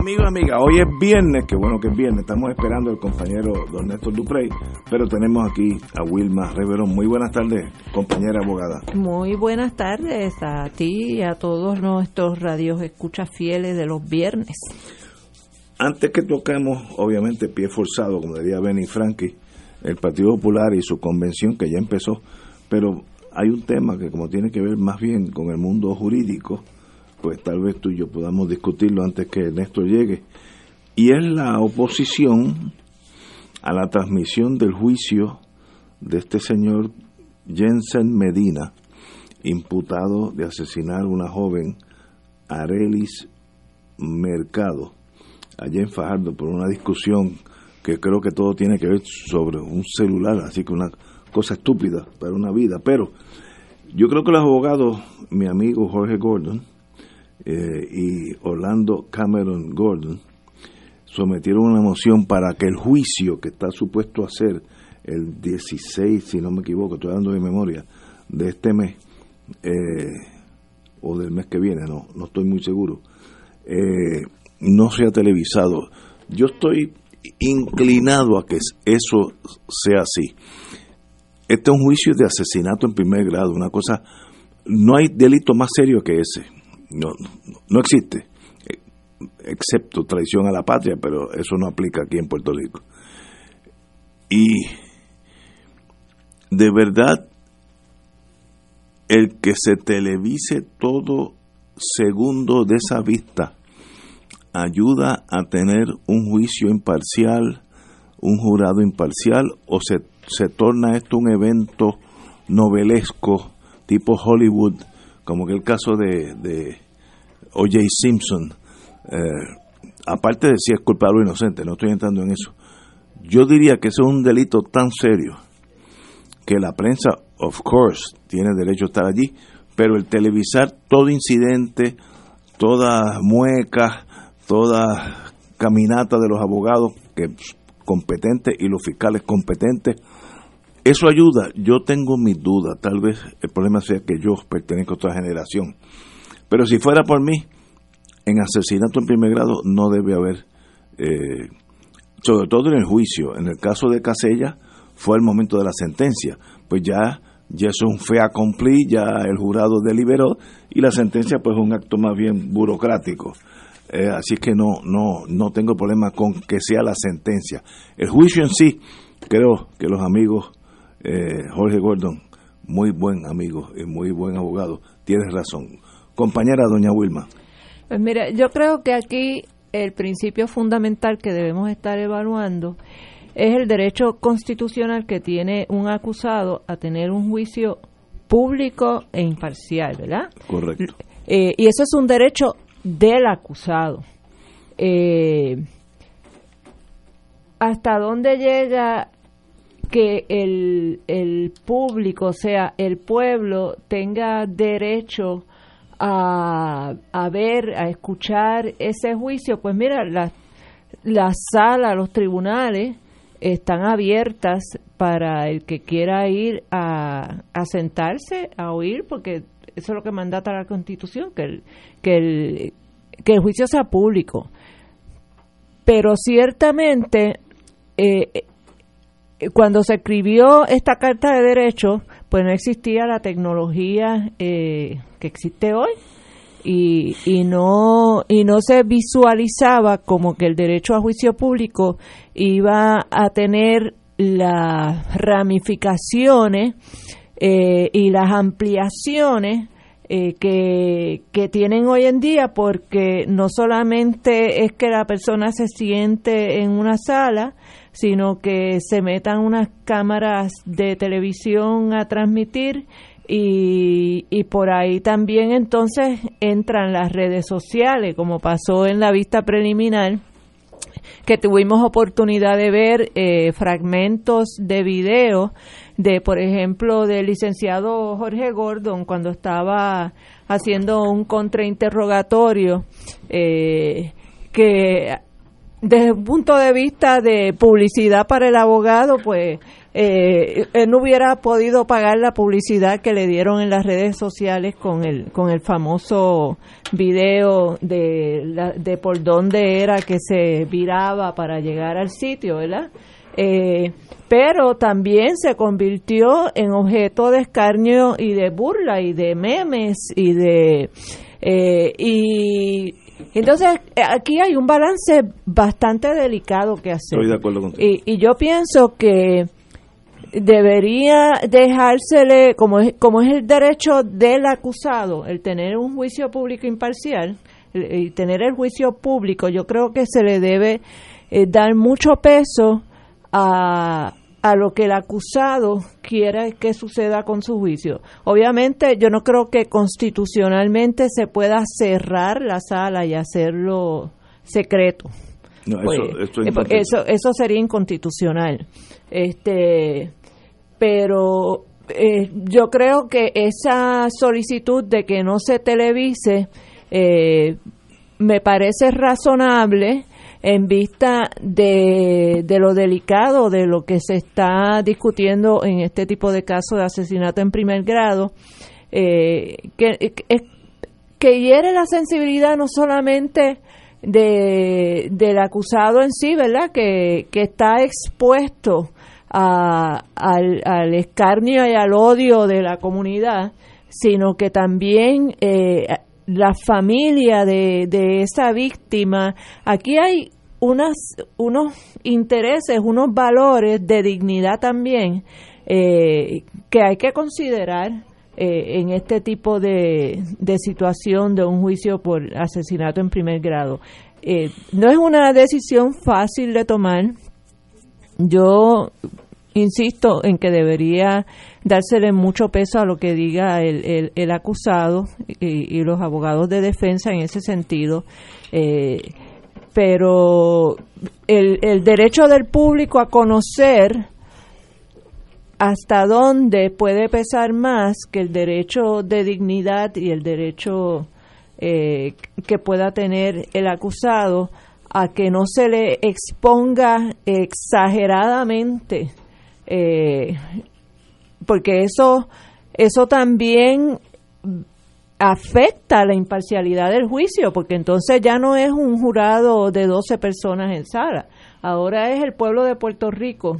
Amigo, amiga, hoy es viernes, que bueno que es viernes, estamos esperando al compañero don Néstor Duprey, pero tenemos aquí a Wilma Reverón. Muy buenas tardes, compañera abogada. Muy buenas tardes a ti y a todos nuestros radios escuchas fieles de los viernes. Antes que toquemos, obviamente, pie forzado, como diría Benny Frankie, el Partido Popular y su convención que ya empezó, pero hay un tema que como tiene que ver más bien con el mundo jurídico, pues tal vez tú y yo podamos discutirlo antes que Néstor llegue, y es la oposición a la transmisión del juicio de este señor Jensen Medina, imputado de asesinar a una joven Arelis Mercado, allá en Fajardo, por una discusión que creo que todo tiene que ver sobre un celular, así que una cosa estúpida para una vida, pero yo creo que los abogados, mi amigo Jorge Gordon, eh, y Orlando Cameron Gordon sometieron una moción para que el juicio que está supuesto a ser el 16, si no me equivoco, estoy dando de memoria, de este mes, eh, o del mes que viene, no, no estoy muy seguro, eh, no sea televisado. Yo estoy inclinado a que eso sea así. Este es un juicio de asesinato en primer grado, una cosa, no hay delito más serio que ese no, no existe, excepto traición a la patria, pero eso no aplica aquí en Puerto Rico. Y de verdad, el que se televise todo segundo de esa vista ayuda a tener un juicio imparcial, un jurado imparcial, o se, se torna esto un evento novelesco tipo Hollywood como que el caso de, O.J. Simpson, eh, aparte de si es culpable o inocente, no estoy entrando en eso, yo diría que eso es un delito tan serio que la prensa, of course, tiene derecho a estar allí, pero el televisar todo incidente, toda mueca, toda caminata de los abogados competentes y los fiscales competentes, eso ayuda. Yo tengo mis dudas. Tal vez el problema sea que yo pertenezco a otra generación. Pero si fuera por mí, en asesinato en primer grado no debe haber, eh, sobre todo en el juicio. En el caso de Casella fue el momento de la sentencia. Pues ya, ya es un fe accompli, ya el jurado deliberó y la sentencia pues es un acto más bien burocrático. Eh, así que no, no, no tengo problema con que sea la sentencia. El juicio en sí, creo que los amigos eh, Jorge Gordon, muy buen amigo y muy buen abogado, tienes razón. Compañera doña Wilma. Pues mira, yo creo que aquí el principio fundamental que debemos estar evaluando es el derecho constitucional que tiene un acusado a tener un juicio público e imparcial, ¿verdad? Correcto. Eh, y eso es un derecho del acusado. Eh, ¿Hasta dónde llega que el, el público, o sea, el pueblo, tenga derecho a, a ver, a escuchar ese juicio, pues mira, las la salas, los tribunales están abiertas para el que quiera ir a, a sentarse, a oír, porque eso es lo que mandata la Constitución, que el, que el, que el juicio sea público. Pero ciertamente eh, cuando se escribió esta Carta de Derechos, pues no existía la tecnología eh, que existe hoy. Y, y, no, y no se visualizaba como que el derecho a juicio público iba a tener las ramificaciones eh, y las ampliaciones eh, que, que tienen hoy en día porque no solamente es que la persona se siente en una sala, sino que se metan unas cámaras de televisión a transmitir y, y, por ahí también entonces entran las redes sociales, como pasó en la vista preliminar, que tuvimos oportunidad de ver eh, fragmentos de video de, por ejemplo, del licenciado Jorge Gordon cuando estaba haciendo un contrainterrogatorio eh, que desde un punto de vista de publicidad para el abogado, pues eh, él no hubiera podido pagar la publicidad que le dieron en las redes sociales con el con el famoso video de, de por dónde era que se viraba para llegar al sitio, ¿verdad? Eh, pero también se convirtió en objeto de escarnio y de burla y de memes y de eh, y entonces aquí hay un balance bastante delicado que hacer. Estoy de acuerdo contigo. Y, y yo pienso que debería dejársele, como es, como es el derecho del acusado, el tener un juicio público imparcial y tener el juicio público, yo creo que se le debe eh, dar mucho peso a, a lo que el acusado quiera que suceda con su juicio. Obviamente, yo no creo que constitucionalmente se pueda cerrar la sala y hacerlo secreto. No, eso, pues, eso, eso, sería inconstitucional. Este, pero eh, yo creo que esa solicitud de que no se televise eh, me parece razonable en vista de, de, lo delicado de lo que se está discutiendo en este tipo de casos de asesinato en primer grado, eh, que, que hiere la sensibilidad no solamente de, del acusado en sí, ¿verdad? Que, que está expuesto a, al, al, escarnio y al odio de la comunidad, sino que también eh, la familia de, de esa víctima. Aquí hay unas, unos intereses, unos valores de dignidad también eh, que hay que considerar eh, en este tipo de, de, situación de un juicio por asesinato en primer grado. Eh, no es una decisión fácil de tomar. Yo insisto en que debería dársele mucho peso a lo que diga el, el, acusado y, los abogados de defensa en ese sentido. Eh, pero el, el derecho del público a conocer hasta dónde puede pesar más que el derecho de dignidad y el derecho eh, que pueda tener el acusado a que no se le exponga exageradamente eh, porque eso, eso también afecta la imparcialidad del juicio, porque entonces ya no es un jurado de 12 personas en sala, ahora es el pueblo de Puerto Rico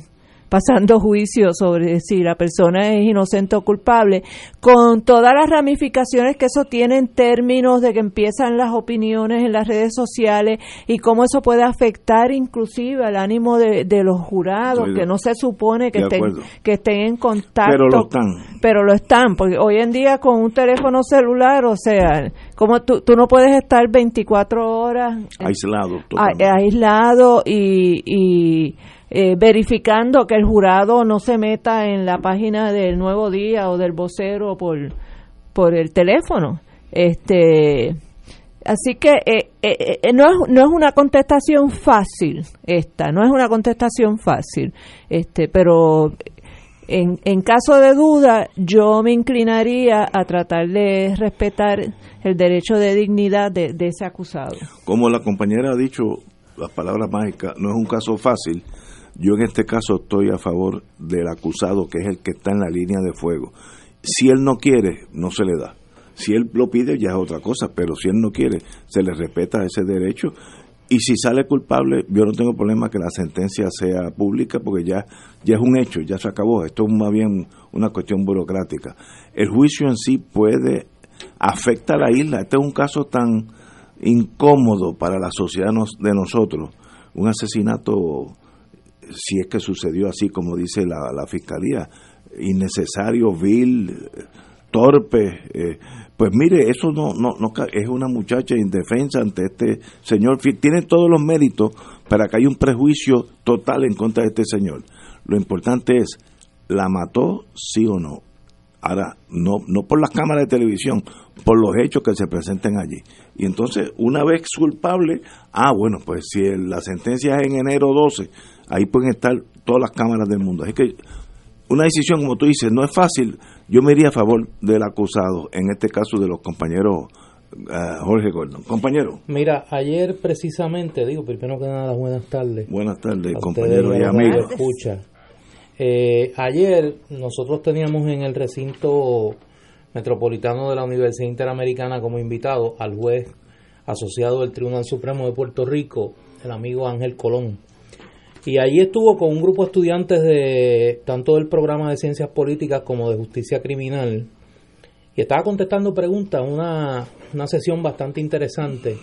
pasando juicio sobre si la persona es inocente o culpable, con todas las ramificaciones que eso tiene en términos de que empiezan las opiniones en las redes sociales y cómo eso puede afectar inclusive al ánimo de, los jurados, que no se supone que estén, que estén en contacto. Pero lo están. Pero lo están, porque hoy en día con un teléfono celular, o sea, como tú, tú no puedes estar 24 horas aislado, aislado y, y eh, verificando que el jurado no se meta en la página del Nuevo Día o del vocero por, por el teléfono. Este, así que eh, eh, no, es, no es una contestación fácil esta, no es una contestación fácil, este, pero en, en caso de duda yo me inclinaría a tratar de respetar el derecho de dignidad de, de ese acusado. Como la compañera ha dicho, las palabras mágicas, no es un caso fácil, yo en este caso estoy a favor del acusado, que es el que está en la línea de fuego. Si él no quiere, no se le da. Si él lo pide, ya es otra cosa, pero si él no quiere, se le respeta ese derecho. Y si sale culpable, yo no tengo problema que la sentencia sea pública, porque ya, ya es un hecho, ya se acabó. Esto es más bien una cuestión burocrática. El juicio en sí puede afectar a la isla. Este es un caso tan incómodo para la sociedad de nosotros. Un asesinato si es que sucedió así como dice la, fiscalía, innecesario, vil, torpes. Eh, pues mire, eso no, no, no es una muchacha indefensa ante este señor. Tiene todos los méritos para que haya un prejuicio total en contra de este señor. Lo importante es, ¿la mató sí o no? Ahora, no, no por las cámaras de televisión, por los hechos que se presenten allí. Y entonces, una vez culpable, ah, bueno, pues si la sentencia es en enero 12, ahí pueden estar todas las cámaras del mundo. Así que una decisión, como tú dices, no es fácil. Yo me iría a favor del acusado, en este caso de los compañeros eh, Jorge Gordon. Compañero. Mira, ayer precisamente, digo, primero que nada, buenas tardes. Buenas tardes, compañero y amigo. Escucha. Eh, ayer nosotros teníamos en el recinto metropolitano de la Universidad Interamericana como invitado al juez asociado del Tribunal Supremo de Puerto Rico, el amigo Ángel Colón. Y allí estuvo con un grupo de estudiantes de tanto del programa de ciencias políticas como de justicia criminal. Y estaba contestando preguntas, una, una sesión bastante interesante.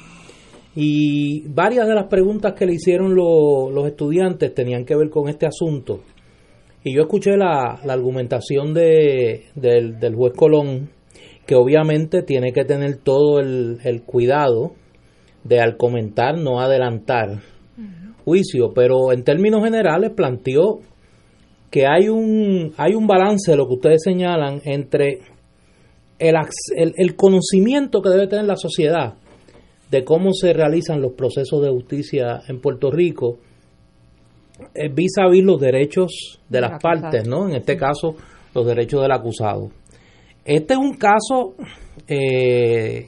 Y varias de las preguntas que le hicieron los estudiantes tenían que ver con este asunto. Y yo escuché la, argumentación de, del, juez Colón, que obviamente tiene que tener todo el, cuidado de al comentar no adelantar juicio, pero en términos generales planteó que hay un, hay un balance, lo que ustedes señalan, entre el, el, el conocimiento que debe tener la sociedad de cómo se realizan los procesos de justicia en Puerto Rico vis a vis los derechos de las partes, ¿no? En este caso, los derechos del acusado. Este es un caso eh,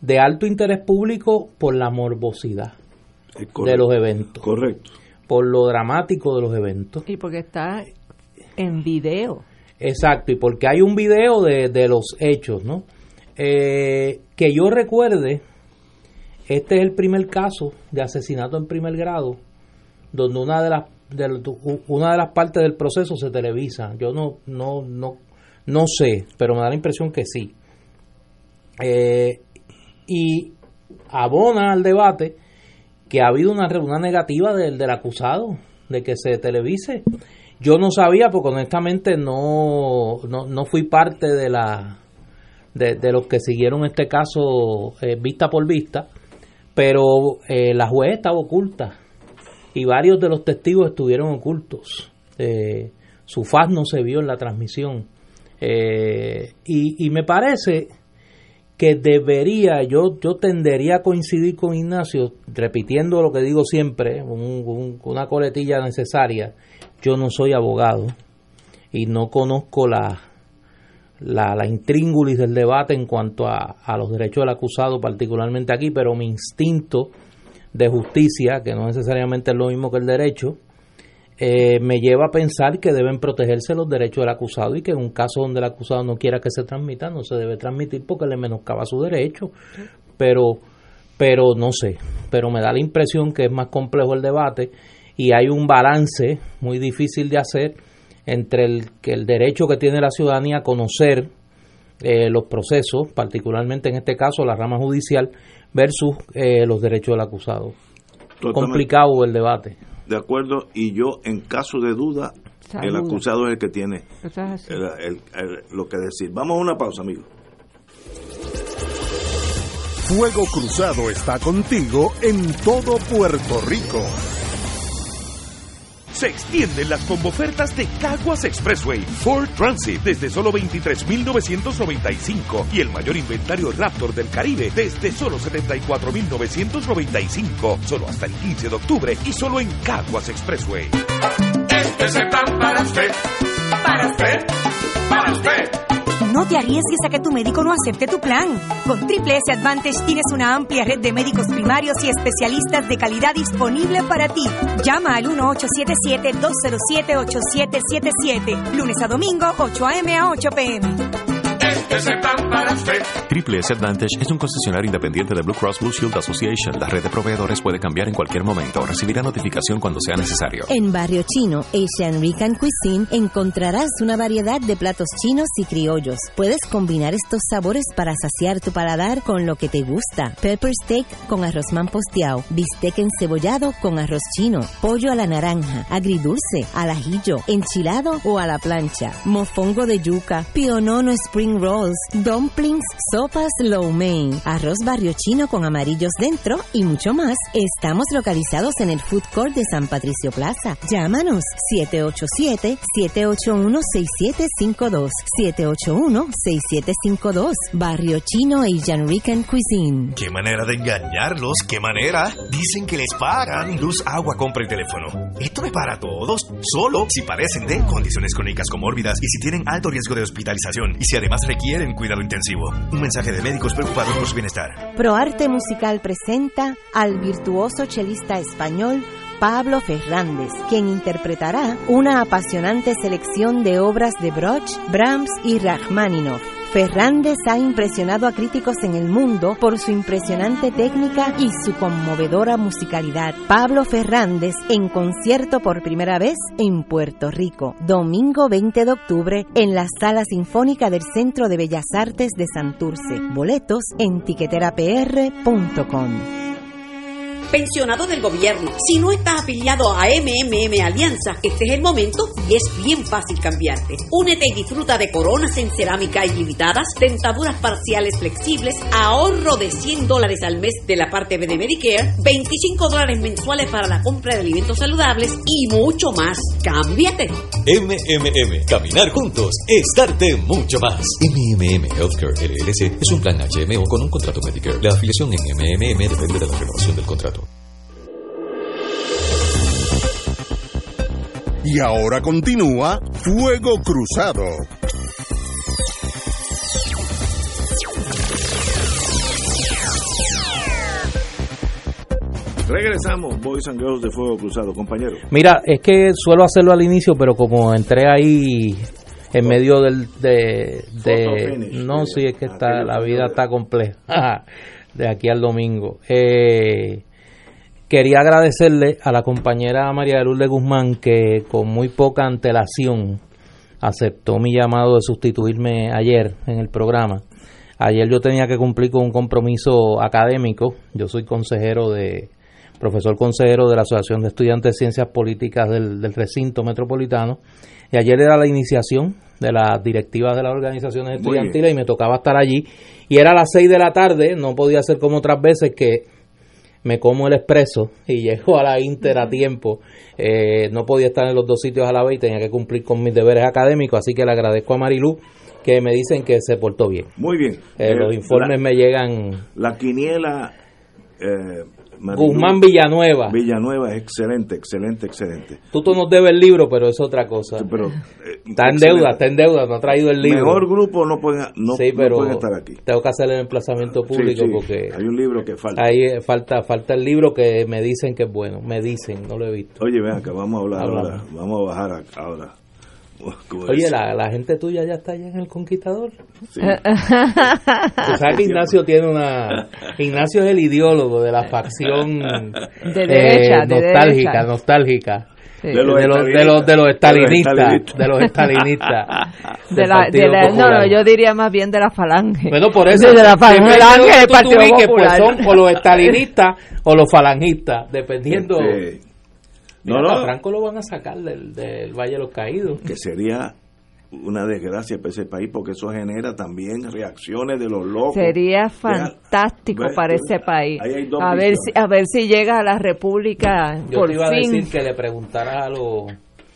de alto interés público por la morbosidad de los eventos. Correcto. Por lo dramático de los eventos. Y porque está en video. Exacto, y porque hay un video de, de los hechos, ¿no? Eh, que yo recuerde, este es el primer caso de asesinato en primer grado donde una de las una de las partes del proceso se televisa. Yo no no no no sé, pero me da la impresión que sí. Eh, y abona al debate que ha habido una, una negativa del, del acusado de que se televise. Yo no sabía porque honestamente no, no, fui parte de la de, los que siguieron este caso eh, vista por vista, pero eh, la juez estaba oculta y varios de los testigos estuvieron ocultos. Eh, su faz no se vio en la transmisión. Eh, y, me parece que debería, yo, yo tendería a coincidir con Ignacio, repitiendo lo que digo siempre, una coletilla necesaria. Yo no soy abogado y no conozco la, la, la intríngulis del debate en cuanto a, a los derechos del acusado, particularmente aquí, pero mi instinto de justicia, que no necesariamente es lo mismo que el derecho, eh, me lleva a pensar que deben protegerse los derechos del acusado y que en un caso donde el acusado no quiera que se transmita, no se debe transmitir porque le menoscaba su derecho. Pero, pero no sé, pero me da la impresión que es más complejo el debate y hay un balance muy difícil de hacer entre el, que el derecho que tiene la ciudadanía a conocer eh, los procesos, particularmente en este caso la rama judicial, versus eh, los derechos del acusado. Complicado el debate. De acuerdo, y yo en caso de duda, el acusado es el que tiene lo que decir. Vamos a una pausa, amigos. Fuego Cruzado está contigo en todo Puerto Rico. Se extienden las combofertas de Caguas Expressway Ford Transit desde solo 23.995 y el mayor inventario Raptor del Caribe desde solo 74.995, solo hasta el 15 de octubre y solo en Caguas Expressway. Este es el plan para usted, para usted, para usted. No te arriesgues a que tu médico no acepte tu plan. Con Triple S Advantage tienes una amplia red de médicos primarios y especialistas de calidad disponible para ti. Llama al 1877-207-8777. Lunes a domingo, 8 a.m. a 8 p.m. Triple S Advantage es un concesionario independiente de Blue Cross Blue Shield Association. La red de proveedores puede cambiar en cualquier momento. Recibirá notificación cuando sea necesario. En Barrio Chino, Asian American Cuisine, encontrarás una variedad de platos chinos y criollos. Puedes combinar estos sabores para saciar tu paladar con lo que te gusta. Pepper steak con arroz manposteado, bistec encebollado con arroz chino, pollo a la naranja, agridulce, al ajillo, enchilado o a la plancha, mofongo de yuca, pionono spring dumplings, sopas lo mein, arroz barrio chino con amarillos dentro y mucho más. Estamos localizados en el Food Court de San Patricio Plaza. Llámanos 787-781-6752. 781-6752. Barrio Chino Asian Rican Cuisine. ¿Qué manera de engañarlos? ¿Qué manera? Dicen que les pagan luz, agua, compra y teléfono. Esto es para todos, solo si parecen de condiciones crónicas comórbidas y si tienen alto riesgo de hospitalización y si además requieren cuidado intensivo. Un mensaje de médicos preocupados por su bienestar. ProArte Musical presenta al virtuoso chelista español Pablo Fernández, quien interpretará una apasionante selección de obras de Broch, Brahms y Rachmaninoff. Fernández ha impresionado a críticos en el mundo por su impresionante técnica y su conmovedora musicalidad. Pablo Fernández en concierto por primera vez en Puerto Rico, domingo 20 de octubre en la Sala Sinfónica del Centro de Bellas Artes de Santurce. Boletos en tiqueterapr.com. pensionado del gobierno. Si no estás afiliado a MMM Alianza, este es el momento y es bien fácil cambiarte. Únete y disfruta de coronas en cerámica ilimitadas, dentaduras parciales flexibles, ahorro de 100 dólares al mes de la parte B de Medicare, 25 dólares mensuales para la compra de alimentos saludables y mucho más. ¡Cámbiate! MMM, caminar juntos es darte mucho más. MMM Healthcare LLC es un plan HMO con un contrato Medicare. La afiliación en MMM depende de la renovación del contrato. Y ahora continúa Fuego Cruzado. Regresamos, Boys and Girls de Fuego Cruzado, compañero. Mira, es que suelo hacerlo al inicio, pero como entré ahí en medio del de, no sí, es que está la vida está compleja de aquí al domingo eh, quería agradecerle a la compañera María de Lourdes Guzmán que con muy poca antelación aceptó mi llamado de sustituirme ayer en el programa ayer yo tenía que cumplir con un compromiso académico yo soy consejero de profesor consejero de la Asociación de Estudiantes de Ciencias Políticas del, del recinto metropolitano. Y ayer era la iniciación de las directivas de las organizaciones estudiantiles y me tocaba estar allí. Y era a las 6 de la tarde, no podía ser como otras veces que me como el expreso y llego a la Inter a tiempo. Eh, no podía estar en los dos sitios a la vez y tenía que cumplir con mis deberes académicos, así que le agradezco a Marilú que me dicen que se portó bien. Muy bien. Eh, Eh, los informes la- me llegan. La quiniela. Marilu Guzmán Villanueva. Villanueva es excelente, excelente, excelente. Tú, tú nos debes el libro, pero es otra cosa. Pero, eh, está en excelente. deuda, está en deuda, no ha traído el libro. Mejor grupo no pueden, no, sí, no pero pueden estar aquí. tengo que hacer el emplazamiento público Sí, porque hay un libro que falta. ahí eh, falta falta el libro que me dicen que es bueno. Me dicen, no lo he visto. Oye, ven acá, vamos a hablar Hablamos. ahora. Vamos a bajar ahora. Oye, la, la gente tuya ya está allá en el Conquistador. Sí. Tú sabes que Ignacio tiene una... Ignacio es el ideólogo de la facción De derecha, de nostálgica, derecha. nostálgica. Sí. De los, de los, de los, de los estalinistas, de los estalinistas. De la, de Partido la- no, no, yo diría más bien de la falange. Bueno, por eso. De la falange tú. Pues son o los estalinistas o los falangistas, dependiendo. Este, Mira, no, no. a Franco lo van a sacar del, del Valle de los Caídos. que sería una desgracia para ese país porque eso genera también reacciones de los locos. Sería fantástico para ese país. Ahí hay dos A ver, si, a ver si llega a la República Yo por te iba a decir que le preguntaras a los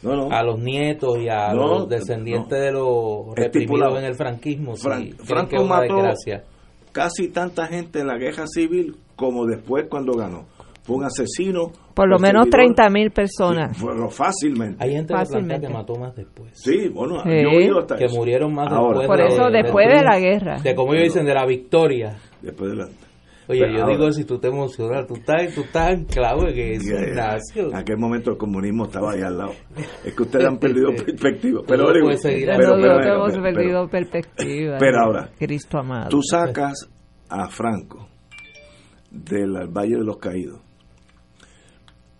No, no. a los nietos y a No, los descendientes no. de los reprimidos en el franquismo. si Fran- Franco es una mató desgracia. casi tanta gente en la guerra civil como después cuando ganó. Fue un asesino. Por lo menos perseguidor. 30 mil personas. Fue- fácilmente. Hay gente Fácilmente. que mató más después. Sí, bueno, Sí. yo he oído hasta Que eso. murieron más Ahora, después. Por de- eso, después de la guerra. De como ellos dicen, de la victoria. Después de la- Oye, Pero yo ahora- digo, si tú te emocionas, tú estás, tú estás anclado en eso. Ignacio. En aquel momento el comunismo estaba ahí al lado. Es que ustedes han perdido perspectiva. Pero, pero, no, pero, no pero, hemos pero- perdido perspectiva. pero ahora, Cristo amado. tú sacas a Franco del Valle de los Caídos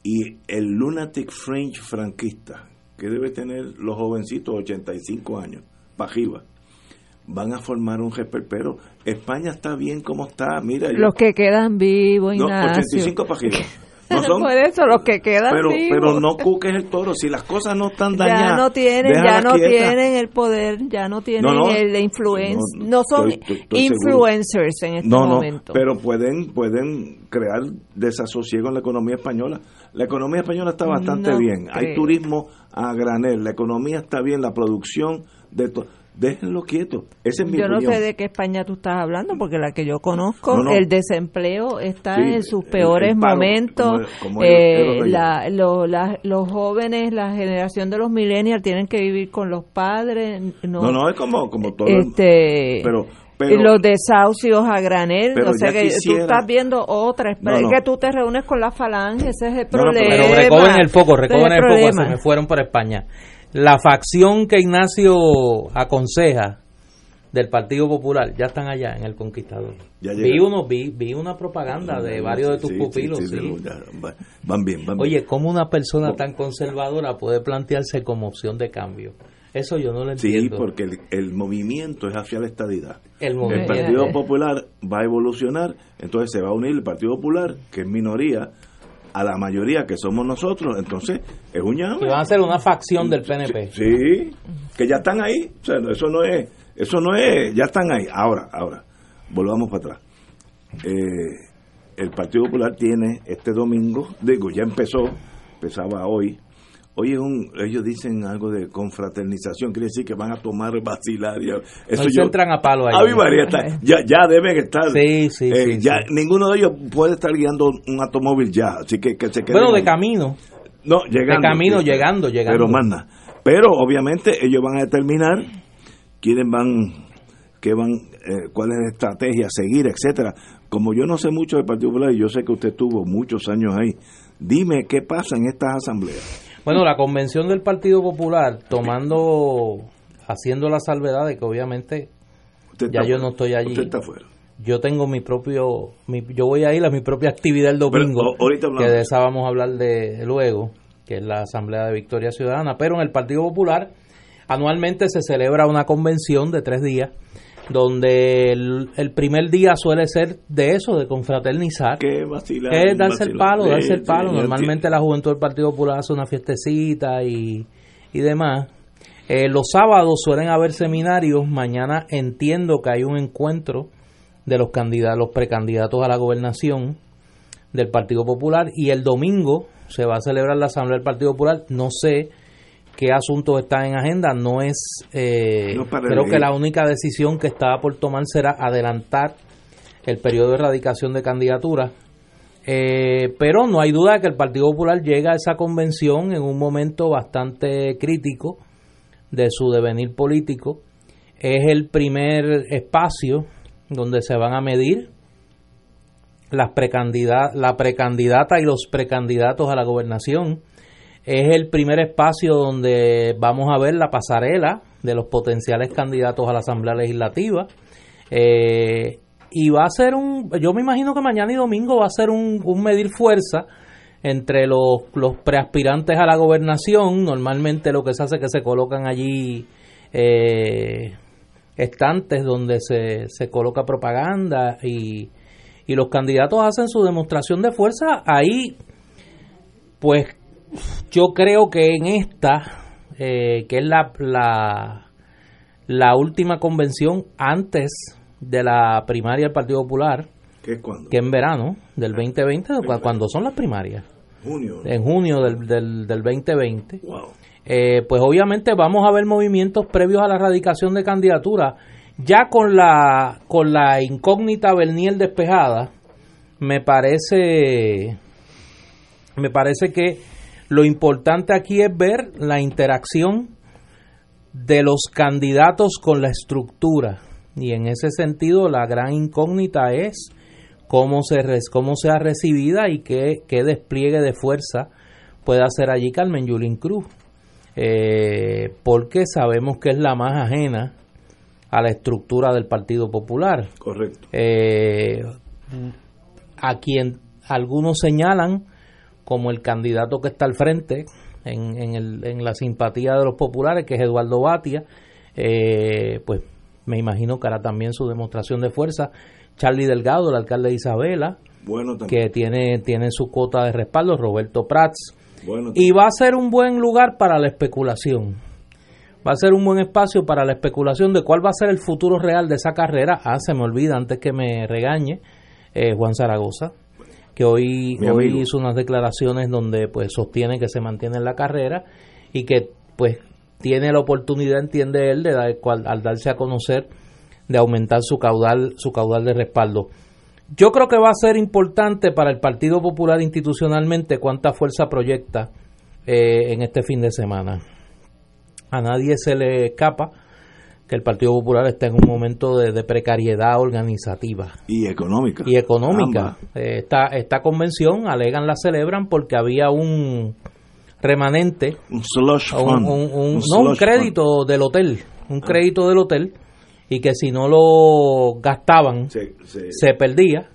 y el lunatic fringe franquista, que debe tener los jovencitos 85 años, para arriba, van a formar un pero España está bien como está, mira. yo- Los que quedan vivos, no, Ignacio. 85 para arriba. No son- Por eso, los que quedan pero, vivos. pero no cuques el toro. Si las cosas no están dañadas, ya no tienen, ya no tienen el poder, ya no tienen No, no. el influence, No, no, no, son estoy- estoy- estoy influencers en este no, no, momento. pero pueden pueden crear desasosiego en la economía española. La economía española está bastante No bien. Hay turismo a granel. La economía está bien. La producción de todo. Déjenlo quieto. Esa es mi yo no sé de qué España tú estás hablando, porque la que yo conozco, No, no. el desempleo está Sí, en sus peores el paro, momentos. como- como Eh, la- lo- la- los jóvenes, la generación de los millennials tienen que vivir con los padres. No, No, no, es como, como todo. el- este, pero, pero los desahucios a granel, pero o sea ya que quisiera- tú estás viendo otra, No, es no. que tú te reúnes con la falange, ese es el No, no, problema. pero recogen el foco, recogen el, foco, problema. se me fueron por España. La facción que Ignacio aconseja del Partido Popular ya están allá en el Conquistador. Ya vi uno, vi, vi una propaganda de varios de tus Sí, pupilos, sí, sí. sí, ya, va- van bien, van bien. Oye, ¿cómo una persona tan conservadora puede plantearse como opción de cambio? Eso yo no lo Sí, entiendo. porque el, el movimiento es hacia la estadidad. El El. Partido Popular va a evolucionar, entonces se va a unir el Partido Popular, que es minoría, a la mayoría que somos nosotros, entonces es un llame. Que van a ser una facción del PNP. Sí, que ya están ahí, o sea, eso no es, eso no es, ya están ahí. Ahora, ahora, volvamos para atrás. Eh, el Partido Popular tiene este domingo, digo, ya empezó, empezaba hoy. Hoy es un, ellos dicen algo de confraternización, quiere decir que van a tomar vacilar. y- Eso se entran a palo ahí. María, está- ya, ya deben estar. Sí, sí, Eh, sí, ya sí. Ninguno de ellos puede estar guiando un automóvil ya, así que, que se queden Bueno, de ahí. camino. No, llegando. De camino, sí, llegando, llegando. Pero más nada. Pero obviamente ellos van a determinar quiénes van, qué van, eh, cuál es la estrategia a seguir, etcétera. Como yo no sé mucho del Partido Popular y yo sé que usted tuvo muchos años ahí, dime qué pasa en estas asambleas. Bueno, la convención del Partido Popular, tomando, haciendo la salvedad de que obviamente Usted ya yo fuera. no estoy allí. Usted está fuera. Yo tengo mi propio, mi- yo voy a ir a mi propia actividad el domingo, Pero, que de esa vamos a hablar de luego, que es la Asamblea de Victoria Ciudadana. Pero en el Partido Popular anualmente se celebra una convención de tres días, donde el, el primer día suele ser de eso, de confraternizar. Que vacilar. Es darse el palo, darse el palo. Normalmente la juventud del Partido Popular hace una fiestecita y, y demás. Eh, los sábados suelen haber seminarios. Mañana entiendo que hay un encuentro de los candidatos, los precandidatos a la gobernación del Partido Popular y el domingo se va a celebrar la Asamblea del Partido Popular. No sé qué asuntos están en agenda. No es, eh, No creo elegir. que la única decisión que estaba por tomar será adelantar el periodo de erradicación de candidaturas. Eh, pero no hay duda que el Partido Popular llega a esa convención en un momento bastante crítico de su devenir político. Es el primer espacio donde se van a medir las la precandidata y los precandidatos a la gobernación. Es el primer espacio donde vamos a ver la pasarela de los potenciales candidatos a la Asamblea Legislativa. Eh, y va a ser un, yo me imagino que mañana y domingo va a ser un, un medir fuerza entre los, los preaspirantes a la gobernación. Normalmente lo que se hace es que se colocan allí eh, estantes donde se, se coloca propaganda y, y los candidatos hacen su demostración de fuerza. Ahí, pues yo creo que en esta, eh, que es la, la, la última convención antes de la primaria del Partido Popular, ¿Qué es cuándo? que en verano del 2020, cu- cuando son las primarias, Junio. en junio del, del, del 2020, Wow. eh, pues obviamente vamos a ver movimientos previos a la erradicación de candidatura. Ya con la, con la incógnita Bernier despejada, me parece, me parece que lo importante aquí es ver la interacción de los candidatos con la estructura. Y en ese sentido, la gran incógnita es cómo, se, cómo sea recibida y qué, qué despliegue de fuerza puede hacer allí Carmen Yulín Cruz. Eh, porque sabemos que es la más ajena a la estructura del Partido Popular. Correcto. Eh, a quien algunos señalan como el candidato que está al frente en, en, el, en la simpatía de los populares, que es Eduardo Batia, eh, pues me imagino que hará también su demostración de fuerza. Charlie Delgado, el alcalde de Isabela, bueno, que tiene, tiene su cuota de respaldo, Roberto Prats, y va a ser un buen lugar para la especulación. Va a ser un buen espacio para la especulación de cuál va a ser el futuro real de esa carrera. Ah, se me olvida antes que me regañe eh, Juan Zaragoza, que hoy, hoy hizo unas declaraciones donde pues sostiene que se mantiene en la carrera y que pues tiene la oportunidad, entiende él, de dar, al darse a conocer, de aumentar su caudal, su caudal de respaldo. Yo creo que va a ser importante para el Partido Popular institucionalmente cuánta fuerza proyecta eh, en este fin de semana. A nadie se le escapa que el Partido Popular está en un momento de, precariedad organizativa. Y económica. Y económica. Eh, esta, esta convención, alegan, la celebran porque había un remanente. Un slush fund. Un, no, un crédito del hotel. Un ah. crédito del hotel y que si no lo gastaban se perdía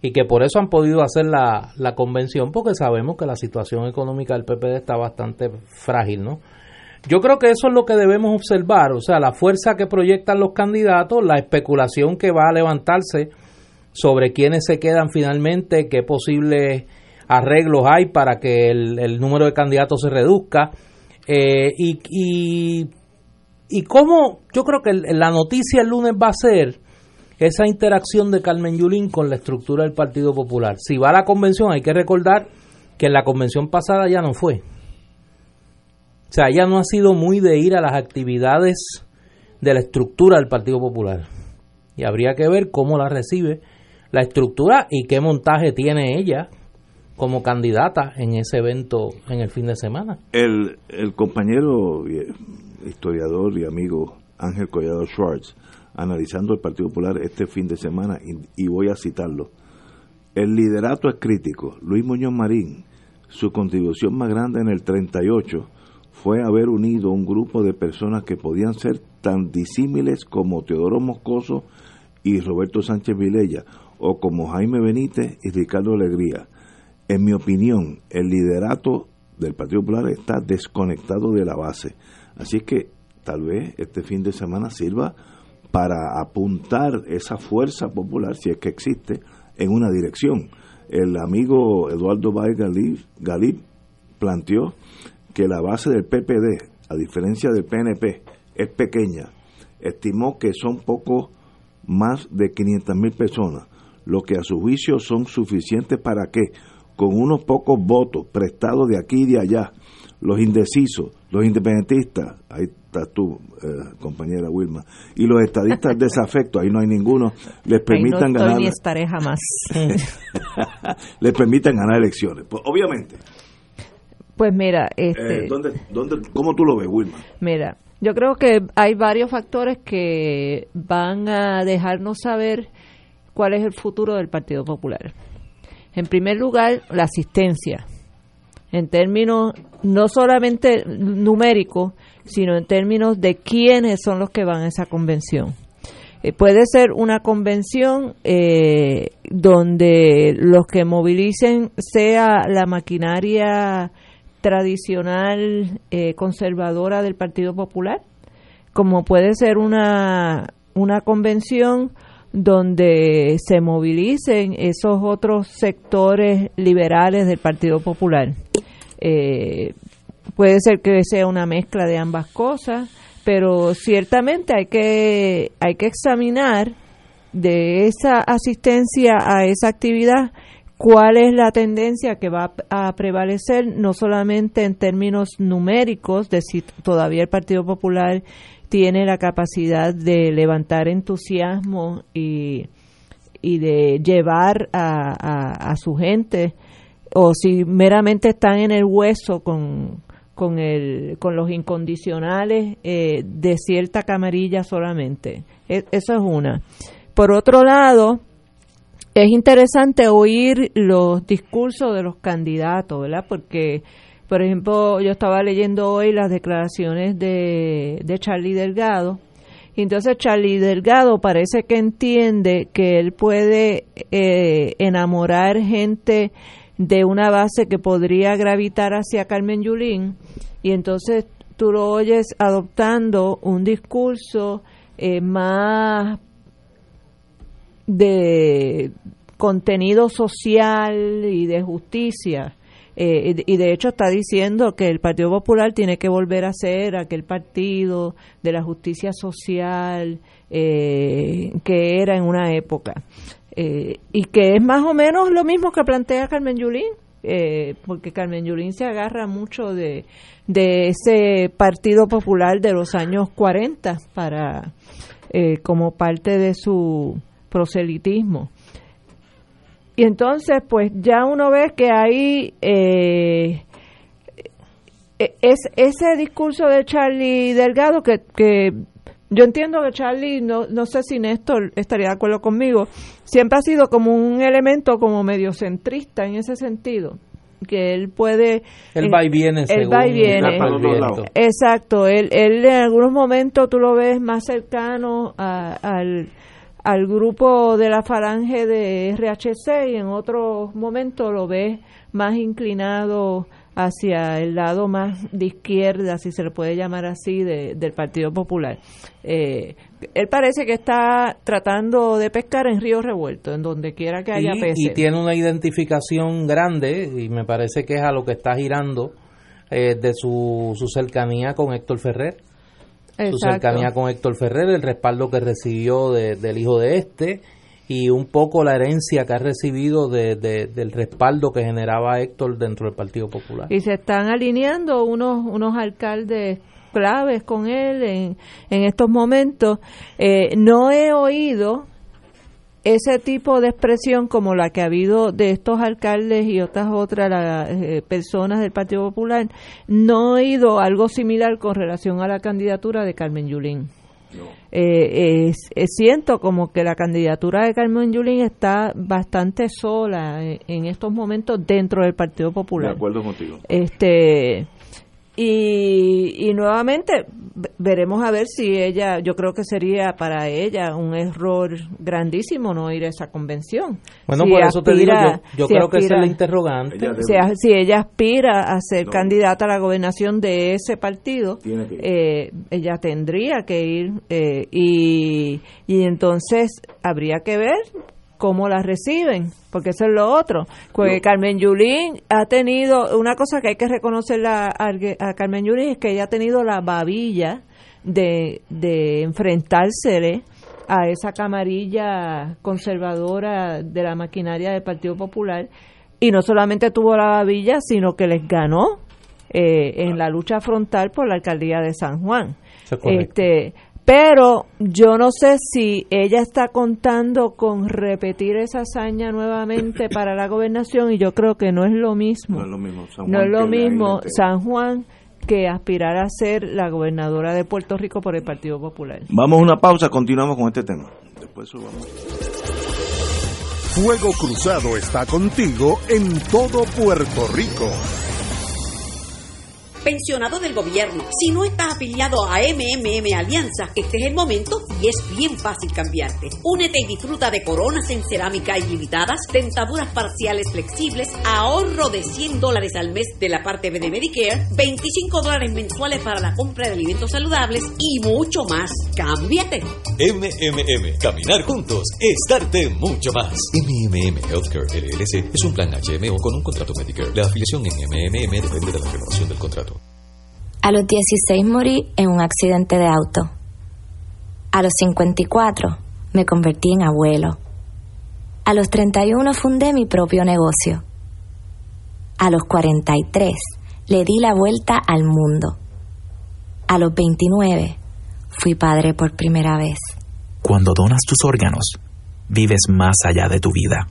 y que por eso han podido hacer la, la convención porque sabemos que la situación económica del PPD está bastante frágil, ¿no? Yo creo que eso es lo que debemos observar, o sea, la fuerza que proyectan los candidatos, la especulación que va a levantarse sobre quiénes se quedan finalmente, qué posibles arreglos hay para que el, número de candidatos se reduzca eh, y, y y cómo yo creo que la noticia el lunes va a ser esa interacción de Carmen Yulín con la estructura del Partido Popular. Si va a la convención, hay que recordar que en la convención pasada ya no fue. O sea, ella no ha sido muy de ir a las actividades de la estructura del Partido Popular. Y habría que ver cómo la recibe la estructura y qué montaje tiene ella como candidata en ese evento en el fin de semana. El, el compañero historiador y amigo Ángel Collado Schwartz, analizando el Partido Popular este fin de semana, y, voy a citarlo. El liderato es crítico. Luis Muñoz Marín, su contribución más grande en el 38 fue haber unido un grupo de personas que podían ser tan disímiles como Teodoro Moscoso y Roberto Sánchez Vilella, o como Jaime Benítez y Ricardo Alegría. En mi opinión, el liderato del Partido Popular está desconectado de la base. Así que tal vez este fin de semana sirva para apuntar esa fuerza popular, si es que existe, en una dirección. El amigo Eduardo Baez Galip, planteó que la base del PPD, a diferencia del PNP, es pequeña. Estimó que son poco más de 500 mil personas, lo que a su juicio son suficientes para que, con unos pocos votos prestados de aquí y de allá, los indecisos, los independentistas, ahí estás tú, eh, compañera Wilma, y los estadistas desafectos, ahí no hay ninguno, les permitan ganar. Ni estaré jamás. les permitan ganar elecciones. Pues obviamente. Pues mira, este, eh, ¿dónde, dónde, ¿cómo tú lo ves, Wilma? Mira, yo creo que hay varios factores que van a dejarnos saber cuál es el futuro del Partido Popular. En primer lugar, la asistencia en términos no solamente numéricos, sino en términos de quiénes son los que van a esa convención. Eh, puede ser una convención eh, donde los que movilicen sea la maquinaria tradicional eh, conservadora del Partido Popular, como puede ser una, una convención donde se movilicen esos otros sectores liberales del Partido Popular. Eh, puede ser que sea una mezcla de ambas cosas, pero ciertamente hay que, hay que examinar de esa asistencia a esa actividad cuál es la tendencia que va a prevalecer, no solamente en términos numéricos, de si todavía el Partido Popular tiene la capacidad de levantar entusiasmo y, y de llevar a, a su gente o si meramente están en el hueso con, con, el, con los incondicionales eh, de cierta camarilla solamente. E, eso es una. Por otro lado, es interesante oír los discursos de los candidatos, ¿verdad? Porque, por ejemplo, yo estaba leyendo hoy las declaraciones de, de Charlie Delgado, y entonces Charlie Delgado parece que entiende que él puede eh, enamorar gente de una base que podría gravitar hacia Carmen Yulín, y entonces tú lo oyes adoptando un discurso eh, más de contenido social y de justicia. Eh, y de hecho está diciendo que el Partido Popular tiene que volver a ser aquel partido de la justicia social eh, que era en una época. Eh, y que es más o menos lo mismo que plantea Carmen Yulín, porque Carmen Yulín se agarra mucho de, de ese Partido Popular de los años 40 para como parte de su proselitismo. Y entonces, pues ya uno ve que ahí eh, e, es ese discurso de Charlie Delgado que, que yo entiendo que Charlie, no, no sé si Néstor estaría de acuerdo conmigo, siempre ha sido como un elemento como medio centrista en ese sentido que él puede él va y viene él va y viene. Exacto él, él en algunos momentos tú lo ves más cercano a, al al grupo de la falange de RHC y en otros momentos lo ves más inclinado hacia el lado más de izquierda, si se le puede llamar así, del Partido Popular. Eh, él parece que está tratando de pescar en río revuelto, en donde quiera que haya peces. Y tiene una identificación grande, y me parece que es a lo que está girando, eh, de su, su cercanía con Héctor Ferrer su cercanía con Héctor Ferrer, el respaldo que recibió del hijo de este y un poco la herencia que ha recibido de, del respaldo que generaba Héctor dentro del Partido Popular. Y se están alineando unos, unos alcaldes claves con él en, en estos momentos. Eh, no he oído ese tipo de expresión como la que ha habido de estos alcaldes y otras otras eh, personas del Partido Popular, no he oído algo similar con relación a la candidatura de Carmen Yulín. Eh, siento como que la candidatura de Carmen Yulín está bastante sola en, en, estos momentos dentro del Partido Popular. De acuerdo contigo. Este, y, y nuevamente veremos a ver si ella, yo creo que sería para ella un error grandísimo no ir a esa convención. Bueno, por eso te digo, yo, creo que es la interrogante. si, ella aspira a ser candidata a la gobernación de ese partido, eh, ella tendría que ir eh, y, y entonces habría que ver cómo la reciben, porque eso es lo otro. Porque Carmen Yulín ha tenido, una cosa que hay que reconocerle a, Carmen Yulín es que ella ha tenido la babilla de, de enfrentarse a esa camarilla conservadora de la maquinaria del Partido Popular y no solamente tuvo la babilla, sino que les ganó eh, en la lucha frontal por la alcaldía de San Juan. Este, pero yo no sé si ella está contando con repetir esa hazaña nuevamente para la gobernación y yo creo que no es lo mismo. No es lo mismo San Juan, no es lo mismo San Juan que aspirar a ser la gobernadora de Puerto Rico por el Partido Popular. Vamos a una pausa, continuamos con este tema. Después subamos. Fuego Cruzado está contigo en todo Puerto Rico pensionado del gobierno. Si no estás afiliado a MMM Alianza, este es el momento y es bien fácil cambiarte. Únete y disfruta de coronas en cerámica ilimitadas, dentaduras parciales flexibles, ahorro de 100 dólares al mes de la parte B de Medicare, 25 dólares mensuales para la compra de alimentos saludables y mucho más. ¡Cámbiate! MMM, caminar juntos es darte mucho más. MMM Healthcare LLC es un plan HMO con un contrato Medicare. La afiliación en MMM depende de la renovación del contrato. A los 16 morí en un accidente de auto. A los 54 me convertí en abuelo. A los 31 fundé mi propio negocio. A los 43 le di la vuelta al mundo. A los 29 fui padre por primera vez. Cuando donas tus órganos, vives más allá de tu vida.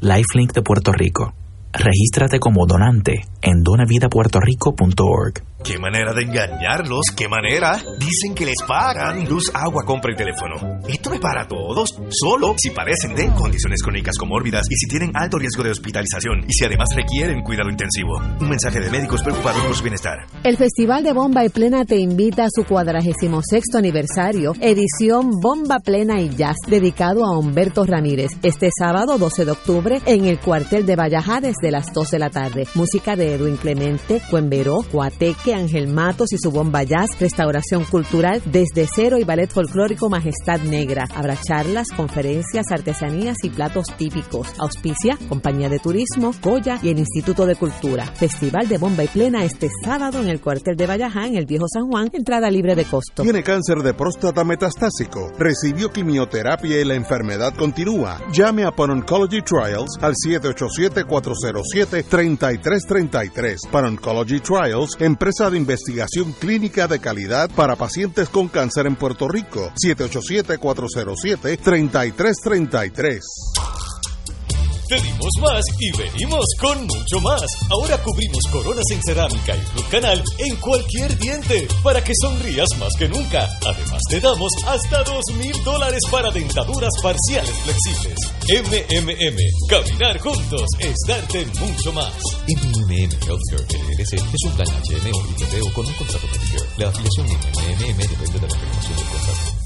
Lifelink de Puerto Rico. Regístrate como donante en donavidapuertorico.org. ¿Qué manera de engañarlos? ¿Qué manera? Dicen que les pagan luz, agua, compra y teléfono. Esto es para todos, solo si parecen de condiciones crónicas comórbidas y si tienen alto riesgo de hospitalización y si además requieren cuidado intensivo. Un mensaje de médicos preocupados por su bienestar. El Festival de Bomba y Plena te invita a su 46 aniversario, edición Bomba Plena y Jazz, dedicado a Humberto Ramírez, este sábado 12 de octubre en el cuartel de Vallajá desde las 2 de la tarde. Música de Edwin Clemente, Cuenveró, Cuateque, Ángel Matos y su bomba jazz, restauración cultural desde cero y ballet folclórico Majestad Negra. Habrá charlas, conferencias, artesanías y platos típicos. Auspicia, Compañía de Turismo, Goya y el Instituto de Cultura. Festival de Bomba y Plena este sábado en el cuartel de Vallajá, en el Viejo San Juan, entrada libre de costo. Tiene cáncer de próstata metastásico. Recibió quimioterapia y la enfermedad continúa. Llame a Pan Oncology Trials al 787-407-3333. Pan Oncology Trials, empresa de investigación clínica de calidad para pacientes con cáncer en Puerto Rico. 787-407-3333. Pedimos más y venimos con mucho más. Ahora cubrimos coronas en cerámica y root canal en cualquier diente para que sonrías más que nunca. Además te damos hasta dos mil dólares para dentaduras parciales flexibles. MMM, caminar juntos es darte mucho más. MMM Healthcare LLC es un plan HMO y con un contrato Medicare. La afiliación MMM depende de la renovación del contrato.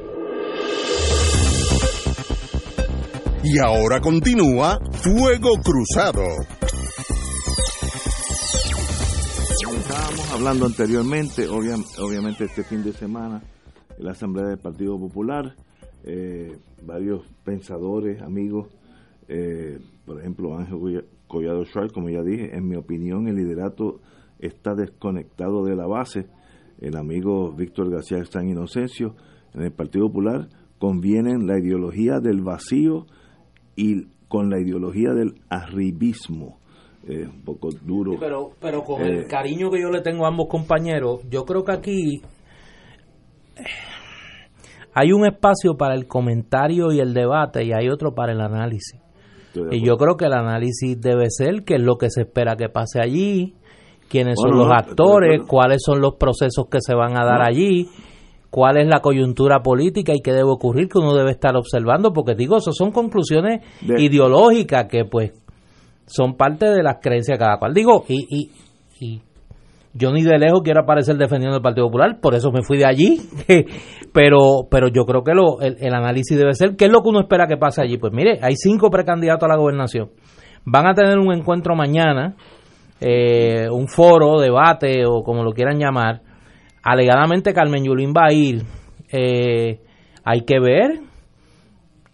Y ahora continúa Fuego Cruzado. Estábamos hablando anteriormente, obvia- obviamente este fin de semana, en la Asamblea del Partido Popular, eh, varios pensadores, amigos, eh, por ejemplo Ángel Collado Schwartz, como ya dije, en mi opinión el liderato está desconectado de la base. El amigo Víctor García San Inocencio, en el Partido Popular, convienen la ideología del vacío y con la ideología del arribismo. Eh, un poco duro. Pero, pero con Eh, el cariño que yo le tengo a ambos compañeros, yo creo que aquí eh, hay un espacio para el comentario y el debate y hay otro para el análisis. Y yo creo que el análisis debe ser qué es lo que se espera que pase allí, quiénes son los actores, cuáles son los procesos que se van a dar No. allí, cuál es la coyuntura política y qué debe ocurrir que uno debe estar observando, porque digo, eso son conclusiones De- ideológicas que pues son parte de las creencias de cada cual. Digo, y, y, y yo ni de lejos quiero aparecer defendiendo el Partido Popular, por eso me fui de allí, pero pero yo creo que lo, el, el análisis debe ser, ¿qué es lo que uno espera que pase allí? Pues mire, hay cinco precandidatos a la gobernación, van a tener un encuentro mañana, eh, un foro, debate o como lo quieran llamar, alegadamente Carmen Yulín va a ir, eh, hay que ver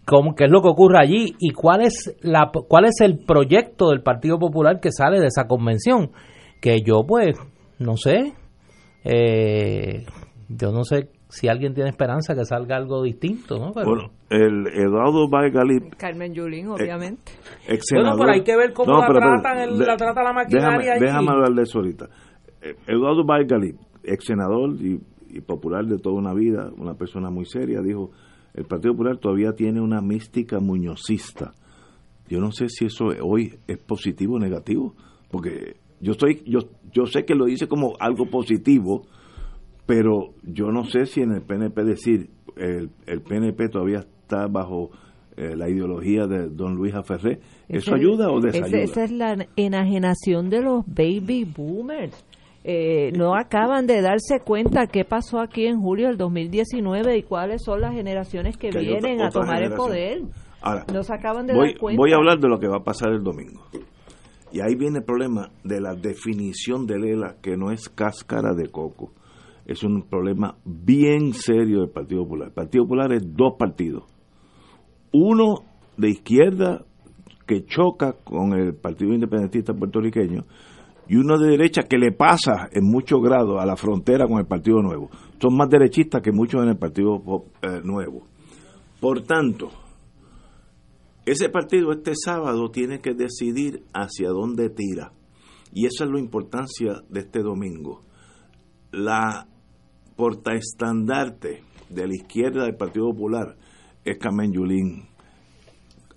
cómo, qué es lo que ocurre allí y cuál es, la, cuál es el proyecto del Partido Popular que sale de esa convención. Que yo, pues, no sé, eh, yo no sé si alguien tiene esperanza que salga algo distinto, ¿no? Pero, Bueno, el Eduardo Baigalip, Carmen Yulín, obviamente. ex Bueno, pero hay que ver cómo la tratan el- de- la trata la maquinaria Déjame, allí. déjame hablar de eso ahorita. Eh, Eduardo Baigalip, ex senador y, y popular de toda una vida, una persona muy seria, dijo: el Partido Popular todavía tiene una mística muñozista. Yo no sé si eso hoy es positivo o negativo, porque yo estoy, yo, yo sé que lo dice como algo positivo, pero yo no sé si en el PNP decir el, el PNP todavía está bajo eh, la ideología de don Luis Aferré, ¿eso Ese- ayuda o desayuda? Esa es la enajenación de los baby boomers. Eh, no acaban de darse cuenta qué pasó aquí en julio del 2019 y cuáles son las generaciones que, vienen otra- a tomar el poder. Ahora, no se acaban de voy, dar cuenta. voy a hablar de lo que va a pasar el domingo. Y ahí viene el problema de la definición de Lela, que no es cáscara de coco. Es un problema bien serio del Partido Popular. El Partido Popular es dos partidos. Uno de izquierda que choca con el Partido Independentista puertorriqueño y uno de derecha que le pasa en muchos grados a la frontera con el Partido Nuevo. Son más derechistas que muchos en el Partido eh, Nuevo. Por tanto, ese partido este sábado tiene que decidir hacia dónde tira. Y esa es la importancia de este domingo. La portaestandarte de la izquierda del Partido Popular es Carmen Yulín,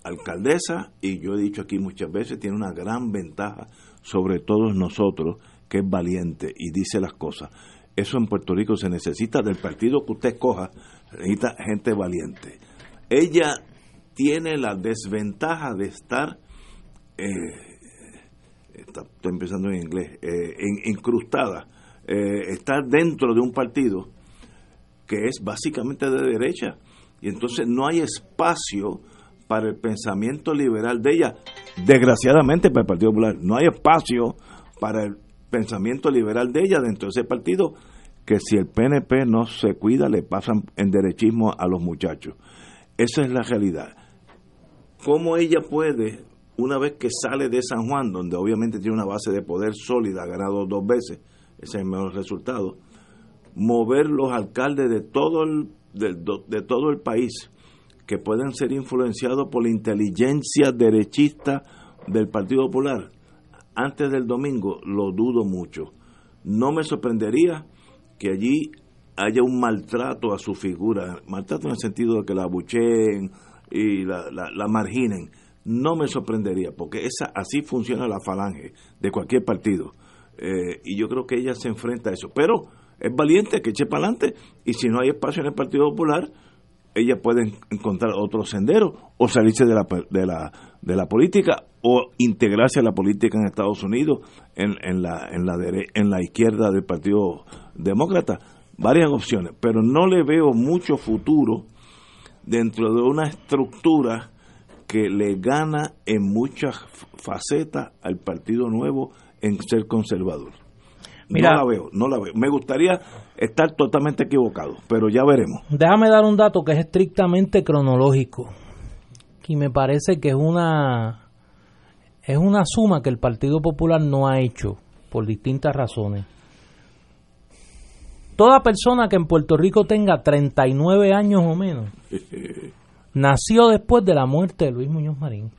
alcaldesa, y yo he dicho aquí muchas veces, tiene una gran ventaja sobre todos nosotros, que es valiente y dice las cosas. Eso en Puerto Rico se necesita del partido que usted escoja, necesita gente valiente. Ella tiene la desventaja de estar, eh, estoy empezando en inglés, eh, incrustada, eh, estar dentro de un partido que es básicamente de derecha. Y entonces no hay espacio para el pensamiento liberal de ella, desgraciadamente para el Partido Popular, no hay espacio para el pensamiento liberal de ella dentro de ese partido, que si el PNP no se cuida le pasan en derechismo a los muchachos. Esa es la realidad. ¿Cómo ella puede, una vez que sale de San Juan, donde obviamente tiene una base de poder sólida, ha ganado dos veces, ese es el mejor resultado, mover los alcaldes de todo el, de, de todo el país que pueden ser influenciados por la inteligencia derechista del Partido Popular antes del domingo, lo dudo mucho. No me sorprendería que allí haya un maltrato a su figura, maltrato en el sentido de que la abucheen y la, la, marginen. No me sorprendería, porque esa así funciona la falange de cualquier partido. Eh, y yo creo que ella se enfrenta a eso. Pero es valiente que eche para adelante y si no hay espacio en el Partido Popular, ella puede encontrar otro sendero o salirse de la, de la, de la política o integrarse a la política en Estados Unidos en, en, la, en, la, en la izquierda del Partido Demócrata. Varias opciones, pero no le veo mucho futuro dentro de una estructura que le gana en muchas facetas al Partido Nuevo en ser conservador no la veo, no la veo. Me gustaría estar totalmente equivocado, pero ya veremos. Déjame dar un dato que es estrictamente cronológico y me parece que es una es una suma que el Partido Popular no ha hecho por distintas razones. Toda persona que en Puerto Rico tenga 39 años o menos nació después de la muerte de Luis Muñoz Marín.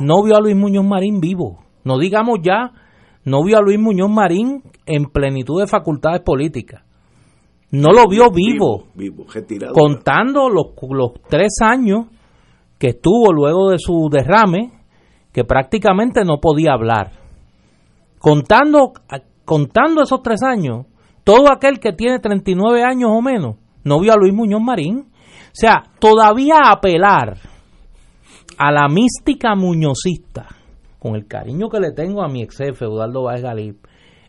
No vio a Luis Muñoz Marín vivo. No digamos ya no vio a Luis Muñoz Marín en plenitud de facultades políticas. No lo vio vivo, contando los, los tres años que estuvo luego de su derrame, que prácticamente no podía hablar. Contando, contando esos tres años, todo aquel que tiene 39 años o menos no vio a Luis Muñoz Marín. O sea, todavía apelar a la mística muñozista con el cariño que le tengo a mi ex jefe, Eduardo Vázquez Galip,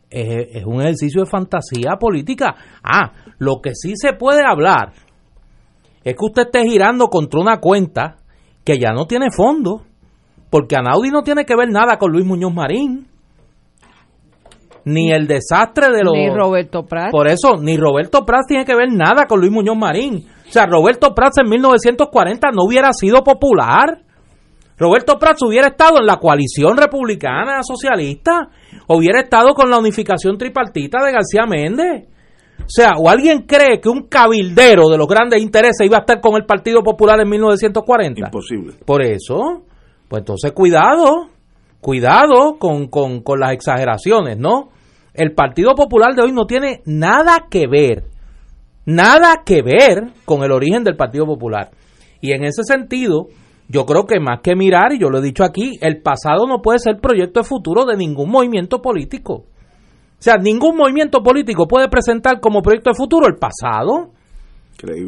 es, un ejercicio de fantasía política. Ah, lo que sí se puede hablar es que usted esté girando contra una cuenta que ya no tiene fondo, porque Anaudi no tiene que ver nada con Luis Muñoz Marín, ni el desastre de los... Ni Roberto Prats. Por eso, ni Roberto Prats tiene que ver nada con Luis Muñoz Marín. O sea, Roberto Prats en 1940 no hubiera sido popular. Roberto Prats hubiera estado en la coalición republicana socialista, hubiera estado con la unificación tripartita de García Méndez. O sea, o alguien cree que un cabildero de los grandes intereses iba a estar con el Partido Popular en 1940. Imposible. Por eso, pues entonces cuidado, cuidado con, con, con las exageraciones, ¿no? El Partido Popular de hoy no tiene nada que ver, nada que ver con el origen del Partido Popular. Y en ese sentido, yo creo que más que mirar, y yo lo he dicho aquí, el pasado no puede ser proyecto de futuro de ningún movimiento político. O sea, ningún movimiento político puede presentar como proyecto de futuro el pasado.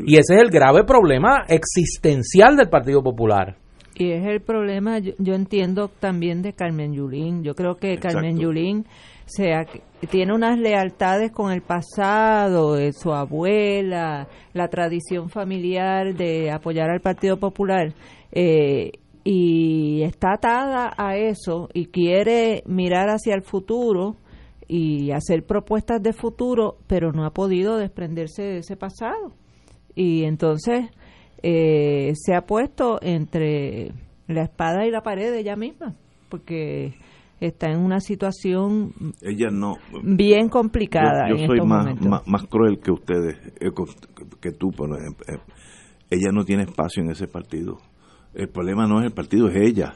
Y ese es el grave problema existencial del Partido Popular. Y es el problema, yo, entiendo también de Carmen Yulín. Yo creo que Carmen Yulín sea, tiene unas lealtades con el pasado, de su abuela, la tradición familiar de apoyar al Partido Popular, eh, y está atada a eso y quiere mirar hacia el futuro y hacer propuestas de futuro, pero no ha podido desprenderse de ese pasado. Y entonces eh, se ha puesto entre la espada y la pared de ella misma, porque está en una situación ella no bien complicada. Yo, en soy estos más, más, más cruel que ustedes, eh, que tú, por ejemplo. Eh, Ella no tiene espacio en ese partido. El problema no es el partido, es ella.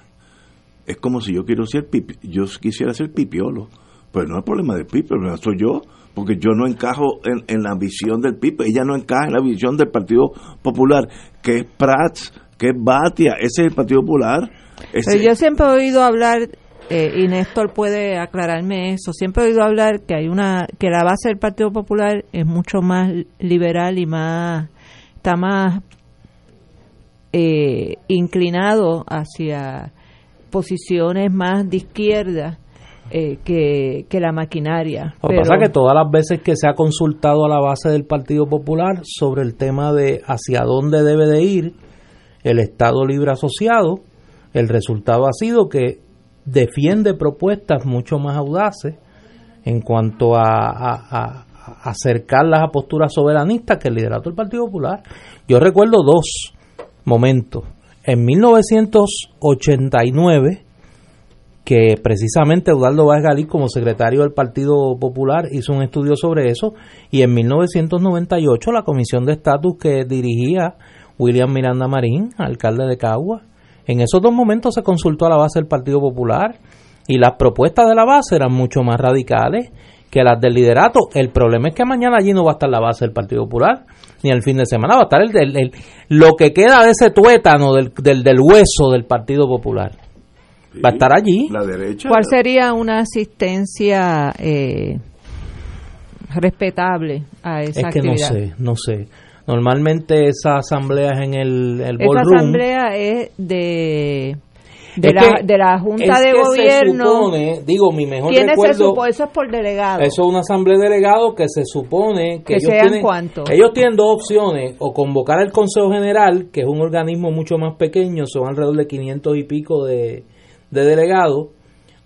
Es como si yo quiero ser pipi, yo quisiera ser pipiolo. Pero no es problema del pipi, el problema soy yo, porque yo no encajo en, en la visión del pipi. Ella no encaja en la visión del Partido Popular, que es Prats, que es Batia. Ese es el Partido Popular. Pero yo siempre he oído hablar, eh, y Néstor puede aclararme eso, siempre he oído hablar que hay una, que la base del Partido Popular es mucho más liberal y más, está más eh, inclinado hacia posiciones más de izquierda eh, que, que la maquinaria. Lo que pasa es que todas las veces que se ha consultado a la base del Partido Popular sobre el tema de hacia dónde debe de ir el Estado Libre Asociado, el resultado ha sido que defiende propuestas mucho más audaces en cuanto a, a- a- a acercarlas a posturas soberanistas que el liderato del Partido Popular. Yo recuerdo dos momentos. En 1989, que precisamente Eudaldo Vázquez Galí, como secretario del Partido Popular, hizo un estudio sobre eso, y en 1998 la comisión de estatus que dirigía William Miranda Marín, alcalde de Cagua, en esos dos momentos se consultó a la base del Partido Popular y las propuestas de la base eran mucho más radicales que las del liderato. El problema es que mañana allí no va a estar la base del Partido Popular, ni el fin de semana va a estar el, el- el- lo que queda de ese tuétano del, del, del hueso del Partido Popular. Va a estar allí. La derecha. ¿Cuál sería una asistencia eh, respetable a esa Es que no sé, no sé. Normalmente esas asambleas en el, el Esa ballroom... asamblea es de de, Es la, de la Junta de se Gobierno. supone, digo, mi mejor ¿Quiénes se recuerdo... Eso es por delegado. Eso es una asamblea de delegados que se supone que, Que ellos sean tienen, cuántos. ellos tienen dos opciones, o convocar al Consejo General, que es un organismo mucho más pequeño, son alrededor de 500 y pico de, de delegados,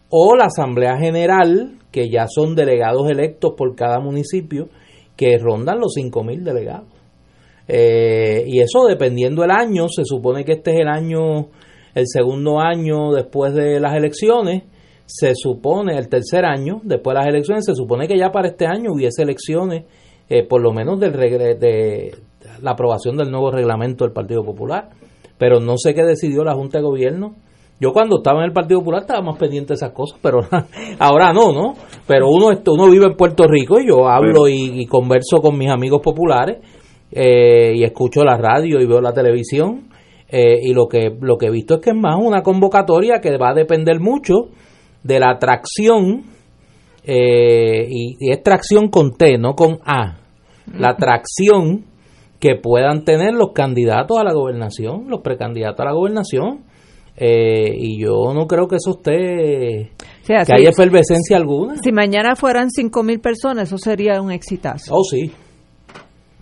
o la Asamblea General, que ya son delegados electos por cada municipio, que rondan los 5.000 delegados. Eh, y eso dependiendo el año, se supone que este es el año, el segundo año después de las elecciones, se supone, el tercer año después de las elecciones, se supone que ya para este año hubiese elecciones, eh, por lo menos del de la aprobación del nuevo reglamento del Partido Popular. Pero no sé qué decidió la Junta de Gobierno. Yo cuando estaba en el Partido Popular estaba más pendiente de esas cosas, pero ahora no, ¿no? Pero uno, uno vive en Puerto Rico y yo hablo y, y converso con mis amigos populares eh, y escucho la radio y veo la televisión eh, y lo que, lo que he visto es que es más una convocatoria que va a depender mucho de la atracción eh, y, y es tracción con T, no con A. La atracción que puedan tener los candidatos a la gobernación, los precandidatos a la gobernación. Eh, y yo no creo que eso esté, O sea, que si- haya efervescencia alguna. Si mañana fueran 5.000 personas, eso sería un exitazo. Oh, sí.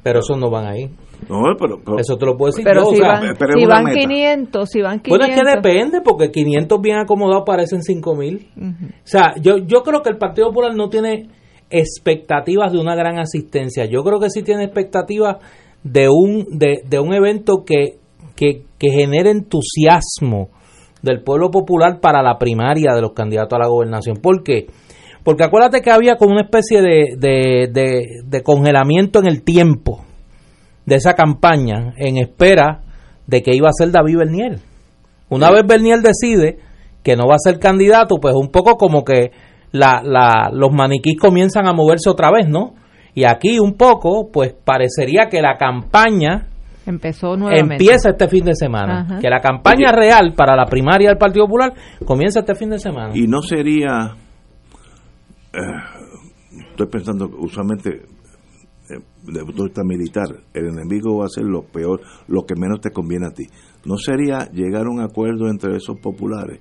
Pero esos no van ahí. No, pero, pero- Eso te lo puedo decir Pero yo, o si sea, van, si van meta. 500, si van 500. Bueno, es que depende, porque 500 bien acomodados parecen 5000. Ujú. O sea, yo, yo creo que el Partido Popular no tiene expectativas de una gran asistencia. Yo creo que sí tiene expectativas de un, de, de un evento que, que, que genere entusiasmo del pueblo popular para la primaria de los candidatos a la gobernación. ¿Por qué? Porque acuérdate que había como una especie de, de, de, de congelamiento en el tiempo de esa campaña en espera de que iba a ser David Bernier. Una vez Bernier decide que no va a ser candidato, pues un poco como que la, la, los maniquís comienzan a moverse otra vez, ¿no? Y aquí un poco, pues parecería que la campaña Empezó nuevamente. empieza este fin de semana. Ajá. Que la campaña real para la primaria del Partido Popular comienza este fin de semana. Y no sería, eh, estoy pensando, usualmente, de punto de militar, el enemigo va a ser lo peor, lo que menos te conviene a ti. ¿No sería llegar a un acuerdo entre esos populares?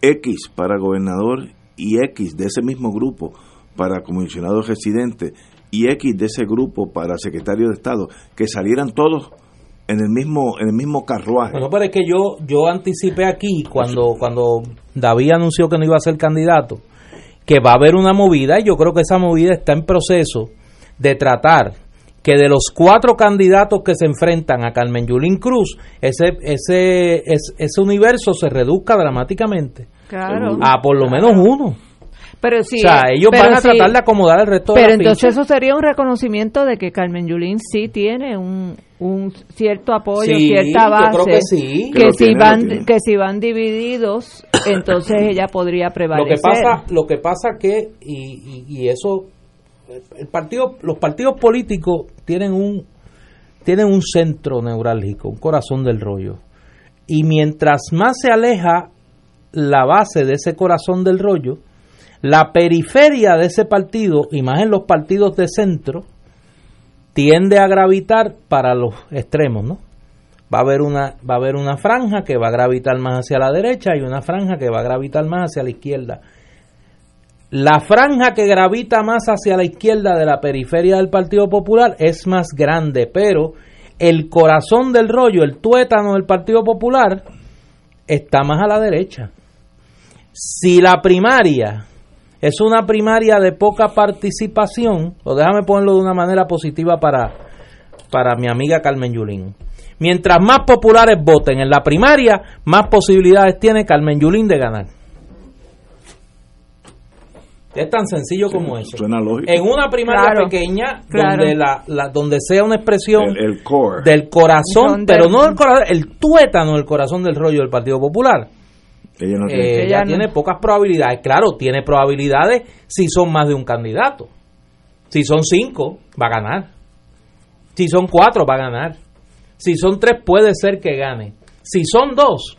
X para gobernador y X de ese mismo grupo para comisionado residente y X de ese grupo para secretario de Estado, que salieran todos en el mismo en el mismo carruaje. Bueno, pero es que yo, yo anticipé aquí, cuando, cuando David anunció que no iba a ser candidato, que va a haber una movida, y yo creo que esa movida está en proceso de tratar que de los cuatro candidatos que se enfrentan a Carmen Yulín Cruz, ese, ese, es- ese universo se reduzca dramáticamente. Claro. A por lo menos uno. Pero sí, o sea, ellos pero van a sí. tratar de acomodar el resto de Pero la entonces eso sería un reconocimiento de que Carmen Yulín sí tiene un, un cierto apoyo, Sí, cierta yo base. creo que sí. Que Que lo si tiene, lo van que si van divididos, entonces ella podría Lo prevalecer. que pasa, lo que pasa que y, y, y eso el partido, los partidos políticos tienen un tienen un centro neurálgico, un corazón del rollo. Y mientras más se aleja la base de ese corazón del rollo, la periferia de ese partido, y más en los partidos de centro, tiende a gravitar para los extremos, ¿no? Va a haber una va a haber una franja que va a gravitar más hacia la derecha y una franja que va a gravitar más hacia la izquierda. La franja que gravita más hacia la izquierda de la periferia del Partido Popular es más grande, pero el corazón del rollo, el tuétano del Partido Popular, está más a la derecha. Si la primaria es una primaria de poca participación, o déjame ponerlo de una manera positiva para, para mi amiga Carmen Yulín. Mientras más populares voten en la primaria, más posibilidades tiene Carmen Yulín de ganar. Es tan sencillo como eso. Suena lógico. En una primaria Claro, pequeña, claro. donde la, la- donde sea una expresión El, el core. del corazón, Donde- pero no del corazón, el tuétano del corazón del rollo del Partido Popular. Ella no Eh, tiene. Ella ella no. tiene pocas probabilidades. Claro, tiene probabilidades si son más de un candidato. Si son cinco, va a ganar. Si son cuatro, va a ganar. Si son tres, puede ser que gane. Si son dos,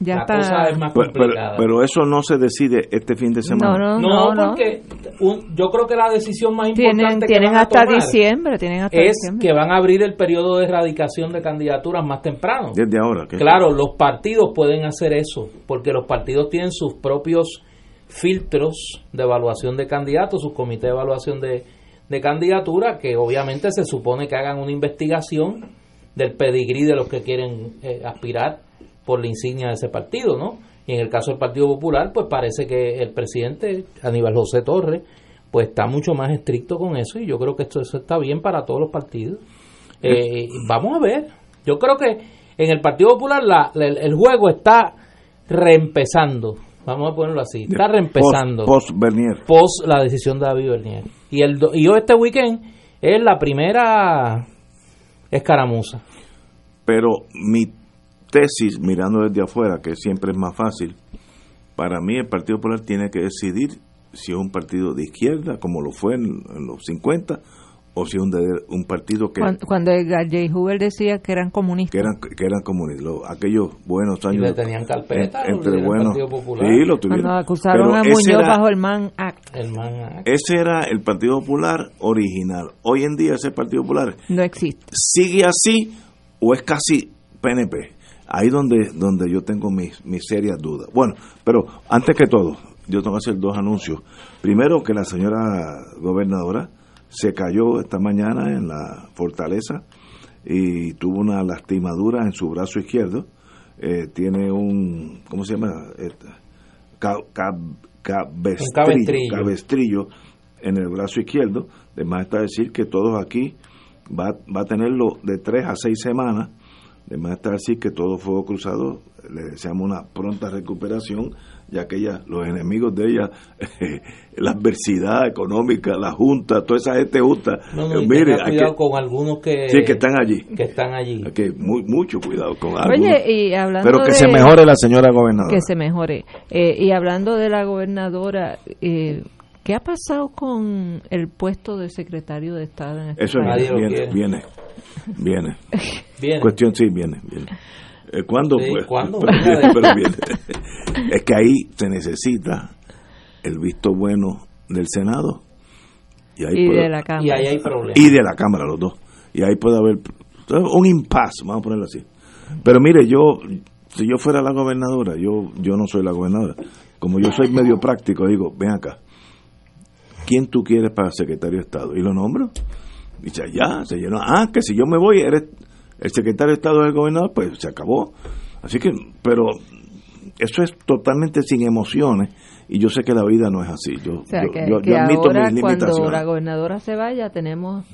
ya la está. cosa es más Pero, pero- complicada. pero eso no se decide este fin de semana. no, no, no, no, no. porque un- yo creo que la decisión más Tienen, importante que tienen van a hasta tomar diciembre, tienen hasta es diciembre. que van a abrir el periodo de erradicación de candidaturas más temprano. Desde ahora. ¿qué? Claro, los partidos pueden hacer eso, porque los partidos tienen sus propios filtros de evaluación de candidatos, sus comités de evaluación de, de candidatura, que obviamente se supone que hagan una investigación del pedigrí de los que quieren eh, aspirar por la insignia de ese partido, ¿no? Y en el caso del Partido Popular, pues parece que el presidente Aníbal José Torres, pues está mucho más estricto con eso y yo creo que esto eso está bien para todos los partidos. Eh, vamos a ver. Yo creo que en el Partido Popular la- la- el, juego está reempezando. Vamos a ponerlo así. Está reempezando. Post, post Bernier. Post la decisión de David Bernier. Y, el, y hoy este weekend es la primera escaramuza. Pero mi tesis, mirando desde afuera, que siempre es más fácil, para mí el Partido Popular tiene que decidir si es un partido de izquierda, como lo fue en, en los 50, o si es un, de- un partido que, Cuando, cuando Edgar J. Hoover decía que eran que comunistas. eran que eran comunistas, Lo- aquellos buenos Y años. le tenían carpeta en- los entre buenos. Partido Popular. Sí, lo tuvieron. Cuando acusaron Pero a Muñoz era- bajo el Man Act. El man Ese era el Partido Popular original. Hoy en día ese Partido Popular No existe. sigue así o es casi PNP. Ahí donde donde yo tengo mis, mis serias dudas. Bueno, pero antes que todo, yo tengo que hacer dos anuncios. Primero que la señora gobernadora se cayó esta mañana en la fortaleza y tuvo una lastimadura en su brazo izquierdo. Eh, tiene un, ¿cómo se llama? Este, ca- ca- cabestrillo, Un cabestrillo. cabestrillo en el brazo izquierdo. Además está decir que todos aquí va, va a tenerlo de tres a seis semanas. Además está decir que todo fuego cruzado, le deseamos una pronta recuperación, ya que ella, los enemigos de ella, la adversidad económica, la junta, toda esa gente junta, No, no, eh, mire, hay cuidado que, con algunos que, sí, que están allí. que están allí. Hay que muy, mucho cuidado con algunos. Oye, y hablando Pero que de- se mejore la señora gobernadora. Que se mejore. Eh, y hablando de la gobernadora, eh, ¿qué ha pasado con el puesto de secretario de Estado en este Eso país? Viene, viene, viene. Viene. Cuestión, sí, viene, viene. Eh, ¿Cuándo? Sí, Pues, ¿cuándo? Pero viene, pero viene. Es que ahí se necesita el visto bueno del Senado y, ahí Y puede- de la Cámara. Y ahí hay problemas. y de la Cámara, los dos. Y ahí puede haber un impasse, vamos a ponerlo así. Pero mire, yo, si yo fuera la gobernadora, yo, yo no soy la gobernadora, como yo soy medio práctico, digo, ven acá, ¿quién tú quieres para secretario de Estado? Y lo nombro. Y dice, ya, se llenó. Ah, que si yo me voy, eres el secretario de Estado del gobernador, pues se acabó. Así que, pero eso es totalmente sin emociones y yo sé que la vida no es así. Yo, O sea, yo- que, yo- que yo admito ahora mis cuando limitaciones. la gobernadora se vaya, tenemos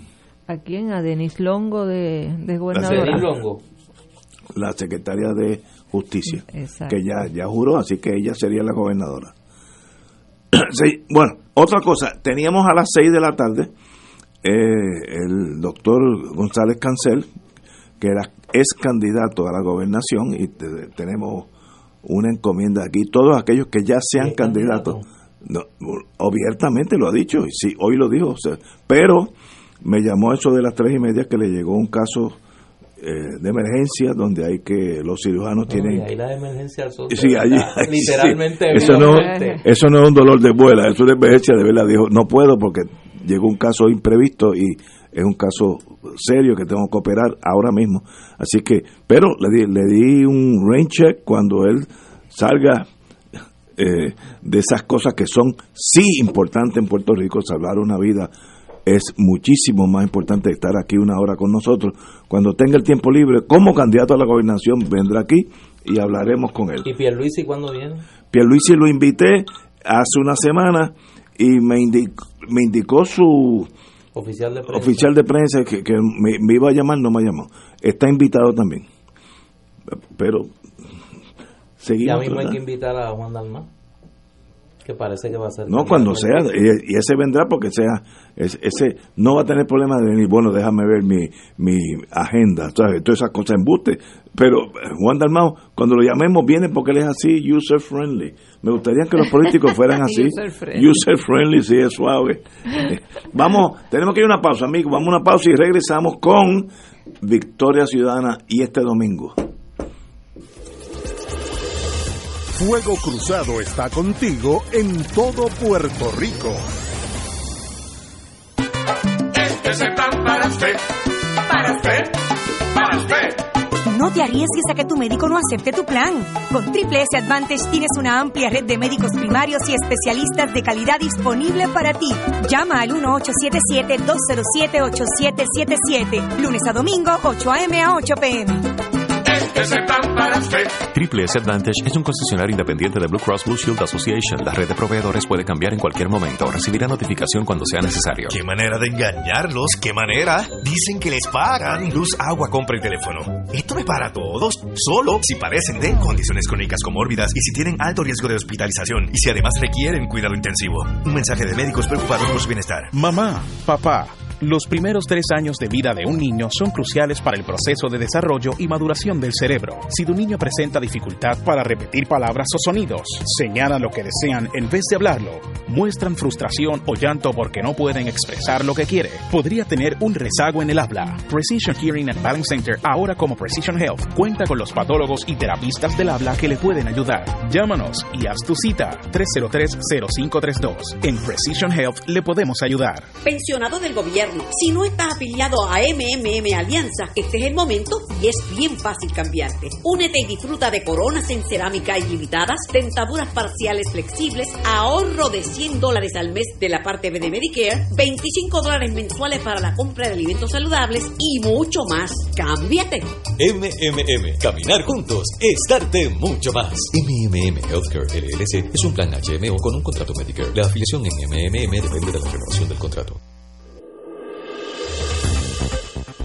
a quién, a Denis Longo de, de gobernadora. Denis Longo. la secretaria de Justicia, Exacto. que ya, ya juró, así que ella sería la gobernadora. Sí, bueno, otra cosa, teníamos a las 6 de la tarde eh, el doctor González Cancel, que era, es candidato a la gobernación, y te- tenemos una encomienda aquí. Todos aquellos que ya sean candidatos, no, abiertamente lo ha dicho, y sí, hoy lo dijo, o sea, pero me llamó eso de las tres y media que le llegó un caso eh, de emergencia donde hay que los cirujanos No, tienen ahí la emergencia. Sí, allí, literalmente. sí. Eso, no, eso no es un dolor de muela, es una emergencia de verdad. Dijo, no puedo porque llegó un caso imprevisto y es un caso serio que tengo que operar ahora mismo. Así que, pero le di, le di un rain check cuando él salga eh, de esas cosas que son sí importantes en Puerto Rico, salvar una vida es muchísimo más importante estar aquí una hora con nosotros. Cuando tenga el tiempo libre, como candidato a la gobernación, vendrá aquí y hablaremos con él. ¿Y Pierluisi cuándo viene? Pierluisi lo invité hace una semana y me indicó, me indicó su Oficial de prensa. oficial de prensa que, que me, me iba a llamar, no me llamó. Está invitado también. Pero Ya seguimos. mismo hay que invitar a Juan Dalmán. Que parece que va a ser. No, cuando sea, y, y ese vendrá porque sea, es- ese no va a tener problema de venir, bueno, déjame ver mi, mi agenda, ¿sabes? todas esas cosas embuste. Pero eh, Juan Dalmao, cuando lo llamemos, viene porque él es así, user friendly. Me gustaría que los políticos fueran así. User friendly. User friendly, sí, es suave. Eh, Vamos, tenemos que ir a una pausa, amigos. Vamos a una pausa y regresamos con Victoria Ciudadana y este domingo. Fuego Cruzado está contigo en todo Puerto Rico. Este es el plan para usted, para usted, para usted. No te arriesgues a que tu médico no acepte tu plan. Con Triple S Advantage tienes una amplia red de médicos primarios y especialistas de calidad disponible para ti. Llama al 1877-207-8777. Lunes a domingo, 8 a.m. a 8 p.m. Es el plan para usted. Triple S Advantage es un concesionario independiente de Blue Cross Blue Shield Association. La red de proveedores puede cambiar en cualquier momento. Recibirá notificación cuando sea necesario. ¿Qué manera de engañarlos? ¿Qué manera? Dicen que les pagan. Luz Agua compra el teléfono. Esto es para todos. Solo si parecen de condiciones crónicas comórbidas y si tienen alto riesgo de hospitalización y si además requieren cuidado intensivo. Un mensaje de médicos preocupados por su bienestar. Mamá, papá, los primeros tres años de vida de un niño son cruciales para el proceso de desarrollo y maduración del cerebro. Si tu niño presenta dificultad para repetir palabras o sonidos, señala lo que desean en vez de hablarlo, muestran frustración o llanto porque no pueden expresar lo que quiere, podría tener un rezago en el habla. Precision Hearing and Balance Center, ahora como Precision Health, cuenta con los patólogos y terapistas del habla que le pueden ayudar. Llámanos y haz tu cita 303-0532. En Precision Health le podemos ayudar. Pensionado del si no estás afiliado a MMM Alianza, este es el momento y es bien fácil cambiarte. Únete y disfruta de coronas en cerámica ilimitadas, dentaduras parciales flexibles, ahorro de 100 dólares al mes de la parte B de Medicare, 25 dólares mensuales para la compra de alimentos saludables y mucho más. ¡Cámbiate! MMM, caminar juntos es darte mucho más. MMM Healthcare LLC es un plan HMO con un contrato Medicare. La afiliación en MMM depende de la renovación del contrato.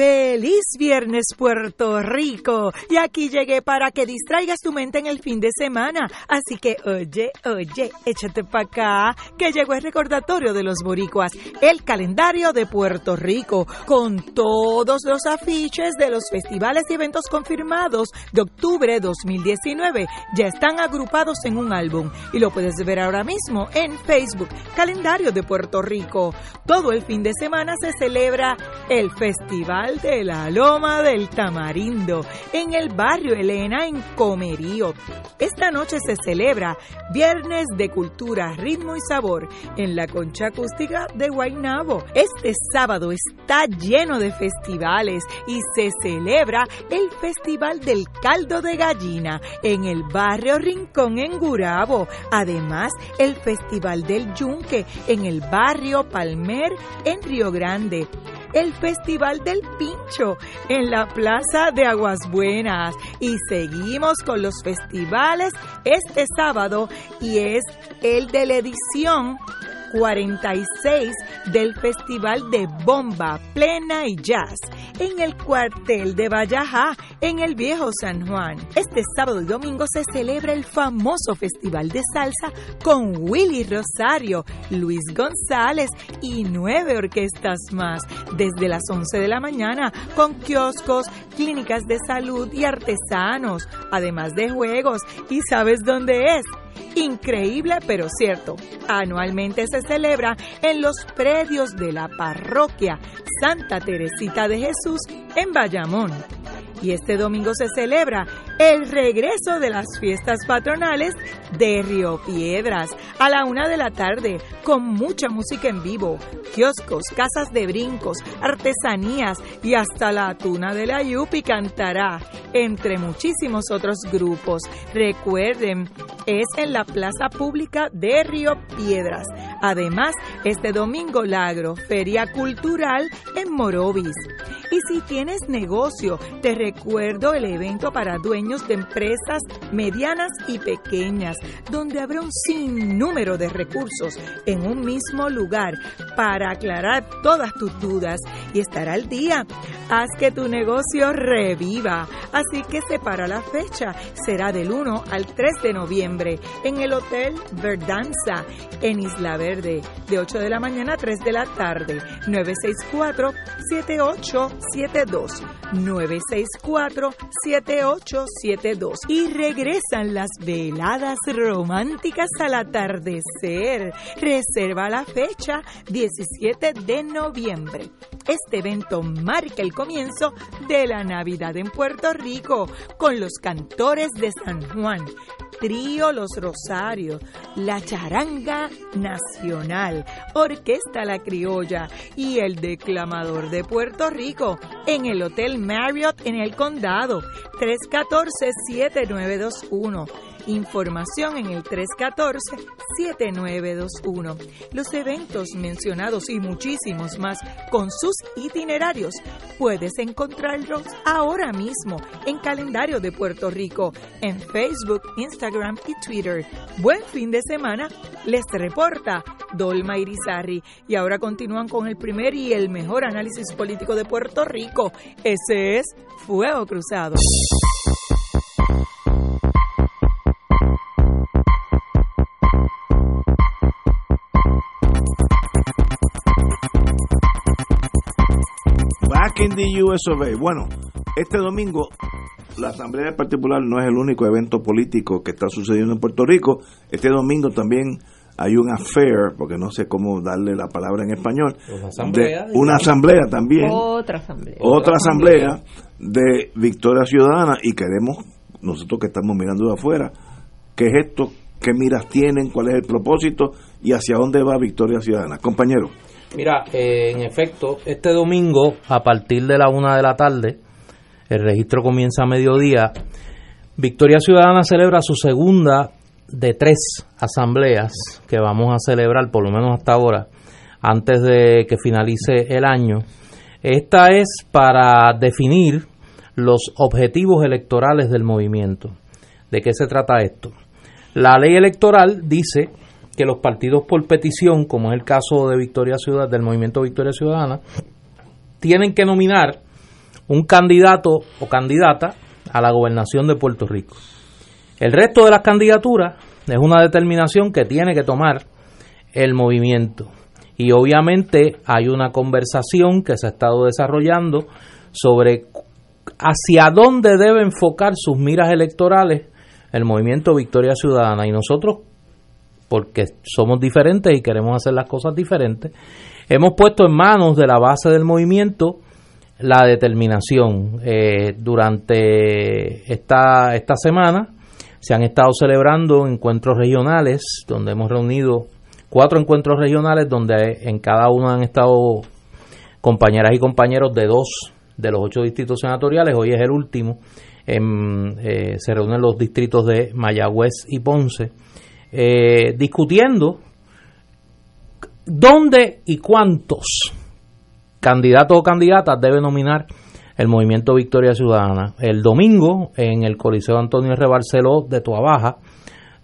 Feliz viernes Puerto Rico. Y aquí llegué para que distraigas tu mente en el fin de semana. Así que oye, oye, échate para acá, que llegó el recordatorio de los boricuas, el calendario de Puerto Rico, con todos los afiches de los festivales y eventos confirmados de octubre 2019. Ya están agrupados en un álbum y lo puedes ver ahora mismo en Facebook, calendario de Puerto Rico. Todo el fin de semana se celebra el Festival de la Loma del Tamarindo en el barrio Elena en Comerío. Esta noche se celebra Viernes de Cultura, Ritmo y Sabor en la Concha Acústica de Guaynabo. Este sábado está lleno de festivales y se celebra el Festival del Caldo de Gallina en el barrio Rincón en Gurabo. Además, el Festival del Yunque en el barrio Palmer en Río Grande el Festival del Pincho en la Plaza de Aguas Buenas. Y seguimos con los festivales este sábado y es el de la edición 46 del Festival de Bomba, Plena y Jazz en el cuartel de Vallajá, en el Viejo San Juan. Este sábado y domingo se celebra el famoso Festival de Salsa con Willy Rosario, Luis González y nueve orquestas más, desde las 11 de la mañana, con kioscos, clínicas de salud y artesanos, además de juegos. ¿Y sabes dónde es? Increíble pero cierto. Anualmente se celebra en los predios de la parroquia Santa Teresita de Jesús en Bayamón. Y este domingo se celebra el regreso de las fiestas patronales de Río Piedras a la una de la tarde con mucha música en vivo, kioscos, casas de brincos, artesanías y hasta la tuna de la Yupi cantará, entre muchísimos otros grupos. Recuerden, es en la plaza pública de Río Piedras. Además, este domingo la agroferia cultural en Morovis. Y si tienes negocio, te recuerdo el evento para dueños de empresas medianas y pequeñas, donde habrá un sinnúmero de recursos en un mismo lugar para aclarar todas tus dudas y estar al día. Haz que tu negocio reviva. Así que separa la fecha. Será del 1 al 3 de noviembre en el Hotel Verdanza en Isla Verde, de 8 de la mañana a 3 de la tarde. 964 78 72 964-7872 y regresan las veladas románticas al atardecer. Reserva la fecha 17 de noviembre. Este evento marca el comienzo de la Navidad en Puerto Rico con los cantores de San Juan. Trío Los Rosarios, La Charanga Nacional, Orquesta La Criolla y el Declamador de Puerto Rico en el Hotel Marriott Condado, 314-7921. Información en el 314-7921. Los eventos mencionados y muchísimos más con sus itinerarios puedes encontrarlos ahora mismo en Calendario de Puerto Rico, en Facebook, Instagram y Twitter. Buen fin de semana, les reporta Dolma Irizarri. Y ahora continúan con el primer y el mejor análisis político de Puerto Rico. Ese es Fuego Cruzado. Back in the US of A. Bueno, este domingo la Asamblea particular no es el único evento político que está sucediendo en Puerto Rico. Este domingo también hay un affair, porque no sé cómo darle la palabra en español, asamblea, de una asamblea también, Otra asamblea. otra asamblea de Victoria Ciudadana y queremos, nosotros que estamos mirando de afuera, qué es esto, qué miras tienen, cuál es el propósito y hacia dónde va Victoria Ciudadana. Compañero. Mira, eh, en efecto, este domingo, a partir de la una de la tarde, el registro comienza a mediodía. Victoria Ciudadana celebra su segunda de tres asambleas que vamos a celebrar, por lo menos hasta ahora, antes de que finalice el año. Esta es para definir los objetivos electorales del movimiento. ¿De qué se trata esto? La ley electoral dice que los partidos por petición, como es el caso de Victoria Ciudad, del movimiento Victoria Ciudadana, tienen que nominar un candidato o candidata a la gobernación de Puerto Rico. El resto de las candidaturas es una determinación que tiene que tomar el movimiento. Y obviamente hay una conversación que se ha estado desarrollando sobre hacia dónde debe enfocar sus miras electorales el movimiento Victoria Ciudadana. Y nosotros, porque somos diferentes y queremos hacer las cosas diferentes, hemos puesto en manos de la base del movimiento la determinación. Eh, durante esta, esta semana se han estado celebrando encuentros regionales, donde hemos reunido cuatro encuentros regionales, donde en cada uno han estado compañeras y compañeros de dos de los ocho distritos senatoriales. Hoy es el último. En, eh, se reúnen los distritos de Mayagüez y Ponce, eh, discutiendo dónde y cuántos candidatos o candidatas debe nominar el movimiento Victoria Ciudadana. El domingo, en el Coliseo Antonio R. Barceló de Tuabaja,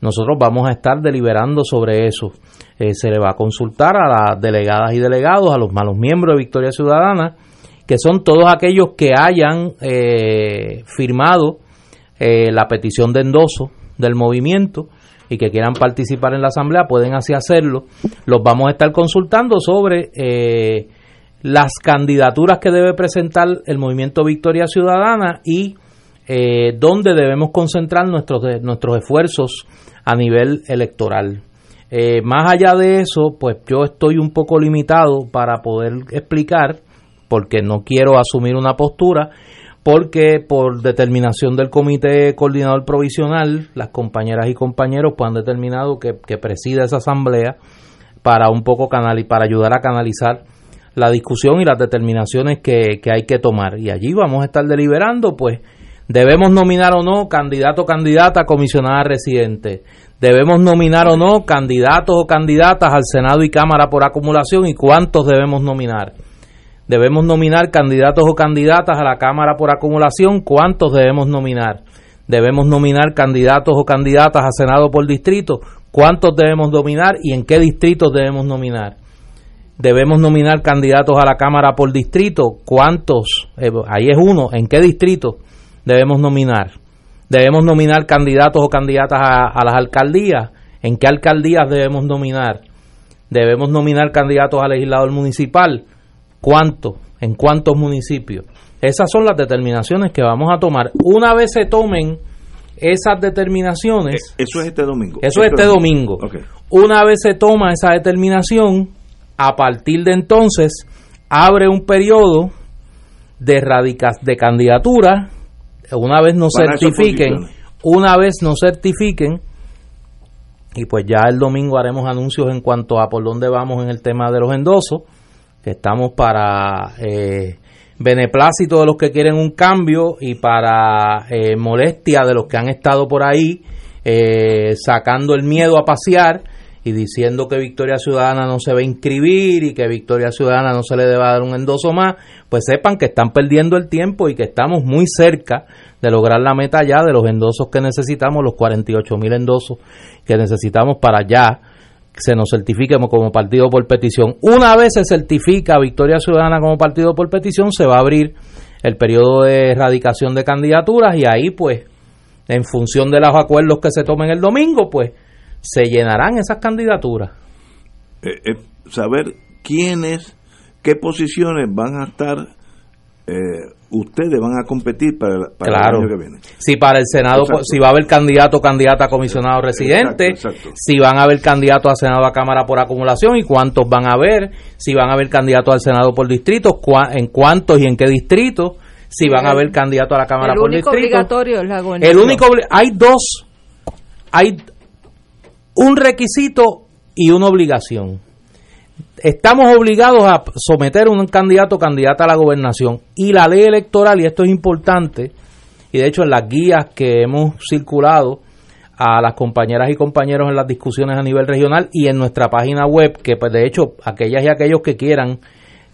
nosotros vamos a estar deliberando sobre eso. Eh, se le va a consultar a las delegadas y delegados, a los malos miembros de Victoria Ciudadana, que son todos aquellos que hayan eh, firmado eh, la petición de endoso del movimiento y que quieran participar en la asamblea, pueden así hacerlo. Los vamos a estar consultando sobre eh, las candidaturas que debe presentar el movimiento Victoria Ciudadana y eh, dónde debemos concentrar nuestros, nuestros esfuerzos a nivel electoral. Eh, más allá de eso, pues yo estoy un poco limitado para poder explicar, porque no quiero asumir una postura, porque por determinación del Comité Coordinador Provisional, las compañeras y compañeros pues han determinado que, que presida esa asamblea para un poco canal y para ayudar a canalizar la discusión y las determinaciones que, que hay que tomar. Y allí vamos a estar deliberando, pues, debemos nominar o no candidato o candidata a comisionada residente. Debemos nominar o no candidatos o candidatas al Senado y Cámara por acumulación y cuántos debemos nominar. Debemos nominar candidatos o candidatas a la Cámara por acumulación, cuántos debemos nominar. Debemos nominar candidatos o candidatas a Senado por distrito, cuántos debemos nominar y en qué distritos debemos nominar debemos nominar candidatos a la Cámara por distrito. ¿Cuántos? Eh, ahí es uno. ¿En qué distrito debemos nominar? Debemos nominar candidatos o candidatas a, a, las alcaldías. ¿En qué alcaldías debemos nominar? Debemos nominar candidatos a legislador municipal. ¿Cuántos? ¿En cuántos municipios? Esas son las determinaciones que vamos a tomar. Una vez se tomen esas determinaciones. Eso es este domingo. Eso es este domingo. Okay. Una vez se toma esa determinación, a partir de entonces abre un periodo de radicas de candidatura una vez nos certifiquen una vez nos certifiquen y pues ya el domingo haremos anuncios en cuanto a por dónde vamos en el tema de los endosos estamos para eh, beneplácito de los que quieren un cambio y para eh, molestia de los que han estado por ahí eh, sacando el miedo a pasear y diciendo que Victoria Ciudadana no se va a inscribir y que Victoria Ciudadana no se le deba dar un endoso más, pues sepan que están perdiendo el tiempo y que estamos muy cerca de lograr la meta ya de los endosos que necesitamos, los 48 mil endosos que necesitamos para ya se nos certifique como partido por petición. Una vez se certifica Victoria Ciudadana como partido por petición, se va a abrir el periodo de erradicación de candidaturas y ahí pues en función de los acuerdos que se tomen el domingo, pues se llenarán esas candidaturas. Eh, eh, saber quiénes, qué posiciones van a estar eh, ustedes van a competir para, para Claro. el año que viene. Si para el Senado, Exacto. si va a haber candidato o candidata a comisionado residente, exacto. si van a haber candidatos a Senado a Cámara por acumulación y cuántos van a haber, si van a haber candidatos al Senado por distritos, cua- en cuántos y en qué distritos, si van a haber candidatos a la Cámara el por único distrito. obligatorio es la El gobernación. único obli- hay dos, hay un requisito y una obligación. Estamos obligados a someter un candidato o candidata a la gobernación y la ley electoral, y esto es importante, y de hecho en las guías que hemos circulado a las compañeras y compañeros en las discusiones a nivel regional y en nuestra página web, que pues de hecho aquellas y aquellos que quieran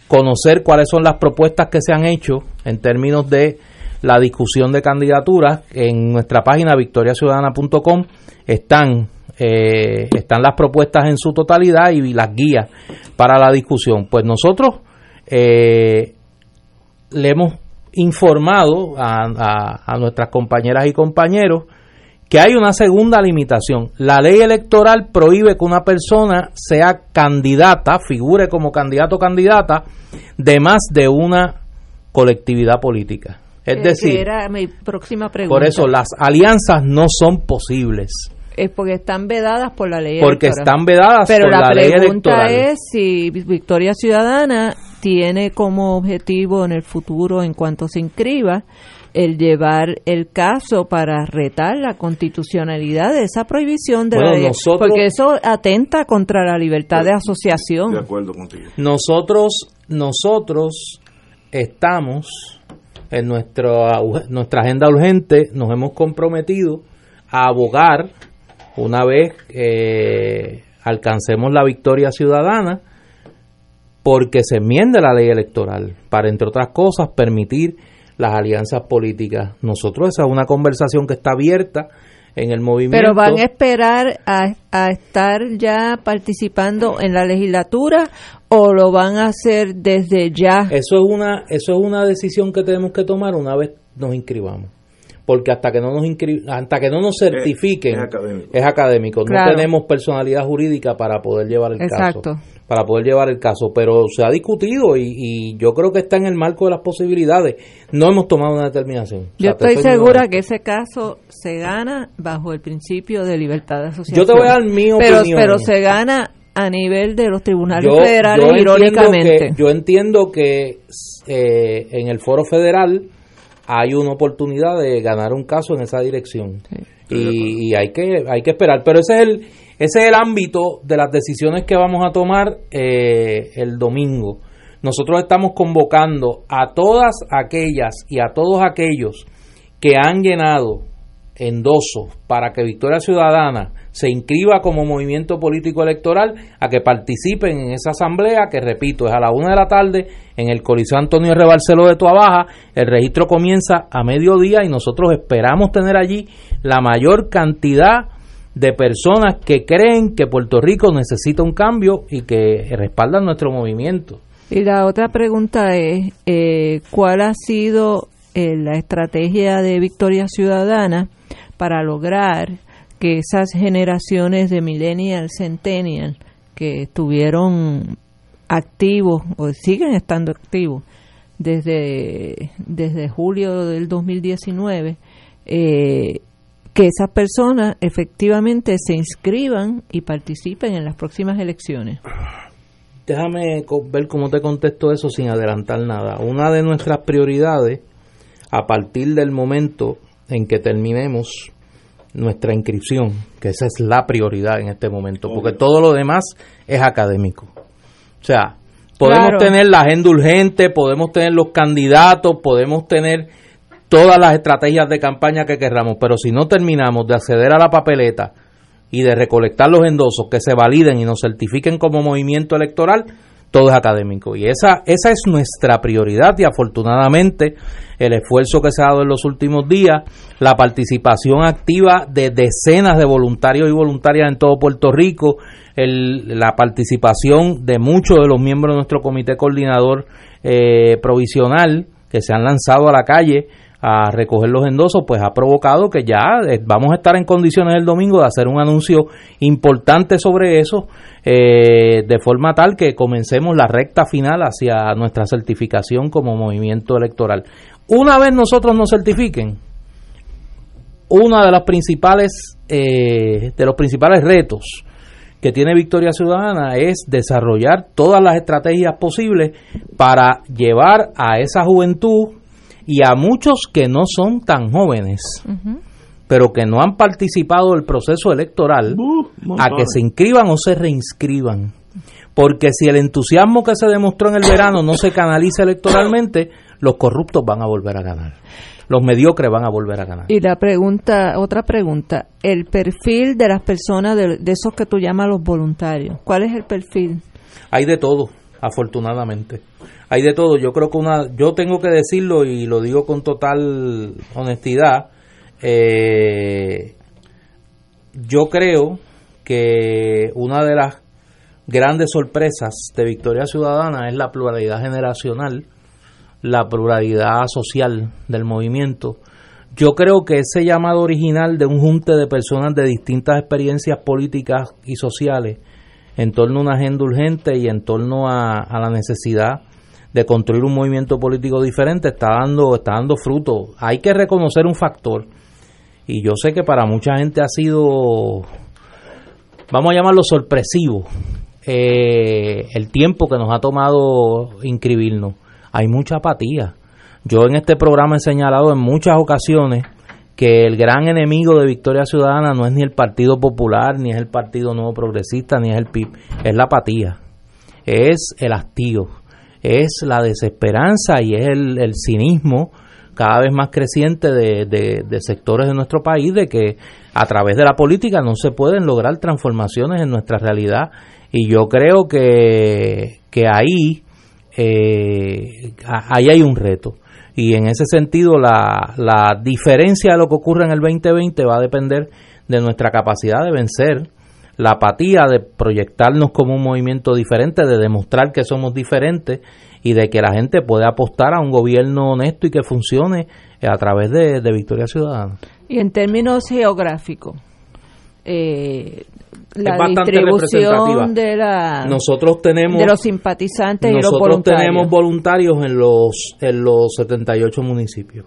conocer cuáles son las propuestas que se han hecho en términos de la discusión de candidaturas en nuestra página victoriaciudadana.com están eh, están las propuestas en su totalidad y las guías para la discusión pues nosotros eh, le hemos informado a, a- a nuestras compañeras y compañeros que hay una segunda limitación. La ley electoral prohíbe que una persona sea candidata, figure como candidato o candidata de más de una colectividad política. Es Que- decir, que era mi próxima pregunta. por eso las alianzas no son posibles. Es porque están vedadas por la ley Porque electoral. están vedadas Pero por la, la ley pregunta electoral. es si Victoria Ciudadana tiene como objetivo en el futuro, en cuanto se inscriba, el llevar el caso para retar la constitucionalidad de esa prohibición de Bueno, la ley. nosotros- Porque eso atenta contra la libertad de asociación. De acuerdo contigo. Nosotros, nosotros estamos en nuestra, nuestra agenda urgente, nos hemos comprometido a abogar una vez eh, alcancemos la victoria ciudadana porque se enmiende la ley electoral para, entre otras cosas, permitir las alianzas políticas. Nosotros esa es una conversación que está abierta en el movimiento. Pero van a esperar a, a estar ya participando en la legislatura o lo van a hacer desde ya. Eso es una eso es una decisión que tenemos que tomar una vez nos inscribamos. Porque hasta que no nos hasta que no nos certifiquen es académico. es académico. Claro. No tenemos personalidad jurídica para poder llevar el Exacto. caso. Para poder llevar el caso, pero se ha discutido y, y yo creo que está en el marco de las posibilidades. No hemos tomado una determinación. O Yo sea, estoy segura que ese caso se gana bajo el principio de libertad de asociación. Yo te voy a dar mi pero, opinión. Pero se gana a nivel de los tribunales yo, federales, yo entiendo irónicamente. que, yo entiendo que eh, en el foro federal hay una oportunidad de ganar un caso en esa dirección. Y, y hay que hay que esperar. Pero ese es el ese es el ámbito de las decisiones que vamos a tomar eh, el domingo. Nosotros estamos convocando a todas aquellas y a todos aquellos que han llenado endosos para que Victoria Ciudadana se inscriba como movimiento político electoral a que participen en esa asamblea que repito es a la una de la tarde en el Coliseo Antonio R. Barceló de Tuabaja el registro comienza a mediodía y nosotros esperamos tener allí la mayor cantidad de personas que creen que Puerto Rico necesita un cambio y que respaldan nuestro movimiento Y la otra pregunta es, eh, ¿cuál ha sido eh, la estrategia de Victoria Ciudadana para lograr que esas generaciones de millennial, centennial, que estuvieron activos o siguen estando activos desde, desde julio del 2019, eh, que esas personas efectivamente se inscriban y participen en las próximas elecciones? Déjame ver cómo te contesto eso sin adelantar nada. Una de nuestras prioridades, a partir del momento en que terminemos nuestra inscripción, que esa es la prioridad en este momento, porque todo lo demás es académico. O sea, podemos Claro. tener la agenda urgente, podemos tener los candidatos, podemos tener todas las estrategias de campaña que querramos, pero si no terminamos de acceder a la papeleta y de recolectar los endosos que se validen y nos certifiquen como movimiento electoral, todo es académico. Y esa, esa es nuestra prioridad y afortunadamente el esfuerzo que se ha dado en los últimos días, la participación activa de decenas de voluntarios y voluntarias en todo Puerto Rico, la participación de muchos de los miembros de nuestro comité coordinador eh, provisional que se han lanzado a la calle a recoger los endosos, pues ha provocado que ya eh, vamos a estar en condiciones el domingo de hacer un anuncio importante sobre eso, eh, de forma tal que comencemos la recta final hacia nuestra certificación como movimiento electoral. Una vez nosotros nos certifiquen, una de las principales eh, de los principales retos que tiene Victoria Ciudadana es desarrollar todas las estrategias posibles para llevar a esa juventud y a muchos que no son tan jóvenes, pero que no han participado del proceso electoral, a que se inscriban o se reinscriban. Porque si el entusiasmo que se demostró en el verano no se canaliza electoralmente, los corruptos van a volver a ganar. Los mediocres van a volver a ganar. Y la pregunta, otra pregunta, el perfil de las personas, de, de esos que tú llamas los voluntarios, ¿cuál es el perfil? Hay de todo, afortunadamente hay de todo. Yo creo que una, yo tengo que decirlo y lo digo con total honestidad. Eh, yo creo que una de las grandes sorpresas de Victoria Ciudadana es la pluralidad generacional, la pluralidad social del movimiento. Yo creo que ese llamado original de un junte de personas de distintas experiencias políticas y sociales en torno a una agenda urgente y en torno a, a la necesidad de construir un movimiento político diferente está dando, está dando fruto. Hay que reconocer un factor, y yo sé que para mucha gente ha sido, vamos a llamarlo sorpresivo, eh, el tiempo que nos ha tomado inscribirnos. Hay mucha apatía. Yo en este programa he señalado en muchas ocasiones que el gran enemigo de Victoria Ciudadana no es ni el Partido Popular, ni es el Partido Nuevo Progresista, ni es el PIB, es la apatía, es el hastío es la desesperanza y es el, cinismo cada vez más creciente de, sectores de nuestro país de que a través de la política no se pueden lograr transformaciones en nuestra realidad. Y yo creo que, que ahí, eh, ahí hay un reto. Y en ese sentido la, la diferencia de lo que ocurre en el 2020 va a depender de nuestra capacidad de vencer la apatía de proyectarnos como un movimiento diferente, de demostrar que somos diferentes y de que la gente puede apostar a un gobierno honesto y que funcione a través de, Victoria Ciudadana. Y en términos geográficos, eh, la distribución de la nosotros tenemos de los simpatizantes y los voluntarios. tenemos voluntarios en los en los 78 municipios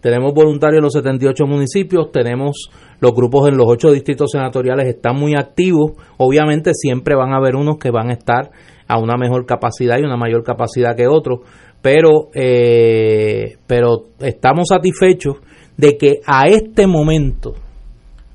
tenemos voluntarios en los 78 municipios, tenemos los grupos en los ocho distritos senatoriales están muy activos. Obviamente siempre van a haber unos que van a estar a una mejor capacidad y una mayor capacidad que otros, pero, eh, pero estamos satisfechos de que a este momento,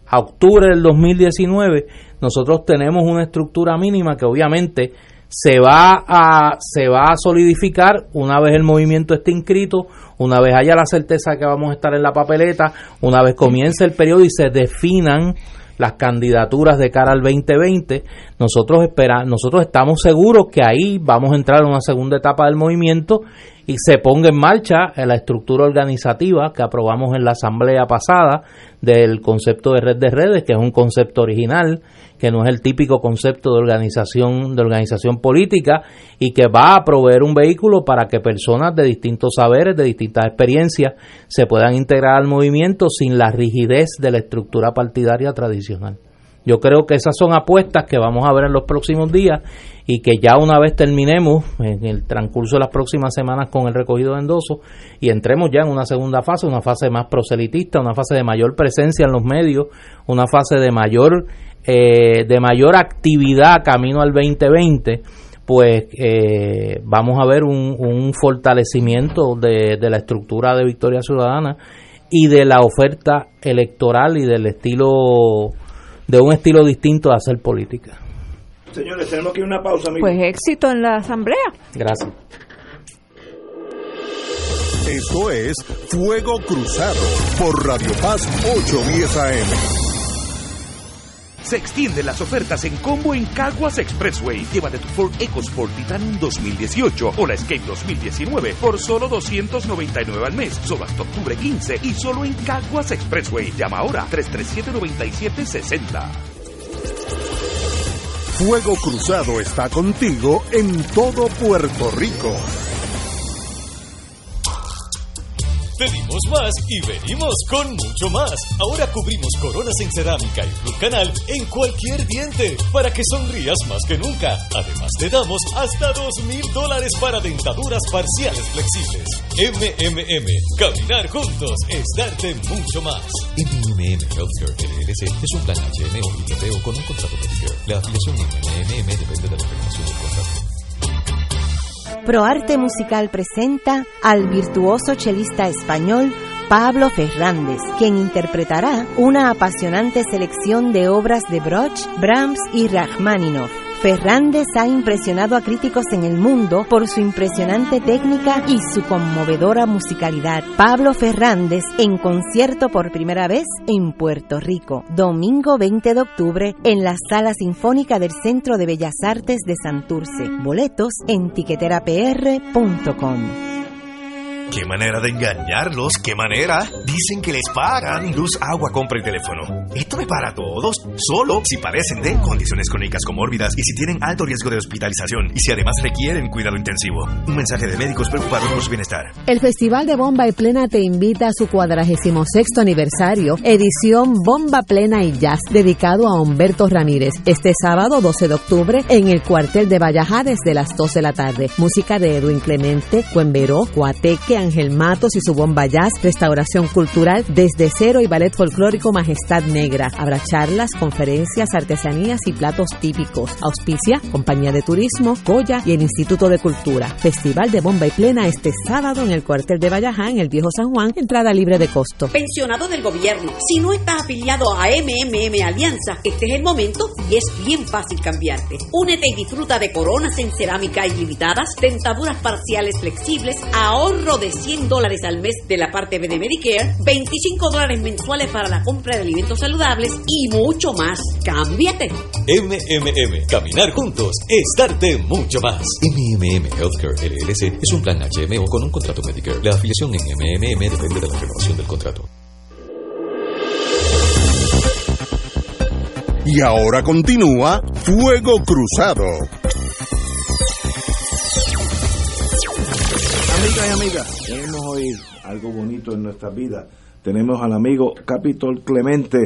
a octubre del 2019, nosotros tenemos una estructura mínima que obviamente se va a se va a solidificar una vez el movimiento esté inscrito, una vez haya la certeza que vamos a estar en la papeleta, una vez comience el periodo y se definan las candidaturas de cara al 2020, nosotros espera, nosotros estamos seguros que ahí vamos a entrar en una segunda etapa del movimiento y se ponga en marcha la estructura organizativa que aprobamos en la asamblea pasada del concepto de red de redes, que es un concepto original que no es el típico concepto de organización de organización política y que va a proveer un vehículo para que personas de distintos saberes, de distintas experiencias se puedan integrar al movimiento sin la rigidez de la estructura partidaria tradicional. Yo creo que esas son apuestas que vamos a ver en los próximos días y que ya una vez terminemos en el transcurso de las próximas semanas con el recogido de endosos y entremos ya en una segunda fase, una fase más proselitista, una fase de mayor presencia en los medios, una fase de mayor eh, de mayor actividad camino al 2020, pues eh, vamos a ver un, fortalecimiento de, la estructura de Victoria Ciudadana y de la oferta electoral y del estilo, de un estilo distinto de hacer política. Señores, tenemos que ir a una pausa. Pues éxito en la asamblea. Gracias. Esto es Fuego Cruzado por Radio Paz 810 AM. Se extienden las ofertas en combo en Caguas Expressway. Llévate tu Ford EcoSport Titanium 2018 o la Escape 2019 por solo 299 al mes, solo hasta octubre 15 y solo en Caguas Expressway. Llama ahora 337-9760. Fuego Cruzado está contigo en todo Puerto Rico. Pedimos más y venimos con mucho más. Ahora cubrimos coronas en cerámica y root canal en cualquier diente para que sonrías más que nunca. Además te damos hasta dos mil dólares para dentaduras parciales flexibles. MMM, caminar juntos es darte mucho más. MMM Healthcare LLC es un plan HMO y con un contrato Medicare. La afiliación MMM depende de la terminación del contrato. ProArte Musical presenta al virtuoso chelista español Pablo Fernández, quien interpretará una apasionante selección de obras de Broch, Brahms y Rachmaninoff. Fernández ha impresionado a críticos en el mundo por su impresionante técnica y su conmovedora musicalidad. Pablo Fernández en concierto por primera vez en Puerto Rico, domingo 20 de octubre en la Sala Sinfónica del Centro de Bellas Artes de Santurce. Boletos en tiqueterapr.com. ¿Qué manera de engañarlos? ¿Qué manera? Dicen que les pagan luz, agua, compra y teléfono. Esto es para todos, solo si parecen de condiciones crónicas comórbidas y si tienen alto riesgo de hospitalización y si además requieren cuidado intensivo. Un mensaje de médicos preocupados por su bienestar. El Festival de Bomba y Plena te invita a su 46 aniversario, edición Bomba Plena y Jazz, dedicado a Humberto Ramírez, este sábado 12 de octubre en el cuartel de Vallajá desde las 2 de la tarde. Música de Edwin Clemente, Cuemberó, Ángel Matos y su bomba jazz, restauración cultural desde cero y ballet folclórico Majestad Negra. Habrá charlas, conferencias, artesanías y platos típicos. Auspicia, Compañía de Turismo, Goya y el Instituto de Cultura. Festival de Bomba y Plena este sábado en el cuartel de Vallajá, en el Viejo San Juan, entrada libre de costo. Pensionado del gobierno. Si no estás afiliado a MMM Alianza, este es el momento y es bien fácil cambiarte. Únete y disfruta de coronas en cerámica ilimitadas, dentaduras parciales flexibles, ahorro de 100 dólares al mes de la parte B de Medicare, 25 dólares mensuales para la compra de alimentos saludables y mucho más. ¡Cámbiate! MMM, caminar juntos es darte mucho más. MMM Healthcare LLC es un plan HMO con un contrato Medicare. La afiliación en MMM depende de la renovación del contrato. Y ahora continúa Fuego Cruzado. Amigas y amigas, tenemos hoy algo bonito en nuestra vida. Tenemos al amigo Capitol Clemente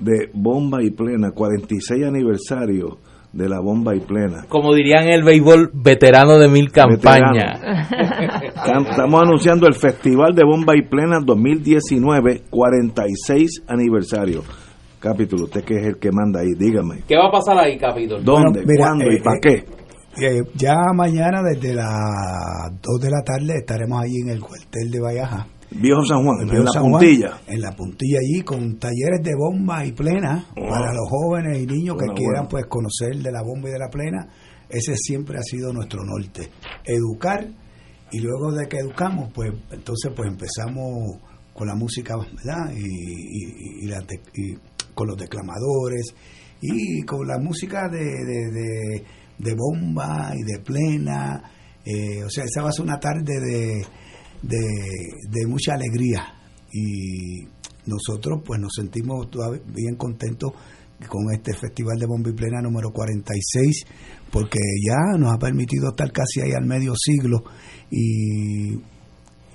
de Bomba y Plena, 46 aniversario de la Bomba y Plena. Como dirían el béisbol, veterano de mil campañas. Estamos anunciando el Festival de Bomba y Plena 2019, 46 aniversario. Capítulo, usted que es el que manda ahí, dígame. ¿Qué va a pasar ahí, capítulo? ¿Dónde? Bueno, mira, ¿Cuándo? eh, ¿Y para eh, qué? Eh, ya mañana desde las 2 de la tarde estaremos ahí en el cuartel de Vallaja. Viejo San Juan, en la San Juan, puntilla. en la puntilla allí con talleres de bomba y plena Oh. para los jóvenes y niños que quieran bueno. pues conocer de la bomba y de la plena. Ese siempre ha sido nuestro norte, educar y luego de que educamos pues entonces pues empezamos con la música, ¿verdad? Y, y- y la te- y con los declamadores y con la música de, de, de- de bomba y de plena. eh, o sea, esa va a ser una tarde de, de, de mucha alegría y nosotros pues nos sentimos todavía bien contentos con este Festival de Bomba y Plena número 46 porque ya nos ha permitido estar casi ahí al medio siglo y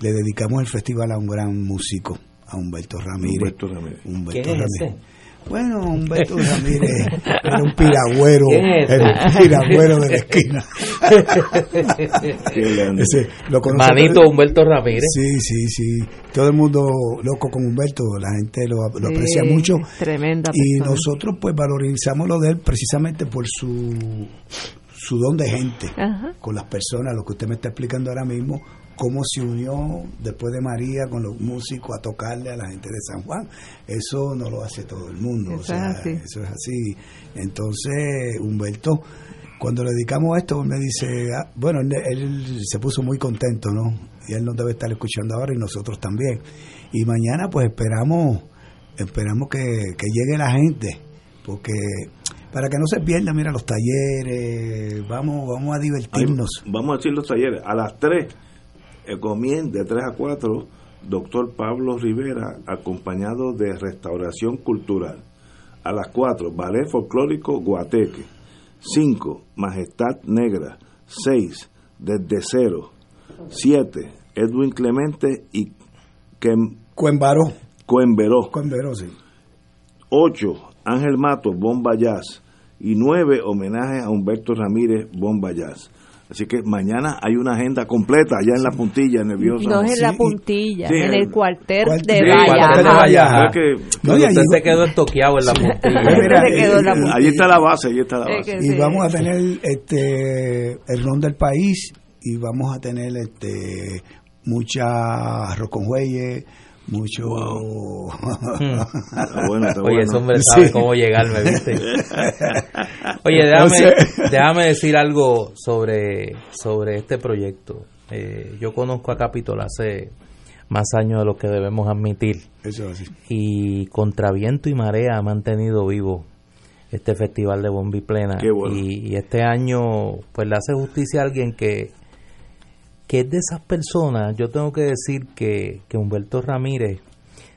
le dedicamos el festival a un gran músico, a Humberto Ramírez. Humberto Ramírez. Humberto ¿Quién es Ramírez. ese? Bueno, Humberto Ramírez era un piragüero, era un piragüero de la esquina. Ese, lo Manito todo- Humberto Ramírez. Sí, sí, sí. Todo el mundo loco con Humberto, la gente lo, lo Sí, aprecia mucho. Tremenda Y persona. nosotros pues valorizamos lo de él precisamente por su, su don de gente Ajá. con las personas, lo que usted me está explicando ahora mismo, cómo se unió después de María con los músicos a tocarle a la gente de San Juan. Eso no lo hace todo el mundo, o Eso es sea, así. eso es así. Entonces, Humberto, cuando le dedicamos a esto, me dice, ah, bueno, él, él se puso muy contento, ¿no? Y él nos debe estar escuchando ahora y nosotros también. Y mañana pues esperamos, esperamos que, que llegue la gente, porque para que no se pierda, mira, los talleres, vamos, vamos a divertirnos. Vamos a decir los talleres. A las 3, comien- de 3 a 4, doctor Pablo Rivera, acompañado de Restauración Cultural. A las 4, Ballet Folclórico Guateque. 5, Majestad Negra. 6, Desde Cero. 7, Edwin Clemente y Quem- Cuenbaró. Coenberó. Cuenbaró, sí. 8. Ángel Mato, Bomba Jazz. Y 9. Homenaje a Humberto Ramírez, Bomba Jazz. Así que mañana hay una agenda completa allá en la puntilla nerviosa. No es en la puntilla, Sí, en el- el cuartel de que- No, y usted allí- se quedó estoqueado en la puntilla. Mira, se quedó en la eh, puntilla. Allí está la base, allí está la Es base. que y sí. vamos a tener este el ron del país y vamos a tener este mucha arroz con güeyes, mucho bueno, está Oye, bueno. ese hombre sabe Sí. cómo llegarme, ¿viste? Oye, déjame, Entonces- déjame decir algo sobre, sobre este proyecto. Eh, yo conozco a Capitol hace más años de lo que debemos admitir. Eso es así. Y contra viento y marea ha mantenido vivo este festival de Bombi Plena. Qué bueno. y, y este año, pues le hace justicia a alguien que, que es de esas personas. Yo tengo que decir que, que Humberto Ramírez,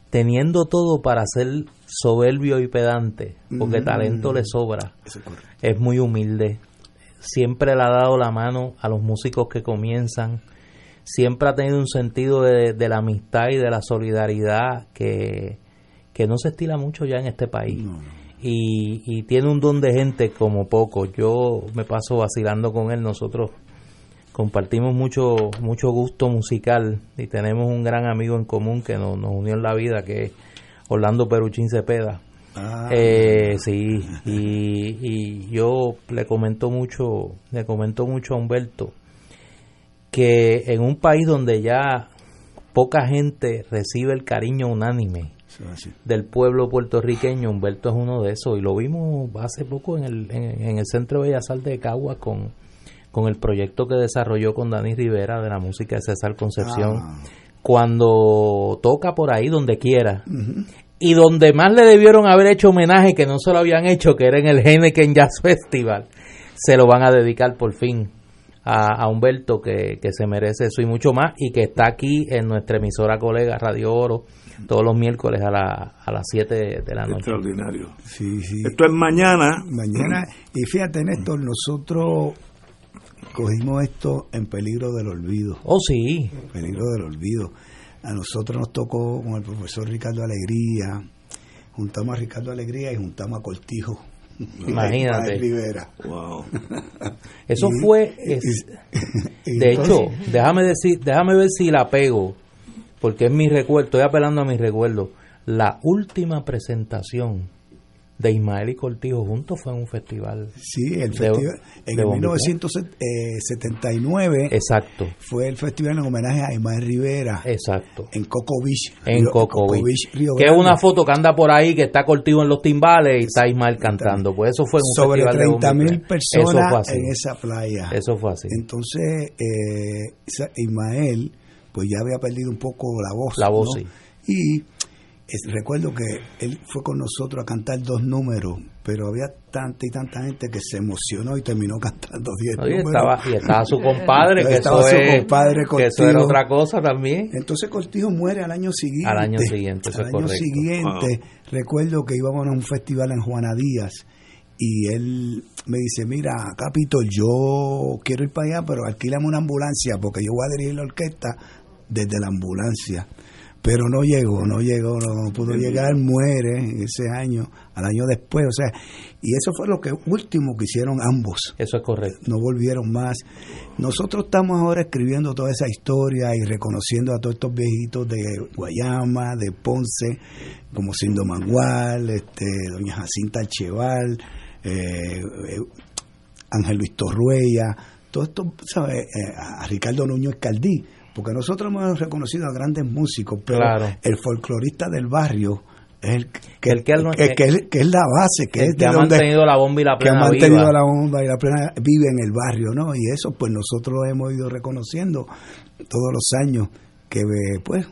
teniendo todo para ser soberbio y pedante, porque Mm. talento le sobra, Eso es muy humilde. Siempre le ha dado la mano a los músicos que comienzan. Siempre ha tenido un sentido de, de la amistad y de la solidaridad que, que no se estila mucho ya en este país. Y, y tiene un don de gente como poco. Yo me paso vacilando con él. Nosotros compartimos mucho mucho gusto musical y tenemos un gran amigo en común que nos, nos unió en la vida, que es Orlando Peruchín Cepeda. Ah, Eh, sí, y, y yo le comento mucho, le comento mucho a Humberto que en un país donde ya poca gente recibe el cariño unánime del pueblo puertorriqueño, Humberto es uno de esos y lo vimos hace poco en el, en, en el Centro de Bellas Artes de Caguas con, con el proyecto que desarrolló con Dani Rivera de la música de César Concepción. Ah. Cuando toca por ahí donde quiera, y donde más le debieron haber hecho homenaje que no se lo habían hecho, que era en el Henneken Jazz Festival, se lo van a dedicar por fin a, a Humberto, que, que se merece eso y mucho más, y que está aquí en nuestra emisora colega Radio Oro todos los miércoles a, la, a las 7 de la noche. Extraordinario. Sí, sí. Esto es mañana. Mañana, y fíjate Néstor, nosotros cogimos esto en peligro del olvido. Oh, sí. Peligro del olvido. A nosotros nos tocó con el profesor Ricardo Alegría, juntamos a Ricardo Alegría y juntamos a Cortijo. Imagínate. Rivera. Wow. Eso Y- fue, y- es- y de entonces- hecho, déjame decir, déjame ver si la pego, porque es mi recuerdo, estoy apelando a mi recuerdo. La última presentación de Ismael y Cortijo juntos fue un festival. Sí, el de- festival. En de el Bombi Plena. 1979 Exacto, fue el festival en homenaje a Ismael Rivera exacto. en Coco Beach. En Río- Coco Beach. Río Que es una foto que anda por ahí, que está Cortijo en los timbales y está Ismael cantando. Pues eso fue un sobre festival de 30 Bombi mil personas en esa playa. Eso fue así. Entonces, eh, Ismael, pues ya había perdido un poco la voz. La voz, ¿no? sí. Y es- recuerdo que él fue con nosotros a cantar dos números, pero había tanta y tanta gente que se emocionó y terminó cantando diez No, y, números. estaba, y estaba su compadre, que Estaba eso, su es- compadre que eso era otra cosa también. Entonces Cortijo muere al año siguiente. Al año siguiente, eso Al es año correcto. siguiente, recuerdo que íbamos a un festival en Juana Díaz y él me dice, mira, Capitol, yo quiero ir para allá, pero alquílame una ambulancia porque yo voy a dirigir la orquesta desde la ambulancia. Pero no llegó, no llegó, no, pudo llegar, muere ese año, al año después, o sea, y eso fue lo que último que hicieron ambos. Eso es correcto. No volvieron más. Nosotros estamos ahora escribiendo toda esa historia y reconociendo a todos estos viejitos de Guayama, de Ponce, como Sindo Mangual, este, doña Jacinta Cheval, eh, eh, Ángel Luis Torruella, todo esto, ¿sabes? Eh, a Ricardo Nuño Escaldí, porque nosotros hemos reconocido a grandes músicos, pero Claro. el folclorista del barrio es el que, El que él no- que- que es, que es la base, que es de ha donde- mantenido la bomba y la que ha plena mantenido viva. la bomba y la plena vive en el barrio, ¿no? Y eso pues nosotros lo hemos ido reconociendo todos los años que eh, pues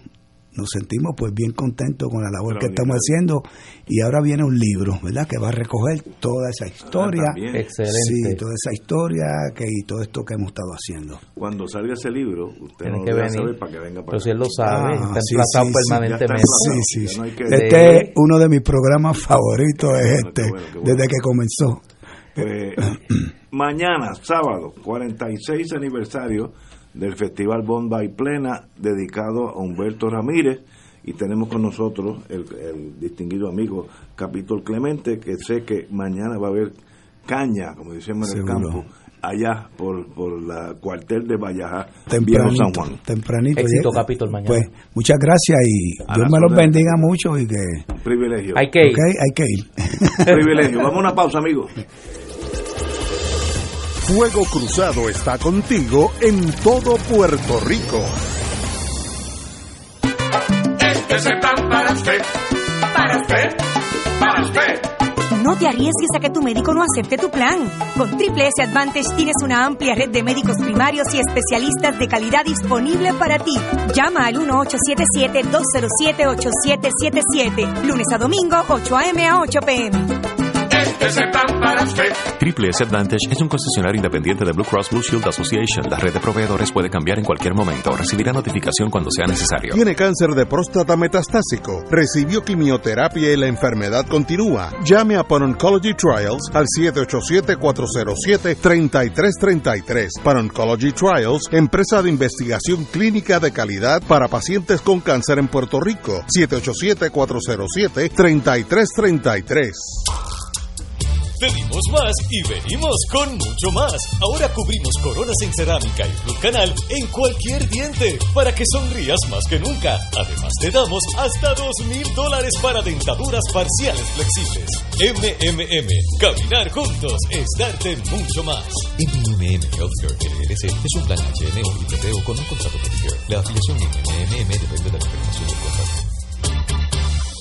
nos sentimos pues bien contentos con la labor que estamos haciendo y ahora viene un libro, ¿verdad? Que va a recoger toda esa historia, Ah. Excelente. sí, toda esa historia que y todo esto que hemos estado haciendo. Cuando salga ese libro, usted Tiene no que lo saber para que venga para Pero si él lo sabe, Ah, está emplazado sí, sí, permanentemente. Sí, sí, no que- Este es uno de mis programas favoritos es bueno, este, qué bueno, qué bueno. desde que comenzó. Pues, mañana, sábado, 46 aniversario del Festival Bomba y Plena, dedicado a Humberto Ramírez, y tenemos con nosotros el, el distinguido amigo Capitol Clemente, que sé que mañana va a haber caña, como decíamos en el campo, allá por, por la cuartel de Vallajá, tempranito, San Juan. tempranito Éxito. Capitol, mañana. Pues muchas gracias y A Dios me los bendiga mucho y que Privilegio. Hay que ir. Hay que ir. Privilegio. Vamos a una pausa, amigos. Fuego Cruzado está contigo en todo Puerto Rico. Este es el plan para usted, para usted, para usted. No te arriesgues a que tu médico no acepte tu plan. Con Triple S Advantage tienes una amplia red de médicos primarios y especialistas de calidad disponible para ti. Llama al 1877-207-8777. Lunes a domingo, 8 a.m. a 8 p.m. Triple S Advantage es un concesionario independiente de Blue Cross Blue Shield Association. La red de proveedores puede cambiar en cualquier momento. Recibirá notificación cuando sea necesario. Tiene cáncer de próstata metastásico. Recibió quimioterapia y la enfermedad continúa. Llame a Pan Oncology Trials al 787-407-3333. Pan Oncology Trials, empresa de investigación clínica de calidad para pacientes con cáncer en Puerto Rico. 787-407-3333. Pedimos más y venimos con mucho más. Ahora cubrimos coronas en cerámica y root canal en cualquier diente para que sonrías más que nunca. Además te damos hasta dos mil dólares para dentaduras parciales flexibles. MMM, caminar juntos es darte mucho más. MMM Healthcare LLC es un plan HMO y con un contrato Medicare. La afiliación MMM depende de la información del contrato.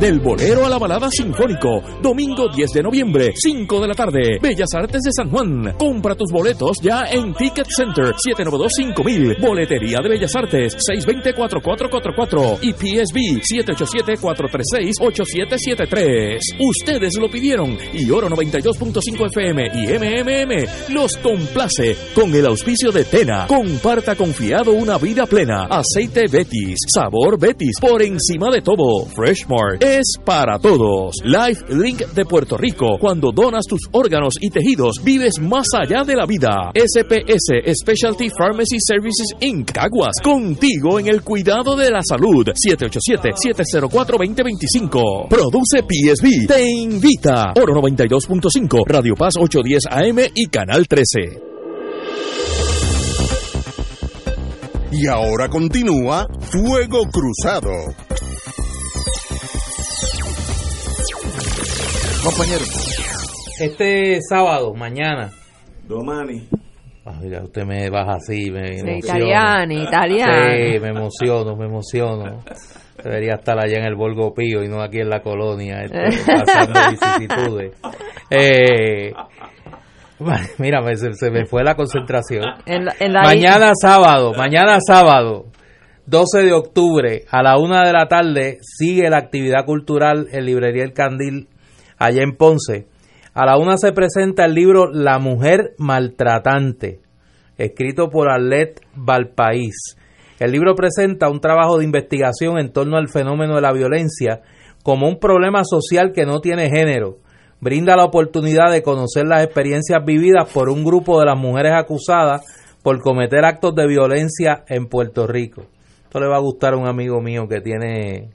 Del bolero a la balada sinfónico. Domingo 10 de noviembre, 5 de la tarde. Bellas Artes de San Juan. Compra tus boletos ya en Ticket Center 792-5000. Boletería de Bellas Artes 620-4444. Y PSB 787-436-8773. Ustedes lo pidieron. Y Oro 92.5 FM y MMM los complace con el auspicio de Tena. Comparta confiado una vida plena. Aceite Betis. Sabor Betis. Por encima de todo. Freshmart es para todos. Life Link de Puerto Rico. Cuando donas tus órganos y tejidos, vives más allá de la vida. SPS Specialty Pharmacy Services Inc. Caguas. Contigo en el cuidado de la salud. 787-704-2025. Produce PSB. Te invita. Oro 92.5. Radio Paz 810 AM y Canal 13. Y ahora continúa Fuego Cruzado. Compañero. Este sábado, mañana. Domani. Ah, mira, usted me baja así, me Sí, italiani, italiani. Sí, me emociono, me emociono. Debería estar allá en el Volgo Pío y no aquí en la colonia, este, pasando vicisitudes. Eh, mira, me- se, se me fue la concentración. En la- en la- mañana sábado, mañana sábado, 12 de octubre, a la una de la tarde, sigue la actividad cultural en Librería El Candil, allá en Ponce. A la una se presenta el libro La Mujer Maltratante, escrito por Arlet Valpaís. El libro presenta un trabajo de investigación en torno al fenómeno de la violencia como un problema social que no tiene género. Brinda la oportunidad de conocer las experiencias vividas por un grupo de las mujeres acusadas por cometer actos de violencia en Puerto Rico. Esto le va a gustar a un amigo mío que tiene,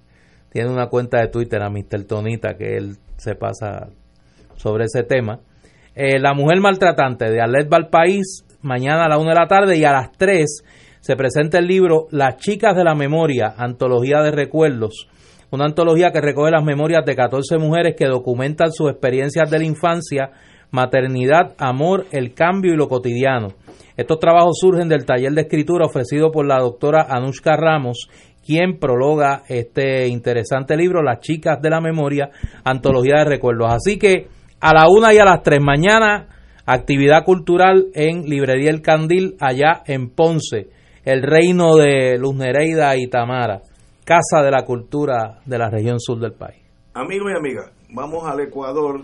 tiene una cuenta de Twitter, a Mr. Tonita, que él se pasa sobre ese tema. Eh, la mujer maltratante de Arlet Valpaís, mañana a la una de la tarde y a las 3 se presenta el libro Las chicas de la memoria, antología de recuerdos, una antología que recoge las memorias de 14 mujeres que documentan sus experiencias de la infancia, maternidad, amor, el cambio y lo cotidiano. Estos trabajos surgen del taller de escritura ofrecido por la doctora Anushka Ramos, quien prologa este interesante libro, Las chicas de la memoria, antología de recuerdos. Así que a la una y a las tres mañana, actividad cultural en Librería El Candil, allá en Ponce, el reino de Luz Nereida y Tamara, casa de la cultura de la región sur del país. Amigos y amigas, vamos al Ecuador,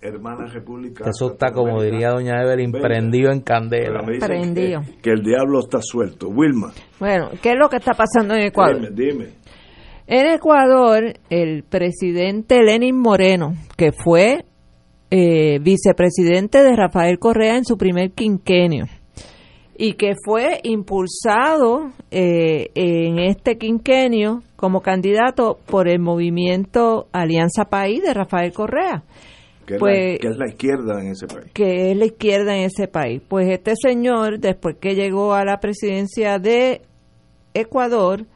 hermana república. Eso está, como diría doña Evelyn, prendido en candela. Pero me dicen Prendido. Que, que el diablo está suelto. Wilma, Bueno, ¿qué es lo que está pasando en Ecuador? dime, dime. En Ecuador, el presidente Lenin Moreno, que fue eh, vicepresidente de Rafael Correa en su primer quinquenio, y que fue impulsado eh, en este quinquenio como candidato por el movimiento Alianza País de Rafael Correa, Que, es Pues- la, que es la izquierda en ese país. que es la izquierda en ese país. Pues este señor, después que llegó a la presidencia de Ecuador,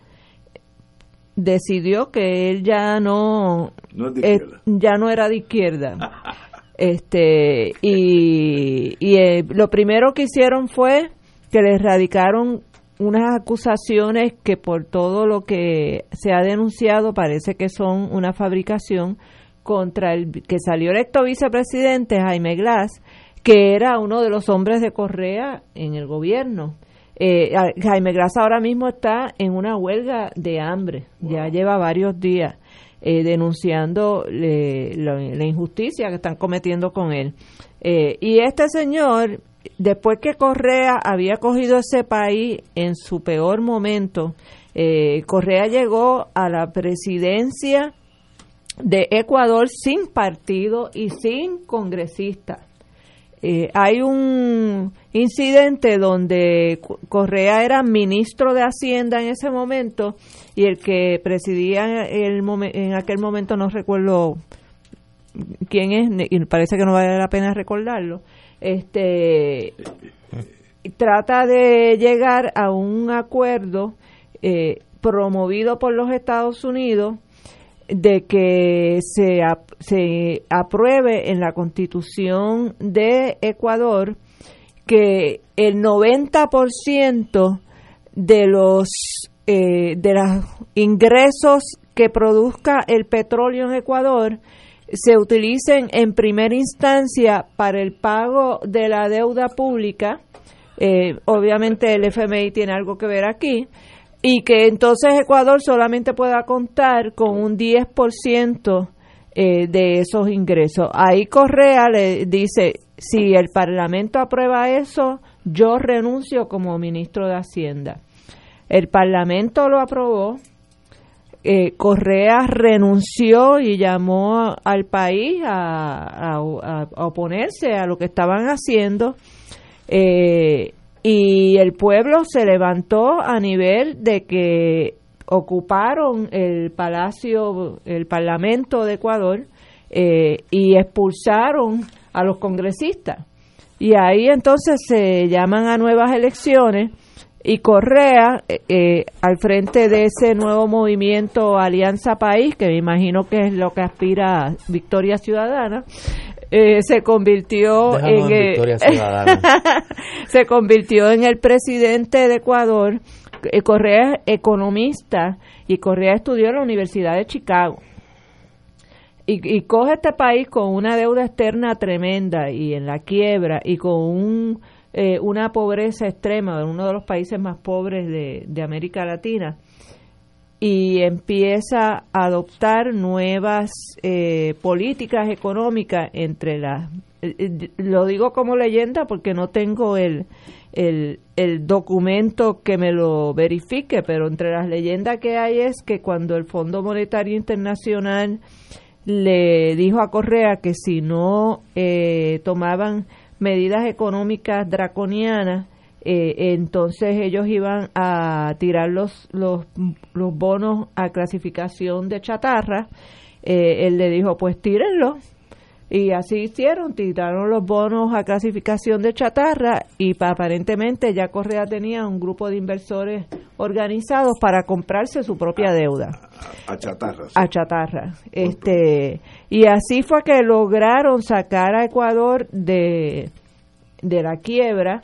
decidió que él ya no No es de izquierda. ya no era de izquierda. este y, y eh, lo primero que hicieron fue que le erradicaron unas acusaciones que por todo lo que se ha denunciado parece que son una fabricación contra el que salió electo vicepresidente Jaime Glass, que era uno de los hombres de Correa en el gobierno. Eh, Jaime Glass ahora mismo está en una huelga de hambre, ya lleva varios días eh, denunciando le- lo- la injusticia que están cometiendo con él. Eh, y este señor, después que Correa había cogido ese país en su peor momento, eh, Correa llegó a la presidencia de Ecuador sin partido y sin congresista. Eh, hay un incidente donde Co- Correa era ministro de Hacienda en ese momento y el que presidía el en aquel momento no recuerdo quién es y parece que no vale la pena recordarlo. Este trata de llegar a un acuerdo eh, promovido por los Estados Unidos de que se, se apruebe en la constitución de Ecuador que el 90% de los eh, de los ingresos que produzca el petróleo en Ecuador se utilicen en primera instancia para el pago de la deuda pública. Eh, obviamente el FMI tiene algo que ver aquí y que entonces Ecuador solamente pueda contar con un 10% eh, de esos ingresos. Ahí Correa le dice, si el Parlamento aprueba eso, yo renuncio como ministro de Hacienda. El Parlamento lo aprobó, eh, Correa renunció y llamó al país a, a- oponerse a lo que estaban haciendo eh, y el pueblo se levantó a nivel de que ocuparon el palacio, el parlamento de Ecuador eh, y expulsaron a los congresistas. Y ahí entonces se llaman a nuevas elecciones y Correa, eh, eh, al frente de ese nuevo movimiento Alianza País, que me imagino que es lo que aspira Victoria Ciudadana, eh, se convirtió Déjanos en, se convirtió en el presidente de Ecuador. Eh, Correa es economista y Correa estudió en la Universidad de Chicago. Y, y coge este país con una deuda externa tremenda y en la quiebra y con un, eh, una pobreza extrema, uno de los países más pobres de, de América Latina, y empieza a adoptar nuevas eh, políticas económicas entre las eh, eh, lo digo como leyenda porque no tengo el, el, documento que me lo verifique, pero entre las leyendas que hay es que cuando el Fondo Monetario Internacional le dijo a Correa que si no eh, tomaban medidas económicas draconianas, eh, entonces ellos iban a tirar los, los, los bonos a clasificación de chatarra. Eh, él le dijo, pues tírenlo. Y así hicieron, tiraron los bonos a clasificación de chatarra y pa- aparentemente ya Correa tenía un grupo de inversores organizados para comprarse su propia deuda A chatarra. a chatarra. Este, y así fue que lograron sacar a Ecuador de, de la quiebra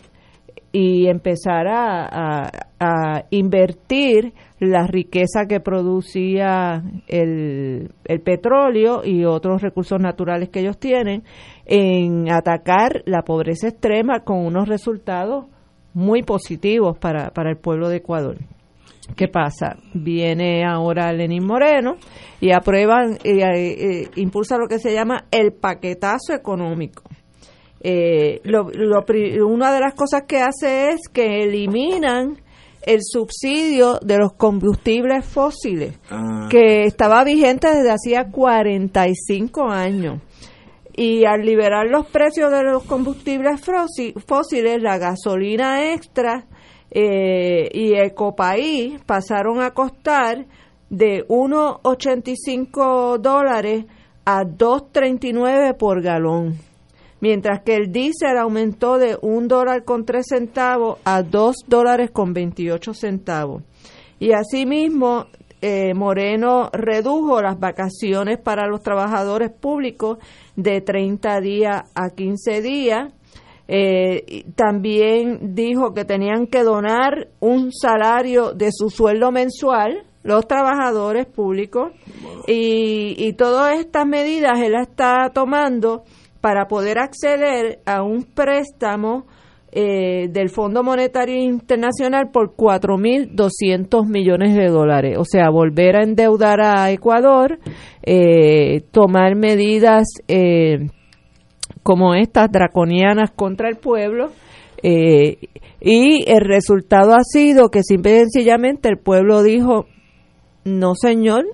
y empezar a, a- a invertir la riqueza que producía el, el petróleo y otros recursos naturales que ellos tienen en atacar la pobreza extrema con unos resultados muy positivos para, para el pueblo de Ecuador. ¿Qué pasa? Viene ahora Lenín Moreno y aprueban, eh, eh, impulsa lo que se llama el paquetazo económico. Eh, lo- una de las cosas que hace es que eliminan el subsidio de los combustibles fósiles, Ah. que estaba vigente desde hacía 45 años. Y al liberar los precios de los combustibles fósiles, la gasolina extra eh, y Ecopaís pasaron a costar de 1,85 dólares a 2,39 por galón. Mientras que el diésel aumentó de un dólar con tres centavos a dos dólares con 28 centavos. Y asimismo, eh, Moreno redujo las vacaciones para los trabajadores públicos de 30 días a 15 días. Eh, también dijo que tenían que donar un salario de su sueldo mensual los trabajadores públicos y, y todas estas medidas él las está tomando para poder acceder a un préstamo eh, del Fondo Monetario Internacional por 4.200 millones de dólares. O sea, volver a endeudar a Ecuador, eh, tomar medidas eh, como estas draconianas contra el pueblo. eh, y el resultado ha sido que simple y sencillamente el pueblo dijo, no señor,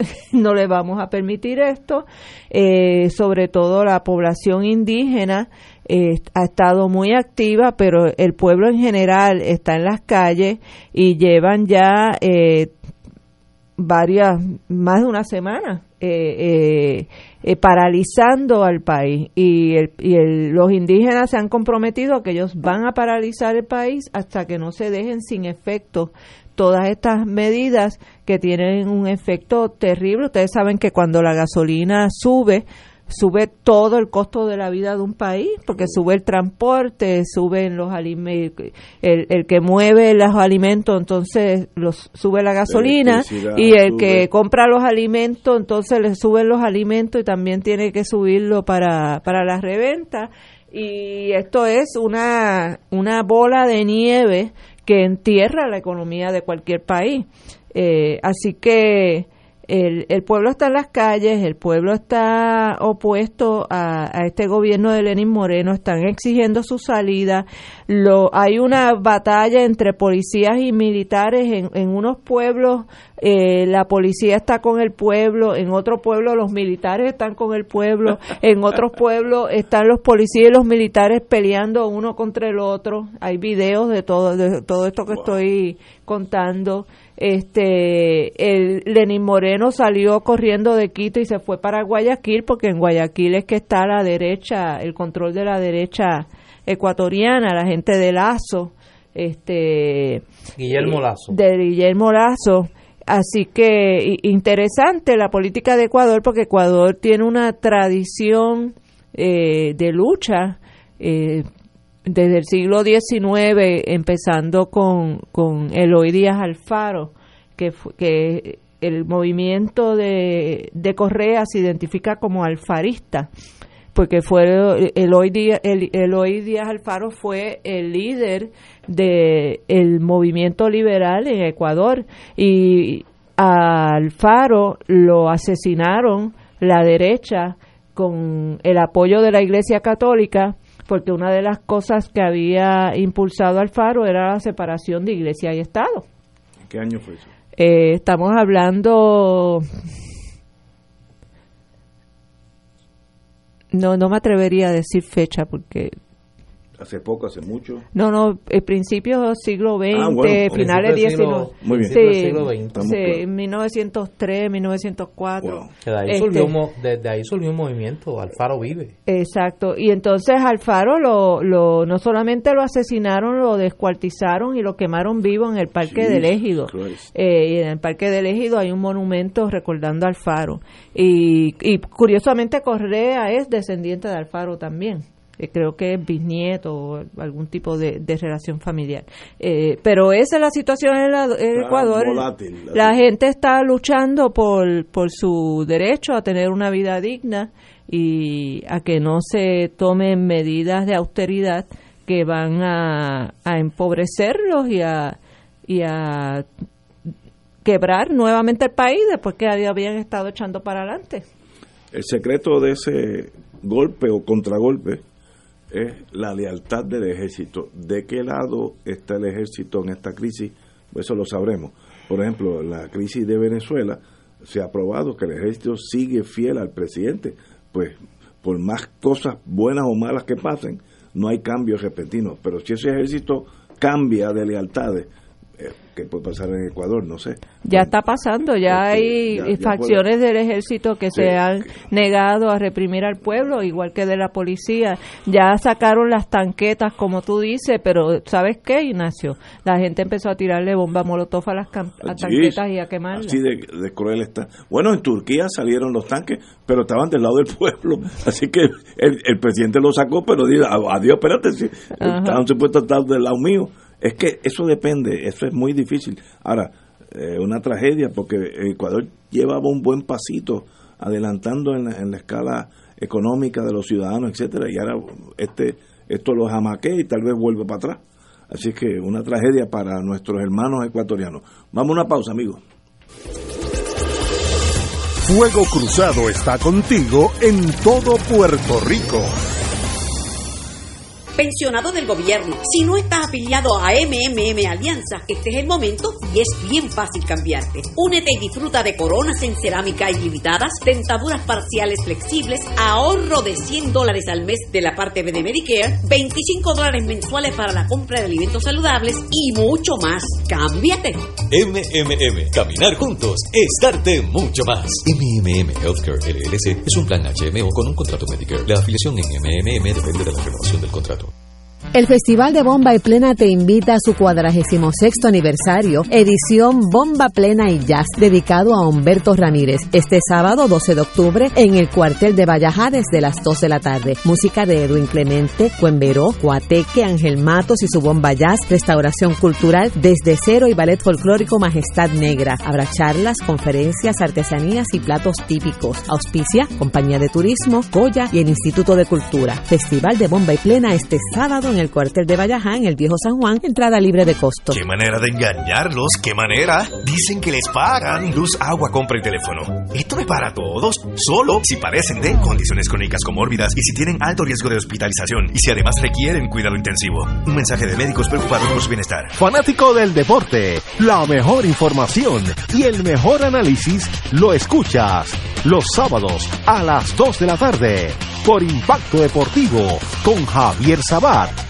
no le vamos a permitir esto. Eh, sobre todo la población indígena eh, ha estado muy activa, pero el pueblo en general está en las calles y llevan ya eh, varias, más de una semana eh, eh, paralizando al país y, el, y el- los indígenas se han comprometido que ellos van a paralizar el país hasta que no se dejen sin efecto todas estas medidas que tienen un efecto terrible. Ustedes saben que cuando la gasolina sube, sube todo el costo de la vida de un país, porque sube el transporte, suben los alimentos, el, el que mueve los alimentos, entonces los sube la gasolina, y el sube. que compra los alimentos, entonces le suben los alimentos y también tiene que subirlo para, para la reventa. Y esto es una, una bola de nieve que entierra la economía de cualquier país. Eh, así que el, el pueblo está en las calles, el pueblo está opuesto a, a este gobierno de Lenín Moreno, están exigiendo su salida. Lo, hay una batalla entre policías y militares en, en unos pueblos. eh, la policía está con el pueblo, en otro pueblo los militares están con el pueblo, en otros pueblos están los policías y los militares peleando uno contra el otro. Hay videos de todo, de todo esto que estoy contando. Este, el Lenín Moreno salió corriendo de Quito y se fue para Guayaquil porque en Guayaquil es que está la derecha, el control de la derecha ecuatoriana, la gente de Lazo, este, Guillermo Lazo. de Guillermo Lazo. Así que interesante la política de Ecuador porque Ecuador tiene una tradición eh, de lucha eh, desde el siglo XIX, empezando con, con Eloy Díaz Alfaro, que, el movimiento de, de Correa se identifica como alfarista, porque fue Eloy Díaz, el- Eloy Díaz Alfaro fue el líder de el movimiento liberal en Ecuador y a Alfaro lo asesinaron la derecha con el apoyo de la Iglesia Católica porque una de las cosas que había impulsado Alfaro era la separación de Iglesia y Estado. ¿En qué año fue eso? Eh, estamos hablando no no me atrevería a decir fecha porque Hace poco, hace mucho. No, no, el principio siglo XX, Ah, bueno, finales 19. siglo- Muy bien. Sí, siglo XX. Sí, claros. 1903, 1904. Que de ahí, Este, surgió, un mo- desde ahí surgió un movimiento, Alfaro vive. Exacto, y entonces Alfaro lo, lo, no solamente lo asesinaron, lo descuartizaron y lo quemaron vivo en el Parque del Ejido. Eh, y en el Parque del Ejido hay un monumento recordando a Alfaro. Y, y curiosamente Correa es descendiente de Alfaro también. Eh, creo que es bisnieto o algún tipo de, de relación familiar. Eh, pero esa es la situación en, la- en Ecuador. volátil la La gente está luchando por, por su derecho a tener una vida digna y a que no se tomen medidas de austeridad que van a, a empobrecerlos y a, y a quebrar nuevamente el país después que habían estado echando para adelante. El secreto de ese golpe o contragolpe es la lealtad del ejército. ¿De qué lado está el ejército en esta crisis? Eso lo sabremos. Por ejemplo, la crisis de Venezuela se ha probado que el ejército sigue fiel al presidente. Pues por más cosas buenas o malas que pasen, no hay cambios repentinos. Pero si ese ejército cambia de lealtades, ¿qué puede pasar en Ecuador? No sé. Ya está pasando, ya hay ya- ya facciones del ejército que Sí. se han negado a reprimir al pueblo, igual que de la policía. Ya sacaron las tanquetas, como tú dices, pero ¿sabes qué, Ignacio? La gente empezó a tirarle bomba molotov a las, a tanquetas y a quemarlas. Así de, de cruel está. Bueno, en Turquía salieron los tanques, pero estaban del lado del pueblo. Así que el, el presidente lo sacó, pero dijo, "Ah, adiós, espérate, estaban supuestos a estar del lado mío. Es que eso depende, eso es muy difícil. Ahora, eh, una tragedia, porque Ecuador llevaba un buen pasito adelantando en la, en la escala económica de los ciudadanos, etcétera, y ahora este esto lo jamaquea y tal vez vuelve para atrás. Así que una tragedia para nuestros hermanos ecuatorianos. Vamos a una pausa, amigos. Fuego Cruzado está contigo en todo Puerto Rico. Pensionado del gobierno. Si no estás afiliado a MMM Alianza, este es el momento y es bien fácil cambiarte. Únete y disfruta de coronas en cerámica ilimitadas, dentaduras parciales flexibles, ahorro de 100 dólares al mes de la parte B de Medicare, 25 dólares mensuales para la compra de alimentos saludables y mucho más. ¡Cámbiate! MMM, caminar juntos es darte mucho más. MMM Healthcare LLC es un plan HMO con un contrato Medicare. La afiliación en MMM depende de la renovación del contrato. El Festival de Bomba y Plena te invita a su 46 aniversario, edición Bomba Plena y Jazz, dedicado a Humberto Ramírez, este sábado 12 de octubre en el cuartel de Vallajá desde las 2 de la tarde. Música de Edwin Clemente, Cuemberó, Cuateque, Ángel Matos y su Bomba Jazz, restauración cultural desde cero y ballet folclórico Majestad Negra. Habrá charlas, conferencias, artesanías y platos típicos. Auspicia, Compañía de Turismo, Goya y el Instituto de Cultura. Festival de Bomba y Plena este sábado en el cuartel de Vallajá, en el Viejo San Juan, entrada libre de costo. ¿Qué manera de engañarlos? ¿Qué manera? Dicen que les pagan luz, agua, compra y teléfono. Esto es para todos, solo si parecen de condiciones crónicas comórbidas y si tienen alto riesgo de hospitalización y si además requieren cuidado intensivo. Un mensaje de médicos preocupados por su bienestar. Fanático del deporte, la mejor información y el mejor análisis lo escuchas los sábados a las 2 de la tarde por Impacto Deportivo con Javier Sabat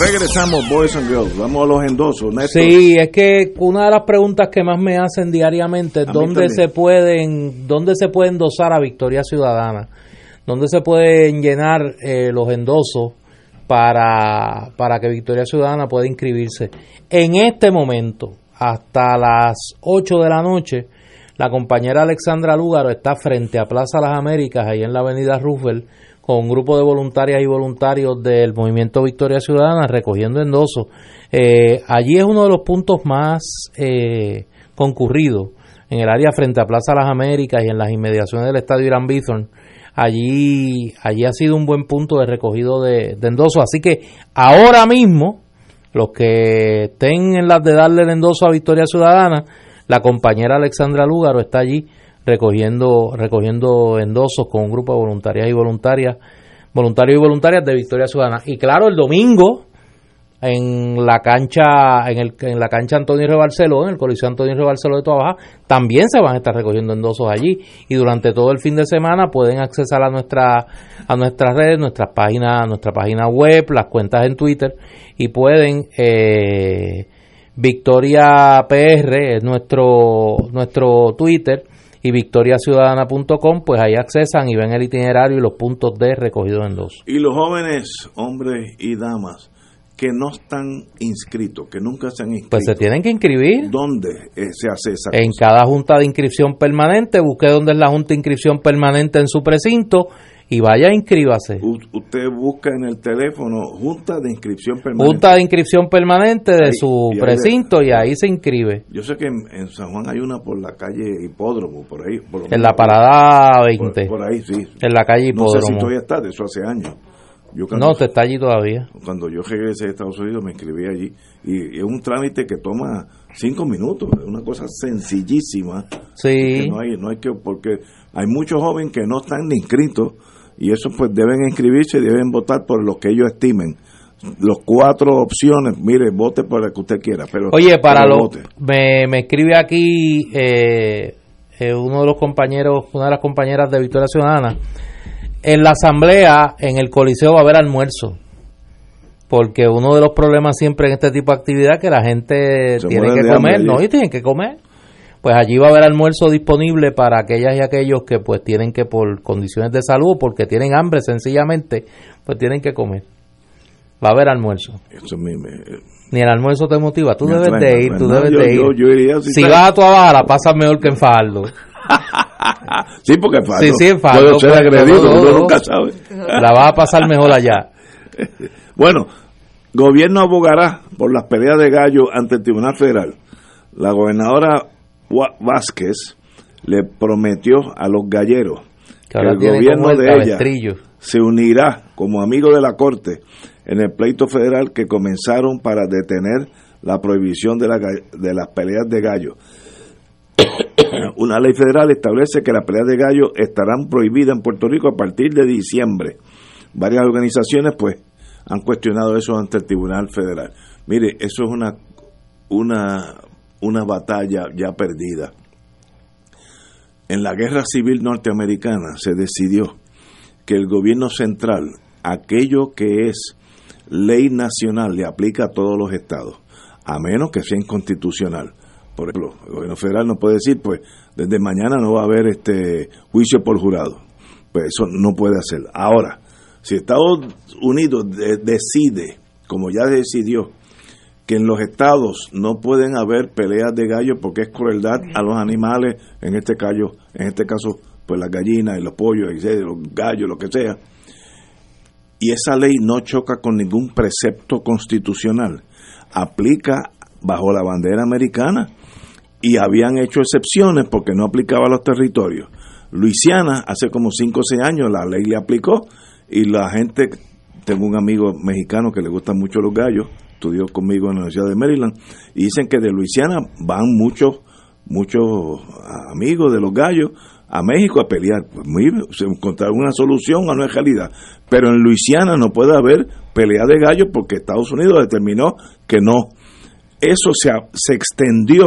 Regresamos, Boys and Girls. Vamos a los endosos. Néstor. Sí, es que una de las preguntas que más me hacen diariamente es dónde se pueden dónde se puede endosar a Victoria Ciudadana, dónde se pueden llenar eh, los endosos para, para que Victoria Ciudadana pueda inscribirse. En este momento, hasta las 8 de la noche, la compañera Alexandra Lúgaro está frente a Plaza Las Américas, ahí en la avenida Roosevelt, con un grupo de voluntarias y voluntarios del movimiento Victoria Ciudadana recogiendo endosos. Eh, allí es uno de los puntos más eh, concurridos en el área frente a Plaza Las Américas y en las inmediaciones del estadio Irán Bithorn. allí, allí ha sido un buen punto de recogido de, de endoso. Así que ahora mismo, los que estén en las de darle el endoso a Victoria Ciudadana, la compañera Alexandra Lúgaro está allí recogiendo, recogiendo endosos con un grupo de voluntarias y voluntarias, voluntarios y voluntarias de Victoria Ciudadana. Y claro, el domingo, en la cancha en, el, en la cancha Antonio Rebarceló, en el Coliseo Antonio Rebarceló de Toa Baja, también se van a estar recogiendo endosos allí y durante todo el fin de semana pueden accesar a nuestra a nuestras redes, nuestras páginas, nuestra página web, las cuentas en Twitter y pueden eh, Victoria PR es nuestro nuestro Twitter y victoriaciudadana.com, pues ahí accesan y ven el itinerario y los puntos de recogido en dos. Y los jóvenes, hombres y damas, que no están inscritos, que nunca se han inscrito. Pues se tienen que inscribir. ¿Dónde eh, se hace esa En cosa? cada junta de inscripción permanente, busque dónde es la junta de inscripción permanente en su precinto y vaya, inscríbase. U- usted busca en el teléfono Junta de Inscripción Permanente. Junta de inscripción permanente de Ahí, su y ahí precinto y ahí se inscribe. Yo sé que en, en San Juan hay una por la calle Hipódromo, por ahí. por lo En menos la parada 20. Por, por ahí, sí. En la calle No sé si Hipódromo. todavía está, de eso hace años. Yo cuando- No, te está allí todavía. Cuando yo regresé a Estados Unidos me inscribí allí y es un trámite que toma cinco minutos, es una cosa sencillísima. Sí. No hay, no hay que, porque hay muchos jóvenes que no están ni inscritos y eso pues deben inscribirse y deben votar por lo que ellos estimen. Los cuatro opciones, mire, vote por la que usted quiera, pero Oye, para pero lo vote. me, me escribe aquí eh, eh, uno de los compañeros, una de las compañeras de Victoria Ciudadana. En la asamblea, en el Coliseo va a haber almuerzo. Porque uno de los problemas siempre en este tipo de actividad es que la gente Se tiene que comer, hambre ¿no? Y tienen que comer. Pues allí va a haber almuerzo disponible para aquellas y aquellos que pues tienen que por condiciones de salud porque tienen hambre sencillamente, pues tienen que comer. Va a haber almuerzo. Eso mí me- Ni el almuerzo te motiva. Tú Me debes de me ir, tú debes de ir. yo- yo iría si si vas a tu la pasas mejor que en Fajardo. Sí, porque Fajardo Sí, en Fajardo, ser pues, agredido, no, nunca sabe. La vas a pasar mejor allá. Bueno, gobierno abogará por las peleas de gallo ante el Tribunal Federal. La gobernadora Vázquez le prometió a los galleros Que el gobierno el de ella se unirá como amigo de la Corte en el pleito federal que comenzaron para detener la prohibición de, la de las peleas de gallo. Una ley federal establece que las peleas de gallo estarán prohibidas en Puerto Rico a partir de diciembre. Varias organizaciones pues han cuestionado eso ante el Tribunal Federal. Mire, eso es una una una batalla ya perdida. En la Guerra Civil Norteamericana se decidió que el gobierno central, aquello que es ley nacional, le aplica a todos los estados, a menos que sea inconstitucional. Por ejemplo, el gobierno federal no puede decir, pues, desde mañana no va a haber este juicio por jurado. Pues eso no puede hacer. Ahora, si Estados Unidos de- decide, como ya decidió, que en los estados no pueden haber peleas de gallos porque es crueldad a los animales, en este caso, en este caso, pues las gallinas y los pollos, etcétera, los gallos, lo que sea. Y esa ley no choca con ningún precepto constitucional. Aplica bajo la bandera americana y habían hecho excepciones porque no aplicaba a los territorios. Luisiana, hace como 5 o 6 años, la ley le aplicó y la gente, tengo un amigo mexicano que le gustan mucho los gallos, estudió conmigo en la Universidad de Maryland, y dicen que de Luisiana van muchos muchos amigos de los gallos a México a pelear. Pues muy, se encontraron una solución a una realidad. Pero en Luisiana no puede haber pelea de gallos porque Estados Unidos determinó que no. Eso se, se extendió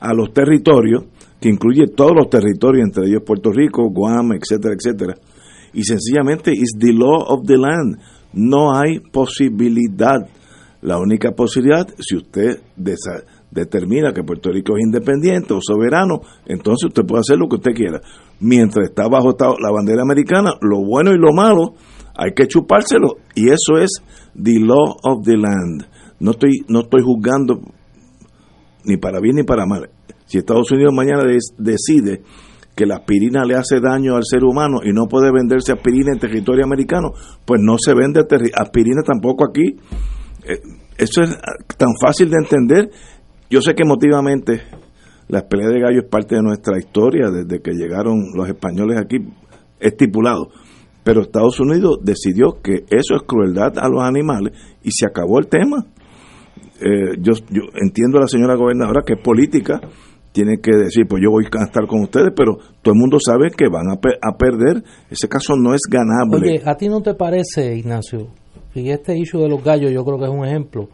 a los territorios, que incluye todos los territorios, entre ellos Puerto Rico, Guam, etcétera, etcétera. Y sencillamente es the law of the land. No hay posibilidad. La única posibilidad, si usted determina que Puerto Rico es independiente o soberano, entonces usted puede hacer lo que usted quiera. Mientras está bajo la bandera americana, lo bueno y lo malo hay que chupárselo. Y eso es the law of the land. No estoy, no estoy juzgando ni para bien ni para mal. Si Estados Unidos mañana decide que la aspirina le hace daño al ser humano y no puede venderse aspirina en territorio americano, pues no se vende aspirina tampoco aquí. Eh, eso es tan fácil de entender. Yo sé que emotivamente las peleas de gallo es parte de nuestra historia desde que llegaron los españoles aquí. estipulado. Pero Estados Unidos decidió que eso es crueldad a los animales y se acabó el tema. Eh, yo, yo entiendo a la señora gobernadora que es política, tiene que decir, pues yo voy a estar con ustedes, pero todo el mundo sabe que van a, a perder. Ese caso no es ganable. Oye, ¿a ti no te parece, Ignacio? Y este issue de los gallos yo creo que es un ejemplo.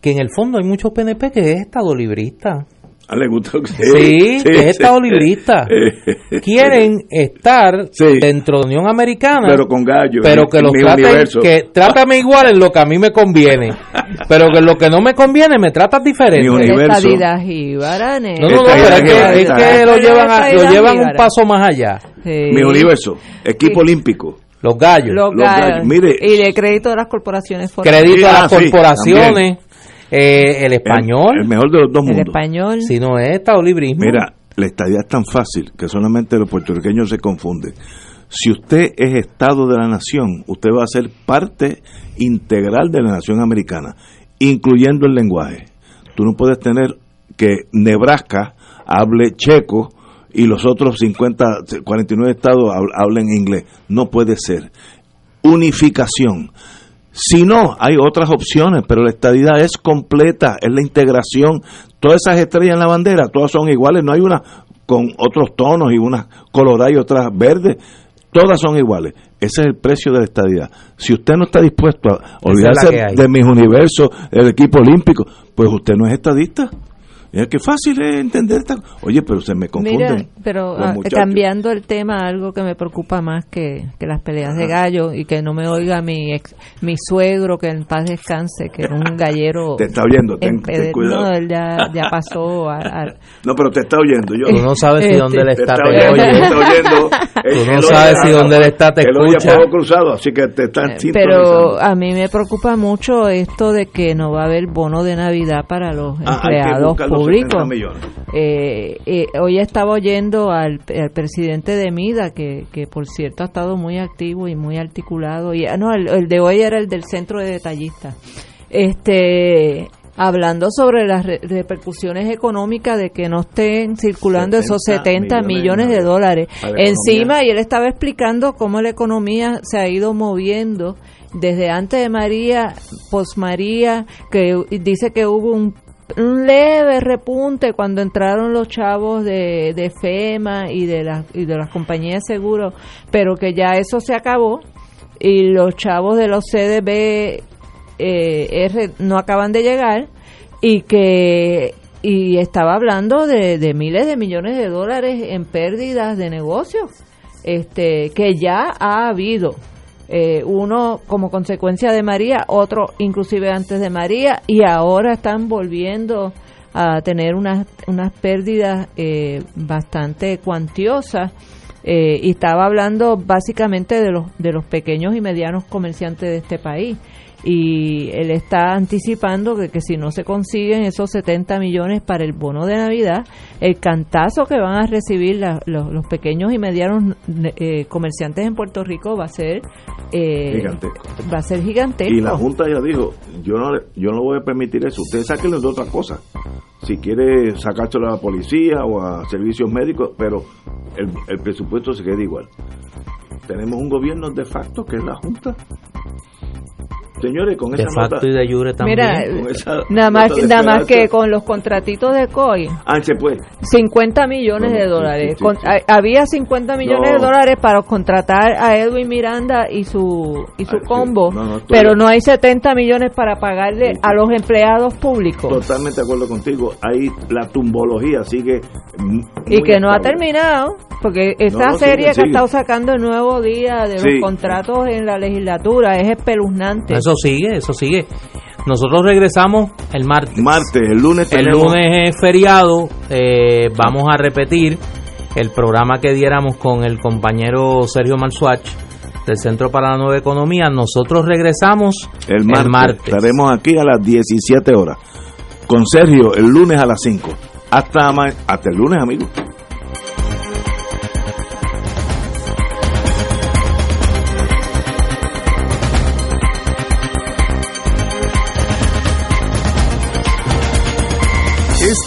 Que en el fondo hay muchos PNP que es estado librista. Ah, le gusta que- Sí, que es estado librista. Eh, Quieren estar dentro de la Unión Americana. Pero con gallos, Pero que los mi traten, universo. que trátame igual en lo que a mí me conviene. pero que en lo que no me conviene me tratas diferente. Estadidad jíbara, No, no, no, pero es que, es que lo llevan, a- lo llevan un paso más allá. Sí. Mi universo, equipo olímpico. Los gallos. Los gallos. Mire, y de crédito de las corporaciones. Crédito a Ah, las sí, corporaciones. eh, el español. El, mejor de los dos El mundos. español. Si no es estado librismo. Mira, la estadía es tan fácil que solamente los puertorriqueños se confunden. Si usted es Estado de la nación, usted va a ser parte integral de la nación americana, incluyendo el lenguaje. Tú no puedes tener que Nebraska hable checo y los otros 50, 49 estados hab- hablen inglés. No puede ser. Unificación. Si no, hay otras opciones, pero la estadidad es completa, es la integración. Todas esas estrellas en la bandera, todas son iguales, no hay una con otros tonos y unas coloradas y otras verdes, todas son iguales. Ese es el precio de la estadidad. Si usted no está dispuesto a olvidarse de mis universos, el equipo olímpico, pues usted no es estadista. Es que fácil es entender esta. Oye, pero se me confunden. Mira, pero los ah, muchachos. cambiando el tema, algo que me preocupa más que, que las peleas de gallo y que no me oiga mi ex, mi suegro, que en paz descanse, que era un gallero. Te está oyendo, ten- ten cuidado. No, él ya, ya pasó a, a- No, pero te está oyendo. Yo, Tú no sabes si Este- donde él está Te está oyendo, oye. te está oyendo. Tú no sabes si donde él está te él oye a escucha. cruzado, así que te están Pero sintonizando. a mí me preocupa mucho esto de que no va a haber bono de Navidad para los Ah, empleados los públicos. 70 millones. Eh, eh, hoy estaba oyendo al, al presidente de MIDA, que, que por cierto ha estado muy activo y muy articulado. Y, ah, no, el, el de hoy era el del centro de detallistas. Este, hablando sobre las re- repercusiones económicas de que no estén circulando esos 70 millones de dólares encima y él estaba explicando cómo la economía se ha ido moviendo desde antes de María, pos María, que dice que hubo un, un leve repunte cuando entraron los chavos de, de FEMA y de, las y de las compañías de seguros, pero que ya eso se acabó y los chavos de los CDB eh, no acaban de llegar y que y estaba hablando de, de miles de millones de dólares en pérdidas de negocios este que ya ha habido eh, uno como consecuencia de María otro inclusive antes de María y ahora están volviendo a tener unas unas pérdidas eh, bastante cuantiosas. Eh, y estaba hablando básicamente de los de los pequeños y medianos comerciantes de este país y él está anticipando que, que si no se consiguen esos 70 millones para el bono de Navidad, el cantazo que van a recibir la- los, los pequeños y medianos eh, comerciantes en Puerto Rico va a ser eh, Gigantesco. va a ser gigantesco. Y la Junta ya dijo, yo no, yo no voy a permitir eso, ustedes sáquenlo de otra cosa. Si quiere sacárselo a la policía o a servicios médicos, pero el, el presupuesto se queda igual. Tenemos un gobierno de facto que es la Junta. Señores, con De esa facto nota... y de jure también. Mira, esa nada más, nada más que con los contratitos de COI, Ah, se puede. 50 millones No, no, de dólares. sí, sí, Con- sí. ha- Había 50 millones No. de dólares para contratar a Edwin Miranda y su y su Ah, sí. combo, No, no, estoy- pero no hay 70 millones para pagarle a los empleados públicos. Totalmente de acuerdo contigo. Ahí la tumbología sigue. Y que no ha terminado, porque no, serie sigue, que ha estado sacando el nuevo día de Sí. los contratos en la legislatura es espeluznante. Eso sigue, eso sigue. Nosotros regresamos el martes. Martes, el lunes El lunes es feriado. eh, vamos a repetir el programa que diéramos con el compañero Sergio Malsuach del Centro para la Nueva Economía. Nosotros regresamos El martes. Estaremos aquí a las 17 horas. Con Sergio, el lunes a las 5. Hasta, ma- hasta el lunes, amigos.